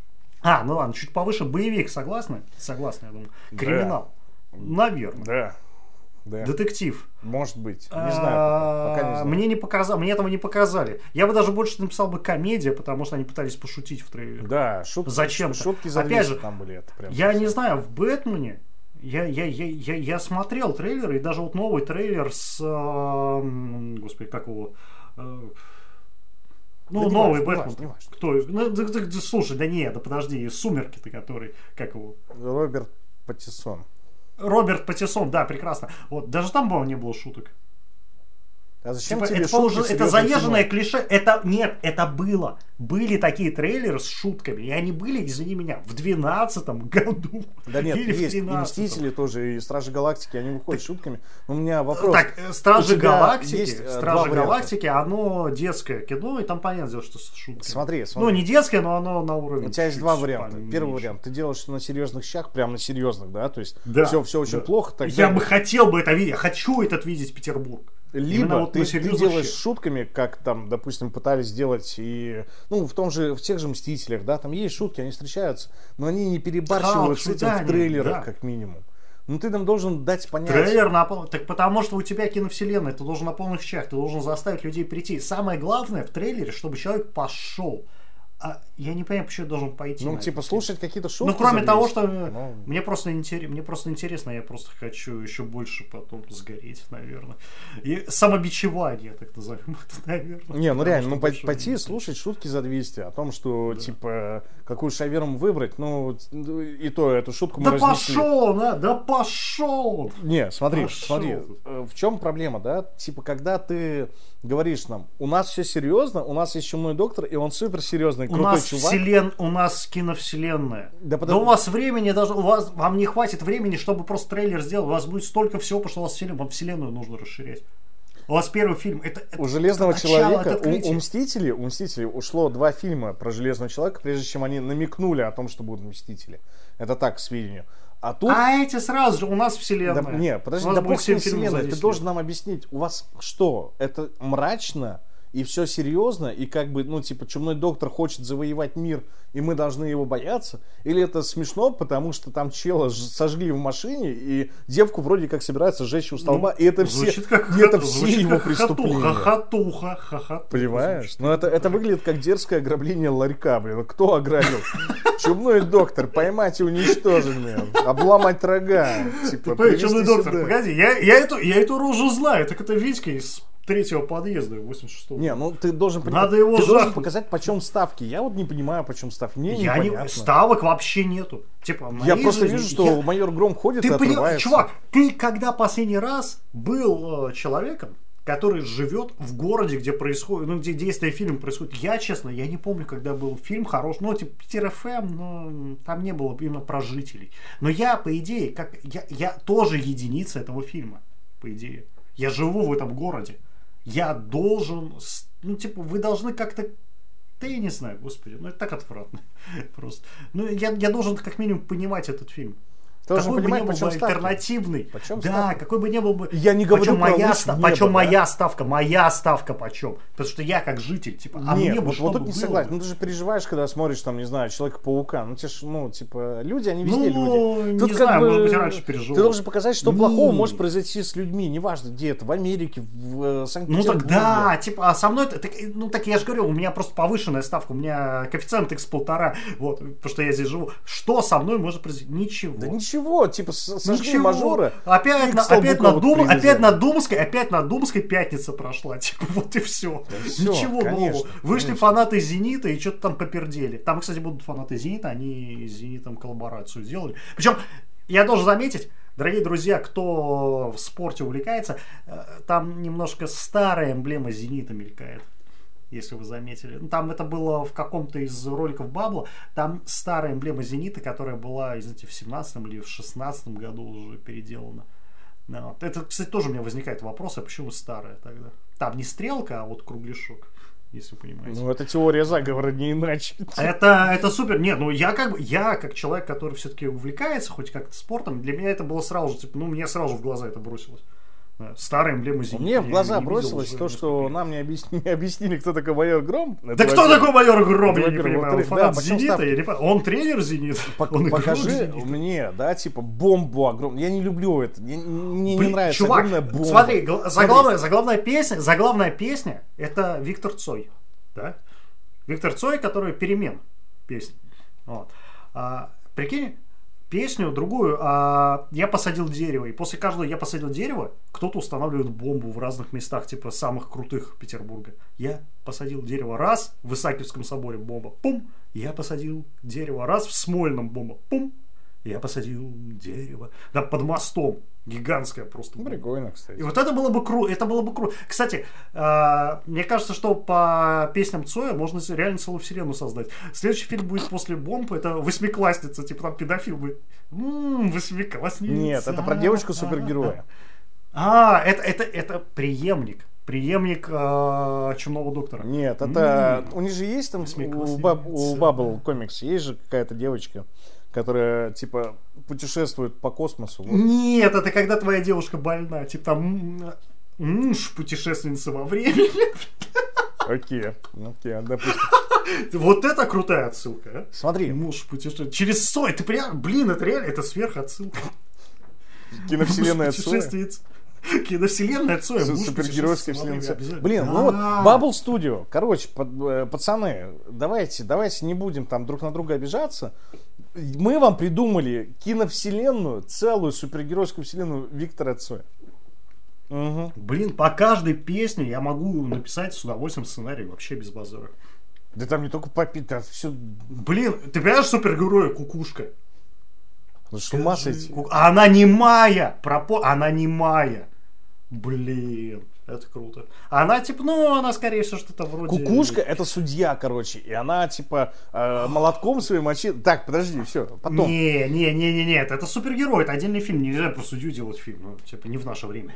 S1: А, ну ладно, чуть повыше. Боевик, согласны? Согласны, я думаю. Криминал. Да. Наверное.
S2: Да. Да.
S1: Детектив.
S2: Может быть. Не знаю. Пока не знаю.
S1: Мне не показали, мне этого не показали. Я бы даже больше написал бы комедия, потому что они пытались пошутить в трейлере.
S2: Да, шутки.
S1: Зачем?
S2: Шутки
S1: Опять же,
S2: там были. Это
S1: прям я не знаю, в Бэтмене я, я, я, я, я смотрел трейлер, и даже вот новый трейлер с... Э, господи, как его... Э, ну, да новый Бэтмен. Кто? Ну, да, да, да, слушай, да нет, да подожди, Сумерки-то который, как его?
S2: Роберт Паттисон.
S1: Роберт Паттисон, да, прекрасно. Вот, даже там, по не было шуток.
S2: А зачем типа, тебе
S1: это, уже, это заезженное кино? клише. Это нет, это было. Были такие трейлеры с шутками, и они были, извини меня, в 12 году.
S2: Да нет, или есть. И Мстители тоже, и Стражи Галактики, они выходят так, шутками. Но у меня вопрос.
S1: Так, Стражи Галактики, есть э, Стражи Галактики, оно детское кино, и там понятно, что с шутками.
S2: Смотри, смотри.
S1: Ну, не детское, но оно на уровне.
S2: У тебя есть два варианта. Первый вариант, ты делаешь на серьезных щах, прям на серьезных, да, то есть да, все, все очень да. плохо.
S1: Тогда... Я бы хотел бы это видеть, я хочу этот видеть Петербург.
S2: Либо вот ты, ты делаешь шутками, как там, допустим, пытались сделать и, ну, в том же, в тех же Мстителях, да, там есть шутки, они встречаются, но они не перебарщивают с этим в трейлерах, да. как минимум. Ну ты нам должен дать понять.
S1: Трейлер на пол... Так потому что у тебя киновселенная, ты должен на полных щах, ты должен заставить людей прийти. Самое главное в трейлере, чтобы человек пошел. А я не понимаю, почему я должен пойти.
S2: Ну, типа, слушать какие-то шутки.
S1: Ну, кроме
S2: за
S1: того, что
S2: Ну.
S1: мне, просто интерес, мне просто интересно, я просто хочу еще больше потом сгореть, наверное. И самобичевание, так назовем это, наверное.
S2: Не, ну реально, ну пойти
S1: не-
S2: слушать шутки за 200 о том, что, типа, какую шаверму выбрать, ну, и то, эту шутку мы
S1: Да
S2: разнесли.
S1: пошел он, а, да пошел!
S2: Не, смотри,
S1: Пошел
S2: смотри, э, в чем проблема, да? Типа, когда ты говоришь нам, у нас все серьезно, у нас есть чумной доктор, и он супер серьезный,
S1: У
S2: крутой
S1: нас
S2: чувак.
S1: вселен, у нас киновселенная.
S2: Да
S1: Да,
S2: подо-
S1: у вас времени даже, у вас, вам не хватит времени, чтобы просто трейлер сделать. У вас будет столько всего, потому что у вас вселенную, вам вселенную нужно расширять. У вас первый фильм, это, это
S2: У Железного
S1: начало,
S2: человека,
S1: это
S2: у, у Мстителей, у Мстителей ушло два фильма про Железного человека, прежде чем они намекнули о том, что будут Мстители. Это так, к сведению. А тут...
S1: А эти сразу же, у нас
S2: Да,
S1: вселенная.
S2: не, подожди, да ней
S1: фильмов за
S2: вселенной. Ты
S1: 10
S2: должен нам объяснить, у вас что? Это мрачно и все серьезно, и как бы, ну, типа, чумной доктор хочет завоевать мир, и мы должны его бояться? Или это смешно, потому что там чела сожгли в машине, и девку вроде как собираются сжечь у столба, и это все,
S1: Ну, как,
S2: и это все его
S1: как
S2: преступления.
S1: Хохотуха, хохотуха.
S2: Понимаешь? Ну, это, это выглядит как дерзкое ограбление ларька, блин. Кто ограбил? Чумной доктор, поймать и уничтожить, блин. Обломать рога. Типа,
S1: Чумной доктор, погоди, я, я, эту, я эту рожу знаю, так это Витька из третьего подъезда 86-го.
S2: Не, ну ты должен понимать,
S1: Надо его
S2: ты должен показать, почем ставки. Я вот не понимаю, почем ставки. Мне
S1: я не, ставок вообще нету. Типа,
S2: Я просто
S1: жизни-
S2: вижу, что
S1: я-
S2: майор Гром ходит и
S1: Ты понимаешь,
S2: отрывается.
S1: чувак, ты когда последний раз был э, человеком, который живет в городе, где происходит, ну, где действие фильма происходит. Я, честно, я не помню, когда был фильм хорош, ну, типа Питер ФМ, но там не было именно про жителей. Но я, по идее, как я, я тоже единица этого фильма, по идее. Я живу в этом городе. Я должен, ну, типа, вы должны как-то да я не знаю, господи, ну это так отвратно. Просто. Ну, я, я должен как минимум понимать этот фильм.
S2: Ты должен
S1: какой бы ни был бы альтернативный.
S2: Почем
S1: да,
S2: ставки?
S1: какой бы ни был бы.
S2: Я не говорю
S1: почем
S2: про
S1: моя, ста-
S2: в небо,
S1: почем
S2: да?
S1: моя ставка, моя ставка почем. Потому что я как житель, типа, а
S2: Нет,
S1: мне бы
S2: вот,
S1: что
S2: вот
S1: бы
S2: тут не согласен.
S1: бы?
S2: Ну ты же переживаешь, когда смотришь, там, не знаю, Человека-паука. Ну, те ж, ну, типа, люди, они везде
S1: Ну,
S2: люди.
S1: не
S2: Тут
S1: знаю,
S2: как бы,
S1: может быть, раньше переживал.
S2: Ты должен показать, что
S1: Не.
S2: плохого может произойти с людьми. Неважно, где это, в Америке, в э,
S1: Ну
S2: Санкт-Петербурге.
S1: так да, типа, а со мной, так, ну так я же говорю, у меня просто повышенная ставка, у меня коэффициент x полтора, вот, потому что я здесь живу. Что со мной может произойти? Ничего.
S2: Да ничего, типа, с- сожгли
S1: Ничего.
S2: мажора.
S1: Опять, на, опять, на Дум,
S2: привезли.
S1: опять на Думской, опять на Думской пятница прошла. Типа, вот и все.
S2: всё,
S1: Ничего
S2: конечно,
S1: нового. Вышли
S2: конечно.
S1: фанаты Зенита и что-то там попердели. Там, кстати, будут фанаты Зенита, они с Зенитом коллаборацию сделали. Причем, я должен заметить, дорогие друзья, кто в спорте увлекается, э, там немножко старая эмблема Зенита мелькает. Если вы заметили. Ну, там это было в каком-то из роликов Бабла. Там старая эмблема Зенита, которая была, извините, в 17 или в 16 году уже переделана. Ну, вот. Это, кстати, тоже у меня возникает вопрос, а почему старая тогда? Там не стрелка, а вот кругляшок, если вы понимаете.
S2: Ну, это теория заговора, не иначе.
S1: Это, это супер. Нет, ну я как бы, я как человек, который все-таки увлекается хоть как-то спортом, для меня это было сразу же, типа, ну, мне сразу в глаза это бросилось. Да, Старая эмблема Зенита.
S2: Мне в
S1: Я
S2: глаза
S1: не
S2: бросилось то, что
S1: лет.
S2: нам не объяснили, не объяснили, кто такой майор Гром.
S1: Да
S2: Это
S1: кто
S2: во-первых.
S1: такой майор Гром, я не понимаю. Он фанат
S2: да,
S1: Зенита, я не понимаю. Он тренер Зенита?
S2: Пок-
S1: Он
S2: покажи
S1: «Зенита».
S2: мне, да, типа бомбу огромную. Я не люблю это. Мне, мне не
S1: Блин,
S2: нравится
S1: чувак,
S2: огромная бомба.
S1: смотри,
S2: Смотри,
S1: заглавная, заглавная песня, заглавная песня это Виктор Цой, да? Виктор Цой, который перемен песня. Вот. А, прикинь, песню другую, а, я посадил дерево, и после каждого я посадил дерево, кто-то устанавливает бомбу в разных местах, типа самых крутых Петербурга. Я посадил дерево раз в Исаакиевском соборе, бомба, пум, я посадил дерево раз в Смольном, бомба, пум, я посадил дерево, да, под мостом, гигантская просто.
S2: Ну. Прикольно, кстати.
S1: И вот это было бы круто, это было бы круто. Кстати, э, мне кажется, что по песням Цоя можно реально целую вселенную создать. Следующий фильм будет после бомбы, это восьмиклассница, типа там педофил будет. М-м, восьмиклассница.
S2: Нет, это про девочку-супергероя.
S1: А, это, это, это преемник. Преемник э, Чумного доктора.
S2: Нет, это...
S1: М.
S2: У них же есть там... У, у Bubble комикс есть же какая-то девочка, которая, типа, путешествует по космосу. Вот.
S1: Нет, это когда твоя девушка больна. Типа там муж путешественница во времени.
S2: Окей, окей, допустим.
S1: Вот это крутая отсылка, а?
S2: Смотри,
S1: Муж путешествует. Через Сой, ты прям, блин, это реально, это сверхотсылка.
S2: Киновселенная Цоя.
S1: Киновселенная Цоя.
S2: Супергеройская вселенная. Блин, ну вот
S1: А.
S2: Bubble Studio. Короче, э, пацаны, давайте, давайте не будем там друг на друга обижаться. Мы вам придумали киновселенную, целую супергеройскую вселенную Виктора Цоя. Мгм.
S1: Блин, по каждой песне я могу написать с удовольствием сценарий вообще без базара.
S2: Да там не только попить, там все...
S1: Блин, ты понимаешь, супергероя кукушка?
S2: С ума сойти.
S1: Ку- А Она не Майя! Пропо... Она не Майя. Блин, это круто. Она типа, ну, она скорее всего что-то вроде...
S2: Кукушка это судья, короче, и она типа э, молотком своим мочи. Так, подожди, все, потом.
S1: Не, не, не, не, нет, это супергерой, это отдельный фильм, нельзя про судью делать фильм, ну, типа, не в наше время.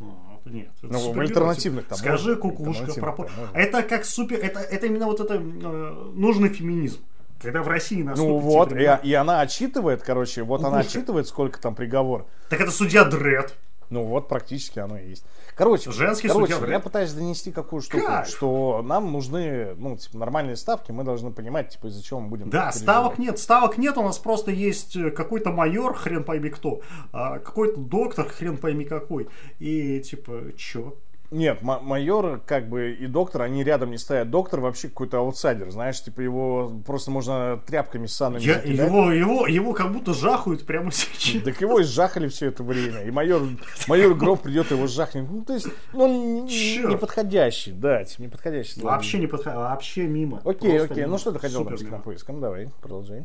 S1: Это нет. это
S2: Ну, альтернативных
S1: типа,
S2: там
S1: Скажи, кукушка,
S2: альтернативных
S1: пропо-
S2: там можно.
S1: Это как супер, это, это именно вот это э, нужный феминизм. Когда в России наступит...
S2: Ну вот,
S1: типа,
S2: и, и она отчитывает, короче, вот она
S1: Кукушка.
S2: отчитывает, сколько там приговор.
S1: Так это судья Дред.
S2: Ну вот, практически оно и есть. Короче,
S1: Женский
S2: короче
S1: судья,
S2: я пытаюсь донести какую штуку,
S1: Кайф.
S2: что нам нужны, ну, типа, нормальные ставки, мы должны понимать, типа, из-за чего мы будем
S1: Да, ставок нет, ставок нет, у нас просто есть э, какой-то майор, хрен пойми кто, а, какой-то доктор, хрен пойми какой, и типа, чё?
S2: Нет, ма- майор, как бы, и доктор, они рядом не стоят. Доктор вообще какой-то аутсайдер, знаешь, типа, его просто можно тряпками ссаными
S1: Я,
S2: закидать.
S1: его, его, его как будто жахают прямо сейчас.
S2: Так его и сжахали все это время. И майор, майор Гром придет, его сжахнет. Ну, то есть, ну, он не-
S1: Чёрт.
S2: неподходящий, да, типа, неподходящий.
S1: Вообще не подходит, вообще мимо.
S2: Окей,
S1: Просто
S2: окей.
S1: мимо.
S2: Ну, что ты хотел
S1: Супер
S2: там с кинопоиском? Давай, продолжай.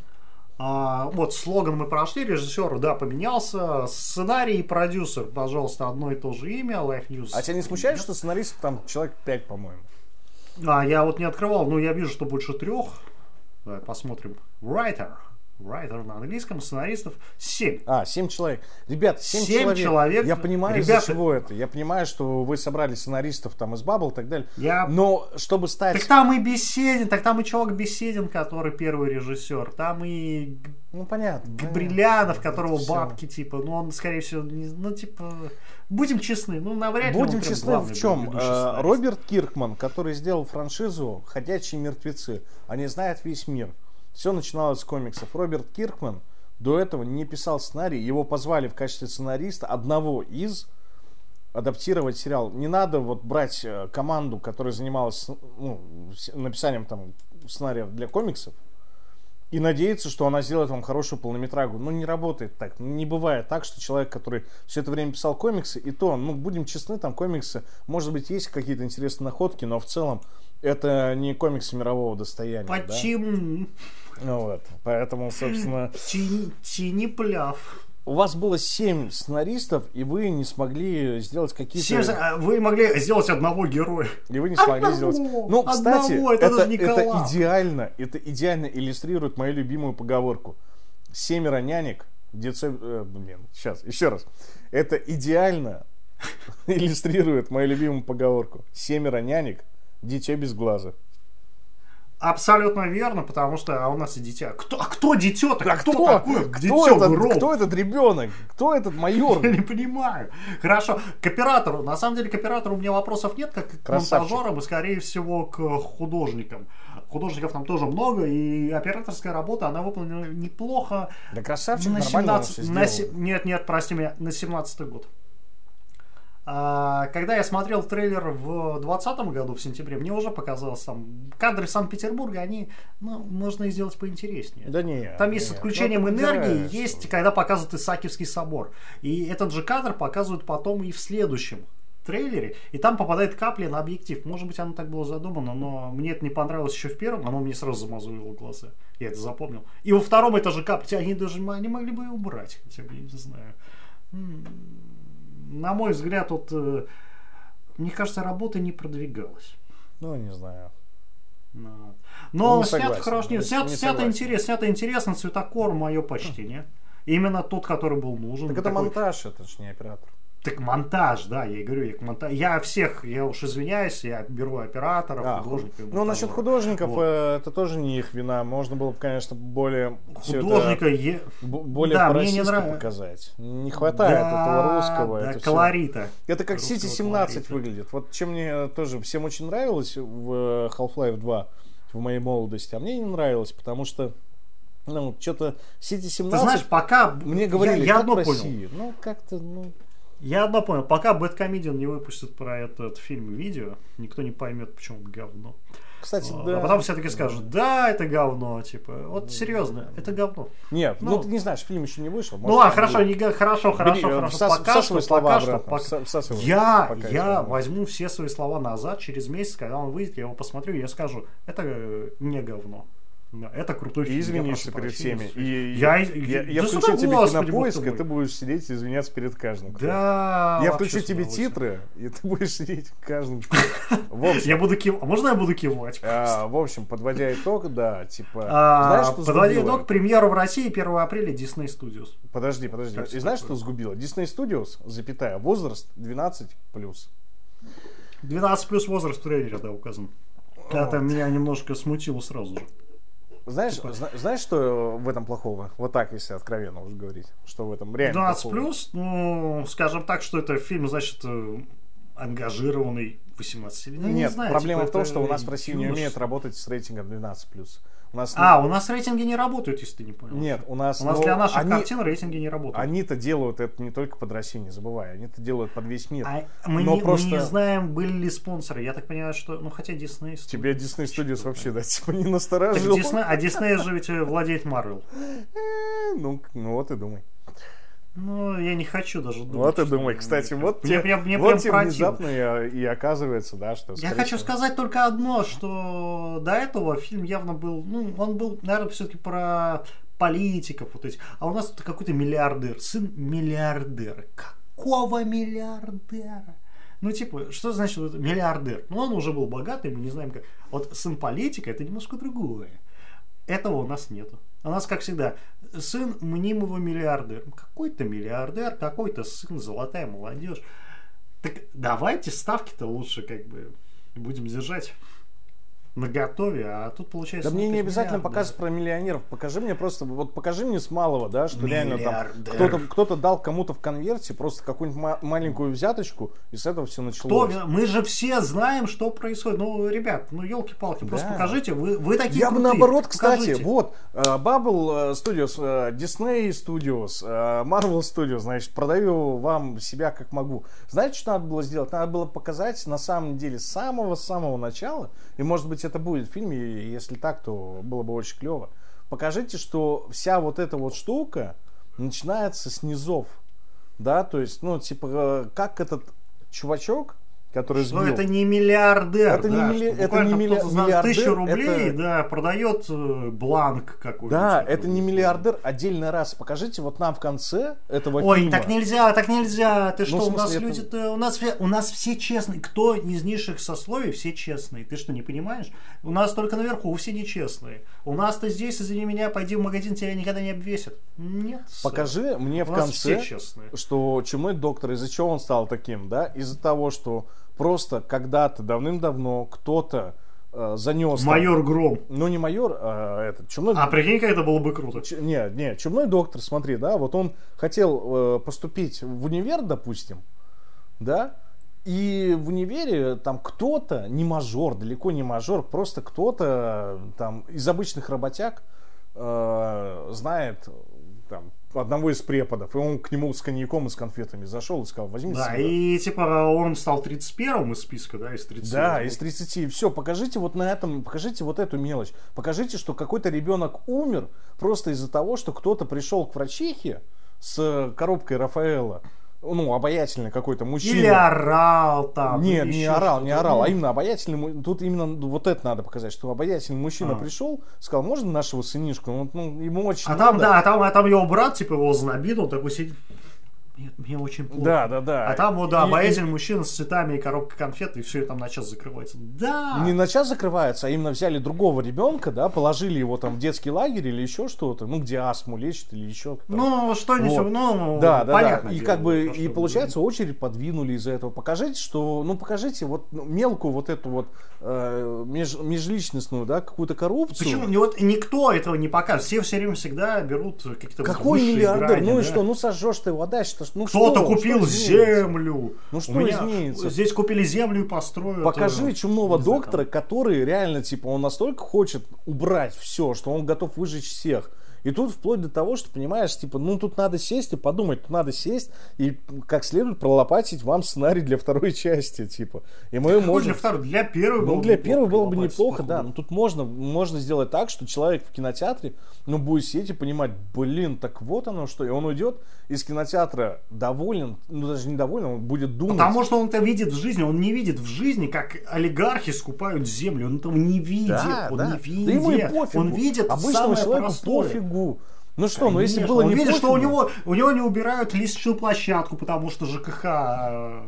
S1: А, вот, слоган мы прошли, режиссер, да, поменялся, сценарий и продюсер, пожалуйста, одно и то же имя, Life News.
S2: А тебя не смущает, что сценаристов там человек 5, по-моему?
S1: А, я вот не открывал, но я вижу, что больше трех. Давай посмотрим. Writer. Writer на английском, сценаристов 7.
S2: А, 7 человек. Ребят, 7,
S1: Семь
S2: человек.
S1: человек.
S2: Я понимаю,
S1: Ребята-
S2: из-за чего это. Я понимаю, что вы собрали сценаристов там из Баббл и так далее.
S1: Я-
S2: Но чтобы стать...
S1: Так там и Беседин, так там и чувак Беседин, который первый режиссер. Там и
S2: Ну, понятно.
S1: Габрилянов,
S2: понятно.
S1: которого
S2: Это
S1: бабки, типа, ну он, скорее всего, не- ну, типа, будем честны, ну, навряд ли
S2: Будем честны в чем? Э. Роберт Киркман, который сделал франшизу «Ходячие мертвецы», они знают весь мир. Все начиналось с комиксов. Роберт Киркман до этого не писал сценарий. Его позвали в качестве сценариста одного из адаптировать сериал. Не надо вот брать э, команду, которая занималась ну, с- написанием там сценариев для комиксов, и надеяться, что она сделает вам хорошую полнометрагу. Ну, не работает так. Ну, Не бывает так, что человек, который все это время писал комиксы, и то, ну, будем честны, там комиксы, может быть, есть какие-то интересные находки, но в целом это не комиксы мирового достояния. да? Ну вот, поэтому, собственно,
S1: тини пляв.
S2: у вас было семь сценаристов, и вы не смогли сделать какие-то...
S1: Семь за- а Вы могли сделать одного героя.
S2: И вы не смогли
S1: Одного!
S2: сделать. Ну, кстати,
S1: Одного! Это
S2: это, это
S1: коллапс.
S2: идеально, это идеально иллюстрирует мою любимую поговорку. Семеро нянек, дитё... э, блин, сейчас, еще раз. Это идеально иллюстрирует мою любимую поговорку. Семеро нянек, дитё без глаза.
S1: Абсолютно верно, потому что а у нас и дитя. Кто, а кто дитё-то?
S2: А
S1: кто,
S2: кто,
S1: такое
S2: кто,
S1: дитё
S2: этот, кто этот ребенок? Кто этот майор?
S1: Я не понимаю. Хорошо, к оператору. На самом деле к оператору у меня вопросов нет, как к
S2: Красавчик.
S1: монтажерам и, скорее всего, к художникам. Художников там тоже много, и операторская работа, она выполнена неплохо.
S2: Да красавчик,
S1: на
S2: нормально он
S1: 17
S2: всё
S1: на Нет, нет, прости меня, на 17 год. А, когда я смотрел трейлер в 2020 году, в сентябре, мне уже показалось там кадры Санкт-Петербурга, они, ну, можно и сделать поинтереснее.
S2: Да не.
S1: Там есть с
S2: не.
S1: отключением
S2: Ну,
S1: энергии,
S2: выбираешь.
S1: есть, когда показывают Исаакиевский собор. И этот же кадр показывают потом и в следующем трейлере, и там попадает капля на объектив. Может быть, оно так было задумано, но мне это не понравилось еще в первом, оно мне сразу замазывало глаза. Я это запомнил. И во втором это же капля, они даже они могли бы и убрать, хотя бы, я не знаю. На мой взгляд, вот, э, мне кажется, работа не продвигалась.
S2: Ну, не знаю.
S1: Ну, Но
S2: Не
S1: снято хорошо,
S2: не-
S1: нет, снято,
S2: не
S1: снято интересно, снято интересно, цветокор мое почтение. Именно тот, который был нужен.
S2: Так это
S1: Такой-
S2: монтаж, это же не оператор.
S1: Так монтаж, да, я и говорю, я, к монта- я всех, я уж извиняюсь, я беру операторов,
S2: А,
S1: художников.
S2: Ну, насчет
S1: монтажеров.
S2: художников,
S1: Вот.
S2: э, это тоже не их вина. Можно было бы, конечно, более всё это
S1: Художника е-
S2: более
S1: Да, мне не нравится.
S2: показать. Не хватает
S1: Да,
S2: этого русского.
S1: Да,
S2: это
S1: колорита.
S2: Это как City 17
S1: колорита.
S2: выглядит. Вот чем мне тоже всем очень нравилось в э, Half-Life 2 в моей молодости, а мне не нравилось, потому что Ну, что-то City 17...
S1: Ты знаешь, пока...
S2: Мне говорили,
S1: я, я одно понял.
S2: Ну, как-то, ну...
S1: Я одно понял. Пока Бэткомедиан не выпустит про этот фильм видео, никто не поймет, почему это говно.
S2: Кстати,
S1: А,
S2: да.
S1: А потом все-таки скажут, да, это говно, типа. Вот серьезно, это говно.
S2: Нет, ну,
S1: Ну,
S2: ты не знаешь, фильм еще не вышел.
S1: Ну
S2: может,
S1: ладно,
S2: он
S1: хорошо, не, хорошо, хорошо,
S2: Бери, э,
S1: хорошо.
S2: всас-
S1: Пока что,
S2: слова
S1: пока что, пока- Я,
S2: пока
S1: я возьму все свои слова назад через месяц, когда он выйдет, я его посмотрю, и я скажу, это э, не говно. Это крутой фильм. я
S2: извинишься перед всеми. И
S1: Я-
S2: я, я
S1: да
S2: включу тебе
S1: господи,
S2: кинопоиск, и ты будешь сидеть и извиняться перед каждым. кто-
S1: Да.
S2: Я включу тебе титры, и ты будешь сидеть каждым. В общем,
S1: Я буду кивать. Можно я буду кивать?
S2: а, в общем, подводя итог, да, типа,
S1: А,
S2: знаешь, что
S1: Подводя
S2: сгубило?
S1: итог, премьеру в России 1 апреля Disney Studios.
S2: Подожди, подожди.
S1: Как
S2: И знаешь,
S1: такое?
S2: что сгубило? Disney Studios, запятая, возраст 12 плюс.
S1: 12 плюс возраст тренера, да, указан. Это меня немножко смутило сразу же.
S2: Знаешь,
S1: Типа.
S2: зна- знаешь, что в этом плохого? Вот так, если откровенно уже говорить. Что в этом реально
S1: 12
S2: плохого?
S1: плюс, ну, скажем так, что это фильм, значит, э, ангажированный 18 лет. Ну, не
S2: Нет,
S1: знаю,
S2: проблема
S1: типа,
S2: в том, что у нас в России не умеют работать с рейтингом 12 плюс. У нас
S1: А, у нас рейтинги не работают, если ты не понял.
S2: нет, у нас,
S1: У нас
S2: ну,
S1: для наших
S2: они,
S1: картин рейтинги не работают.
S2: они-то делают это не только под Россию, не забывай, они-то делают под весь мир.
S1: А мы,
S2: Но
S1: не,
S2: просто-
S1: мы не знаем, были ли спонсоры. Я так понимаю, что... Ну, хотя Disney...
S2: Тебя Disney Studios вообще, да, типа не
S1: Так
S2: насторожил.
S1: Disney- а Disney же ведь э, владеет Marvel.
S2: Ну, ну вот и думай.
S1: Ну, я не хочу даже думать.
S2: Вот и думай, кстати, вот
S1: Мне
S2: тебе,
S1: прям- мне
S2: вот
S1: прям
S2: тебе внезапно и, и оказывается, да, что...
S1: Я хочу
S2: всего-
S1: сказать только одно, что до этого фильм явно был, ну, он был, наверное, все-таки про политиков вот этих. А у нас тут какой-то миллиардер, сын миллиардера. Какого миллиардера? Ну, типа, что значит вот миллиардер? Ну, он уже был богатый, мы не знаем как. Вот сын политика это немножко другое. Этого у нас нету. У нас, как всегда, сын мнимого миллиардера. Какой-то миллиардер, какой-то сын, золотая молодежь. Так давайте ставки-то лучше как бы будем держать на готове, а тут получается...
S2: Да мне
S1: ну,
S2: не обязательно показывать про миллионеров. Покажи мне просто, вот покажи мне с малого, да, что реально там кто-то, кто-то дал кому-то в конверте просто какую-нибудь ма- маленькую взяточку, и с этого все
S1: Кто,
S2: началось.
S1: ви- мы же все знаем, что происходит. Ну, ребят, ну елки-палки, просто
S2: Да.
S1: покажите, вы, вы такие
S2: Я бы
S1: крутые,
S2: наоборот, кстати,
S1: покажите.
S2: вот, э, Bubble э, Studios, э, Disney Studios, Marvel Studios, значит, продаю вам себя как могу. Знаете, что надо было сделать? Надо было показать на самом деле с самого-самого начала, и может быть это будет в фильме, если так, то было бы очень клево. Покажите, что вся вот эта вот штука начинается с низов. Да, то есть, ну, типа, э, как этот чувачок, который сбил...
S1: это не миллиардер,
S2: Это не
S1: да,
S2: милли-
S1: что
S2: это не милли- миллиардер,
S1: тысячу рублей,
S2: это-
S1: да, продает э, бланк какой-то.
S2: Да, это не миллиардер, отдельный раз. Покажите вот нам в конце этого
S1: Ой,
S2: фильма.
S1: так нельзя, так нельзя. Ты что,
S2: в
S1: у нас
S2: смысле, это-
S1: люди-то, у нас, у нас все честные. Кто из низших сословий, все честные. Ты что, не понимаешь? У нас только наверху все нечестные. У нас-то здесь, извини меня, пойди в магазин, тебя никогда не обвесят. Нет. сэр.
S2: Покажи мне
S1: У
S2: в конце, что чумной доктор, из-за чего он стал таким, да? Из-за того, что просто когда-то давным-давно кто-то э, занес... там-
S1: Майор Гром.
S2: Ну, не майор, а этот, чумной...
S1: А прикинь, как это было бы круто.
S2: Ч- Не, не, чумной доктор, смотри, да, вот он хотел э, поступить в универ, допустим, да, и в универе там кто-то, не мажор, далеко не мажор, просто кто-то э, там из обычных работяг э, знает там, одного из преподов, и он к нему с коньяком и с конфетами зашел и сказал, возьмите
S1: Да,
S2: себе».
S1: и типа он стал 31-м из списка, да, из 30.
S2: Да, из 30. Все, покажите вот на этом, покажите вот эту мелочь. Покажите, что какой-то ребенок умер просто из-за того, что кто-то пришел к врачихе с коробкой Рафаэла. Ну, обаятельный какой-то мужчина.
S1: Или орал там.
S2: Нет, не орал, не орал,
S1: Ну,
S2: а именно обаятельный. Тут именно вот это надо показать, что обаятельный мужчина
S1: А.
S2: пришел, сказал, можно нашего сынишку? Ну, ну, ему очень
S1: А там,
S2: надо.
S1: да, а там, а там его брат, типа, его знобит, он такой сидит. Мне, мне очень плохо.
S2: Да, да, да.
S1: А там вот, да,
S2: И-
S1: обаятельный мужчина с цветами и коробкой конфет, и все, и там на час закрывается. Да!
S2: Не на час закрывается, а именно взяли другого ребенка, да, положили его там в детский лагерь или еще что-то, ну, где астму лечат или еще. там.
S1: Ну, что-нибудь,
S2: Вот.
S1: ну,
S2: Да, да,
S1: понятно.
S2: да. И
S1: дело,
S2: как бы, и
S1: что
S2: получается, очередь подвинули из-за этого. Покажите, что, ну, покажите вот ну, мелкую вот эту вот э, меж- межличностную, да, какую-то коррупцию.
S1: Почему? Не- Вот никто этого не покажет. Все все время всегда берут какие-то
S2: Какой миллиардер?
S1: грани,
S2: ну и
S1: да.
S2: что? Ну сожжешь ты его дальше. Ну
S1: Кто-то
S2: что?
S1: купил
S2: Что
S1: землю.
S2: Ну что
S1: У меня
S2: изменится?
S1: Здесь купили землю и построят.
S2: Покажи чумного доктора, который реально, типа, он настолько хочет убрать все, что он готов выжечь всех. И тут вплоть до того, что, понимаешь, типа, ну тут надо сесть и подумать, тут надо сесть и как следует пролопатить вам сценарий для второй части, типа. И мы можем...
S1: Для второй, для первой
S2: Ну,
S1: было
S2: для
S1: бы
S2: первой было бы неплохо, да. Но тут можно, можно сделать так, что человек в кинотеатре, ну, будет сидеть и понимать, блин, так вот оно что. И он уйдет из кинотеатра доволен, ну, даже не доволен, он будет думать.
S1: Потому что он это видит в жизни, он не видит в жизни, как олигархи скупают землю, он этого не видит,
S2: да,
S1: он
S2: да.
S1: не
S2: Да
S1: видит,
S2: ему и пофигу.
S1: он видит
S2: Обычному
S1: самое
S2: человеку
S1: простое.
S2: пофигу. Ну что, ну если
S1: Конечно,
S2: было
S1: он
S2: не
S1: видит, что у
S2: пофигу,
S1: него, у него не убирают лестничную площадку, потому что ЖКХ э,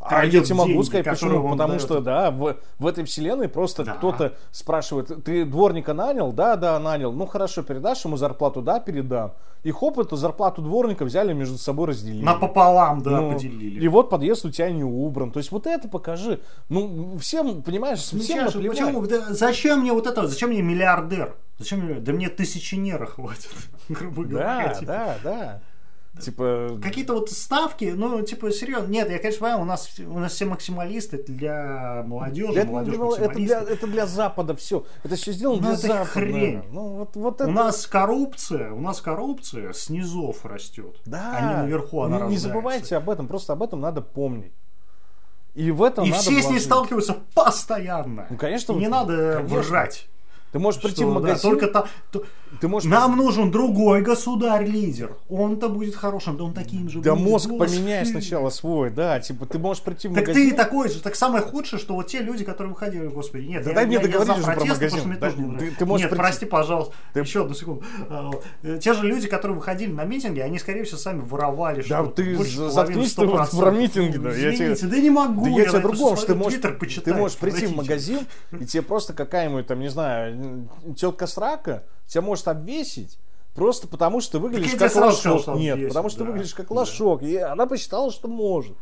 S2: А я тебе могу
S1: деньги,
S2: сказать, почему. Потому
S1: дает.
S2: что, да, в, в этой вселенной просто
S1: Да.
S2: кто-то спрашивает, ты дворника нанял? Да, да, нанял. Ну хорошо, передашь ему зарплату? Да, передам. И хоп, эту зарплату дворника взяли между собой разделили.
S1: Напополам, да,
S2: Ну,
S1: поделили.
S2: И вот подъезд у тебя не убран. То есть вот это покажи. Ну, всем, понимаешь, всем
S1: Сейчас, почему, да зачем мне вот это, зачем мне миллиардер? Зачем мне, да мне тысяченера хватит, грубо говоря.
S2: Да,
S1: типа.
S2: да, да. Типа,
S1: Какие-то вот ставки, ну, типа, серьезно. Нет, я, конечно, понимаю, у нас, у нас все максималисты для молодежи,
S2: для-
S1: молодежь
S2: это, для,
S1: максималисты.
S2: это для Запада все. Это все сделано
S1: Ну,
S2: для
S1: это
S2: Запада.
S1: хрень.
S2: Ну, вот, вот
S1: У
S2: это...
S1: нас коррупция, у нас коррупция с низов растет,
S2: Да.
S1: а не наверху она
S2: не, забывайте об этом, просто об этом надо помнить. И в этом
S1: И
S2: надо
S1: все с ней сталкиваются постоянно.
S2: Ну, конечно,
S1: И не надо
S2: конечно.
S1: врать.
S2: Ты можешь прийти
S1: что,
S2: в
S1: да,
S2: магазин,
S1: только та- то-
S2: ты можешь...
S1: Нам нужен другой государь-лидер. Он-то будет хорошим, да он таким же
S2: Да
S1: будет.
S2: мозг
S1: Господи.
S2: поменяй сначала свой, да, типа ты можешь прийти в
S1: Так
S2: магазин...
S1: ты такой же. Так самое худшее, что вот те люди, которые выходили, господи, нет,
S2: Да
S1: я,
S2: дай мне
S1: я- я
S2: договорить уже про магазин. Да,
S1: тоже не
S2: ты- ты можешь
S1: Нет,
S2: прийти-
S1: прости, пожалуйста.
S2: Ты-
S1: Еще одну секунду. А, э, Те же люди, которые выходили на митинги, они, скорее всего, сами воровали.
S2: Да
S1: что
S2: ты заткнись ты вот
S1: 100%.
S2: про митинги, да, я тебе-
S1: да не могу.
S2: Да я тебе
S1: на это
S2: другом, что ты можешь, ты можешь прийти в магазин, и тебе просто какая-нибудь, там, не знаю, тетка срака тебя может обвесить, просто потому что ты выглядишь как
S1: сразу сказал,
S2: лошок.
S1: что
S2: Нет,
S1: обвесит,
S2: потому что
S1: да,
S2: ты выглядишь как
S1: да.
S2: лошок. И она посчитала, что может.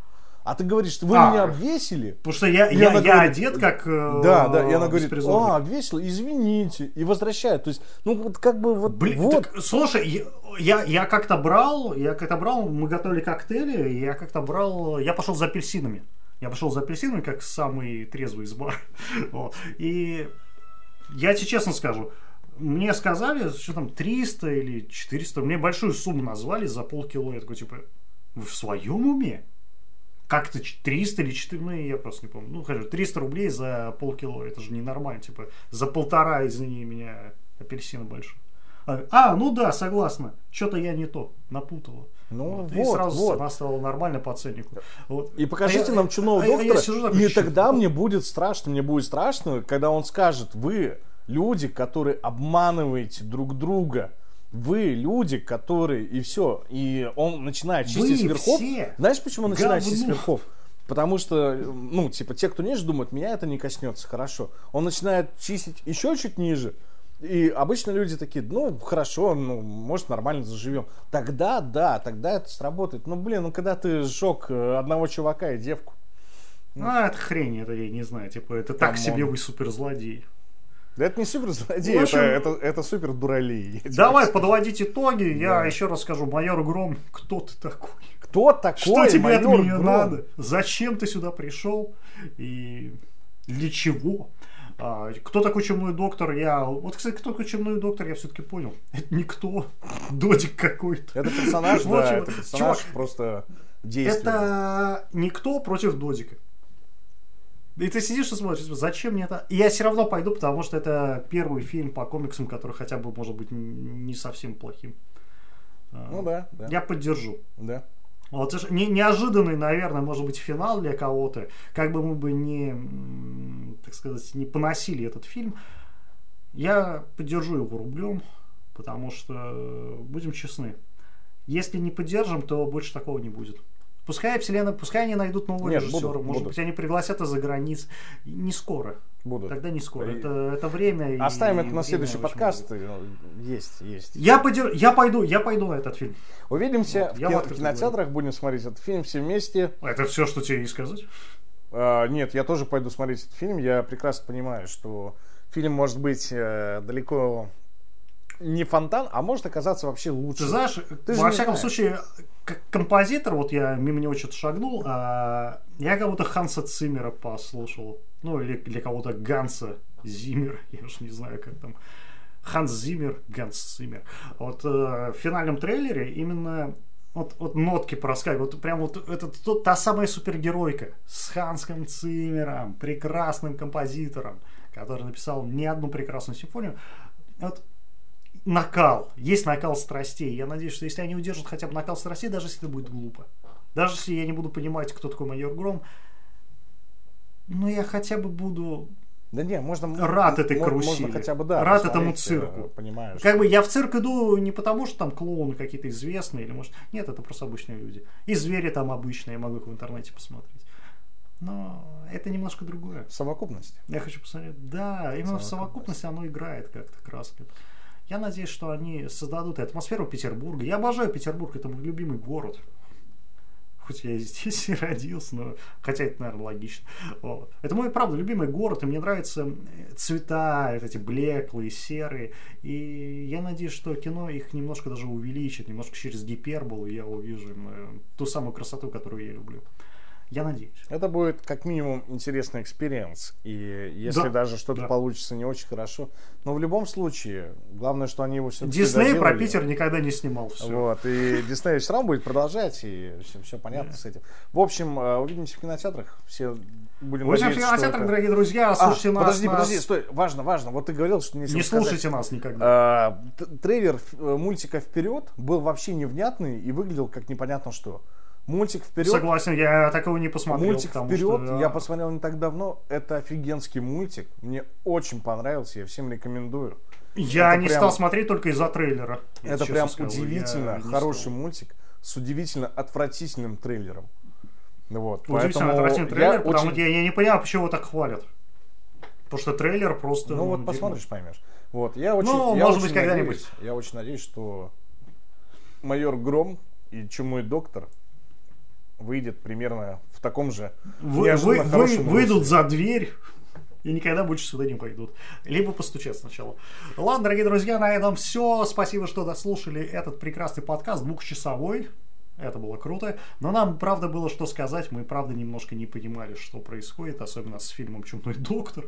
S2: А ты говоришь, вы
S1: А.
S2: меня обвесили?
S1: Потому что я,
S2: И
S1: я, я
S2: говорит,
S1: одет как э,
S2: Да, да, и она говорит, а, обвесила, извините, и возвращает. То есть, ну, вот как бы вот,
S1: Блин,
S2: вот.
S1: так, слушай, я, я, как-то брал, я как-то брал, мы готовили коктейли, я как-то брал, я пошел за апельсинами. Я пошел за апельсинами, как самый трезвый из бара. И я тебе честно скажу, мне сказали, что там 300 или 400, мне большую сумму назвали за полкило. Я такой, типа, вы в своем уме? Как-то 300 или 4, ну я просто не помню. Ну, хочу, 300 рублей за полкило, это же ненормально. Типа, за полтора, извини меня, апельсина большой. А, А, ну да, согласна. Что-то я не то, напутала.
S2: Ну,
S1: Вот,
S2: вот,
S1: и сразу
S2: вот.
S1: она стала нормально по ценнику. Вот.
S2: И покажите
S1: А я-
S2: нам
S1: а я-
S2: доктора,
S1: я сижу такой,
S2: и тогда мне будет страшно, мне будет страшно, когда он скажет, вы люди, которые обманываете друг друга, вы люди, которые, и все, и он начинает чистить
S1: Вы все
S2: Знаешь, почему он начинает чистить
S1: говно.
S2: сверхов? Потому что, ну, типа, те, кто ниже думают, меня это не коснется, хорошо. Он начинает чистить еще чуть ниже, и обычно люди такие, ну, хорошо, ну, может, нормально заживем. Тогда, да, тогда это сработает. Ну, блин, ну, когда ты сжег э, одного чувака и девку.
S1: А, это хрень, это я не знаю. Типа, это так себе вы суперзлодей.
S2: Да это не супер злодей,
S1: общем,
S2: это, это, это супер дуралей.
S1: Давай подводить итоги. Я
S2: Да.
S1: еще раз скажу, майор Гром, кто ты такой?
S2: Кто такой
S1: Что тебе от меня
S2: Гром?
S1: надо? Зачем ты сюда пришел? И для чего? А, кто такой чумной доктор? Я. Вот, кстати, кто такой чумной доктор, я все-таки понял. Это никто. Додик какой-то.
S2: Это персонаж, да, это персонаж просто действие.
S1: Это никто против Додика. И ты сидишь и смотришь, зачем мне это? И я все равно пойду, потому что это первый фильм по комиксам, который хотя бы может быть не совсем плохим. А,
S2: Ну да, да,
S1: Я поддержу.
S2: да.
S1: Вот это не, неожиданный, наверное, может быть, финал для кого-то. Как бы мы бы не, так сказать, не поносили этот фильм, я поддержу его рублем, потому что, э, будем честны, если не поддержим, то больше такого не будет. Пускай вселенная, пускай они найдут нового
S2: Нет,
S1: режиссера,
S2: будут,
S1: может
S2: будут.
S1: быть, они пригласят из-за границ. Не скоро.
S2: Будут.
S1: Тогда не скоро.
S2: И-
S1: Это, это время. и-
S2: Оставим это
S1: и
S2: на
S1: время
S2: следующий подкаст. Ну, Есть, есть.
S1: Я, подер... я пойду, я пойду на этот фильм.
S2: Увидимся
S1: Вот,
S2: в
S1: я
S2: кино-
S1: как
S2: кинотеатрах, будем смотреть этот фильм все вместе.
S1: Это все, что тебе и сказать.
S2: А, нет, я тоже пойду смотреть этот фильм. Я прекрасно понимаю, что фильм может быть э, далеко не фонтан, а может оказаться вообще лучше.
S1: Ты знаешь,
S2: Ты
S1: во всяком
S2: знаешь.
S1: случае, как композитор, вот я мимо него что-то шагнул, а я кого-то Ханса Циммера послушал. Ну, или для кого-то Ганса Зиммера, я уж не знаю, как там. Ханс Зиммер, Ганс Зиммер. Вот э, в финальном трейлере именно вот, вот нотки проскакивают. Вот прям вот это то, та самая супергеройка с Ханском Циммером, прекрасным композитором, который написал не одну прекрасную симфонию. Вот накал, есть накал страстей. Я надеюсь, что если они удержат хотя бы накал страстей, даже если это будет глупо, даже если я не буду понимать, кто такой майор Гром, ну я хотя бы буду
S2: да не, можно...
S1: Рад этой карусели.
S2: Можно хотя бы, да.
S1: Рад этому цирку.
S2: Понимаешь.
S1: Как бы я в цирк иду не потому, что там клоуны какие-то известные, или может... Нет, это просто обычные люди. И звери там обычные, я могу их в интернете посмотреть. Но это немножко другое.
S2: Совокупность.
S1: Я хочу посмотреть. Да, именно в совокупности оно играет как-то краски. Я надеюсь, что они создадут атмосферу Петербурга. Я обожаю Петербург, это мой любимый город хоть я здесь и родился, но хотя это, наверное, логично. Вот. Это мой, правда, любимый город, и мне нравятся цвета, эти блеклые, серые, и я надеюсь, что кино их немножко даже увеличит, немножко через гиперболу я увижу ту самую красоту, которую я люблю. Я надеюсь.
S2: Это будет как минимум интересный experience. И если да, даже что-то да. получится не очень хорошо. Но в любом случае, главное, что они его все-таки
S1: Дисней про Питер никогда не снимал. Все.
S2: Вот. И Дисней все равно будет продолжать. И все, все понятно да. с этим. В общем, э, увидимся в кинотеатрах. Все будем
S1: Увидимся в кинотеатрах, это... дорогие друзья. А, слушайте а, нас.
S2: Подожди,
S1: нас...
S2: подожди, стой. Важно, важно. Вот ты говорил, что
S1: не Не слушайте сказать. нас никогда. А,
S2: трейлер э, мультика «Вперед» был вообще невнятный и выглядел как непонятно что. Мультик вперед.
S1: Согласен, я такого не посмотрел.
S2: Мультик вперед, что, да. я посмотрел не так давно. Это офигенский мультик. Мне очень понравился, я всем рекомендую.
S1: Я это не прям, стал смотреть только из-за трейлера.
S2: Это прям скажу. удивительно хороший стал. мультик с удивительно отвратительным трейлером. Вот,
S1: удивительно отвратительный трейлер, я потому очень... я, я не понимаю, почему его так хвалят. Потому что трейлер просто...
S2: Ну, ну вот дерьмо. посмотришь, поймешь. Вот, я очень,
S1: ну,
S2: я
S1: может
S2: очень
S1: быть, когда-нибудь.
S2: Я очень надеюсь, что майор Гром и Чумой Доктор выйдет примерно в таком же
S1: вы, вы, вы, выйдут за дверь и никогда больше сюда не пойдут. Либо постучат сначала. Ладно, дорогие друзья, на этом все. Спасибо, что дослушали этот прекрасный подкаст двухчасовой. Это было круто. Но нам, правда, было что сказать. Мы, правда, немножко не понимали, что происходит, особенно с фильмом «Чумной доктор».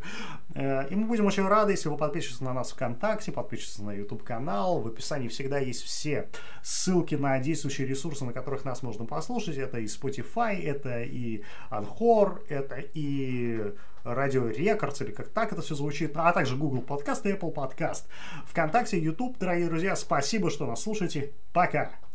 S1: Э, и мы будем очень рады, если вы подпишетесь на нас ВКонтакте, подпишетесь на YouTube-канал. В описании всегда есть все ссылки на действующие ресурсы, на которых нас можно послушать. Это и Spotify, это и Anchor, это и Радио Рекордс, или как так это все звучит, а также Google Подкаст и Apple Подкаст. ВКонтакте, YouTube, дорогие друзья, спасибо, что нас слушаете. Пока!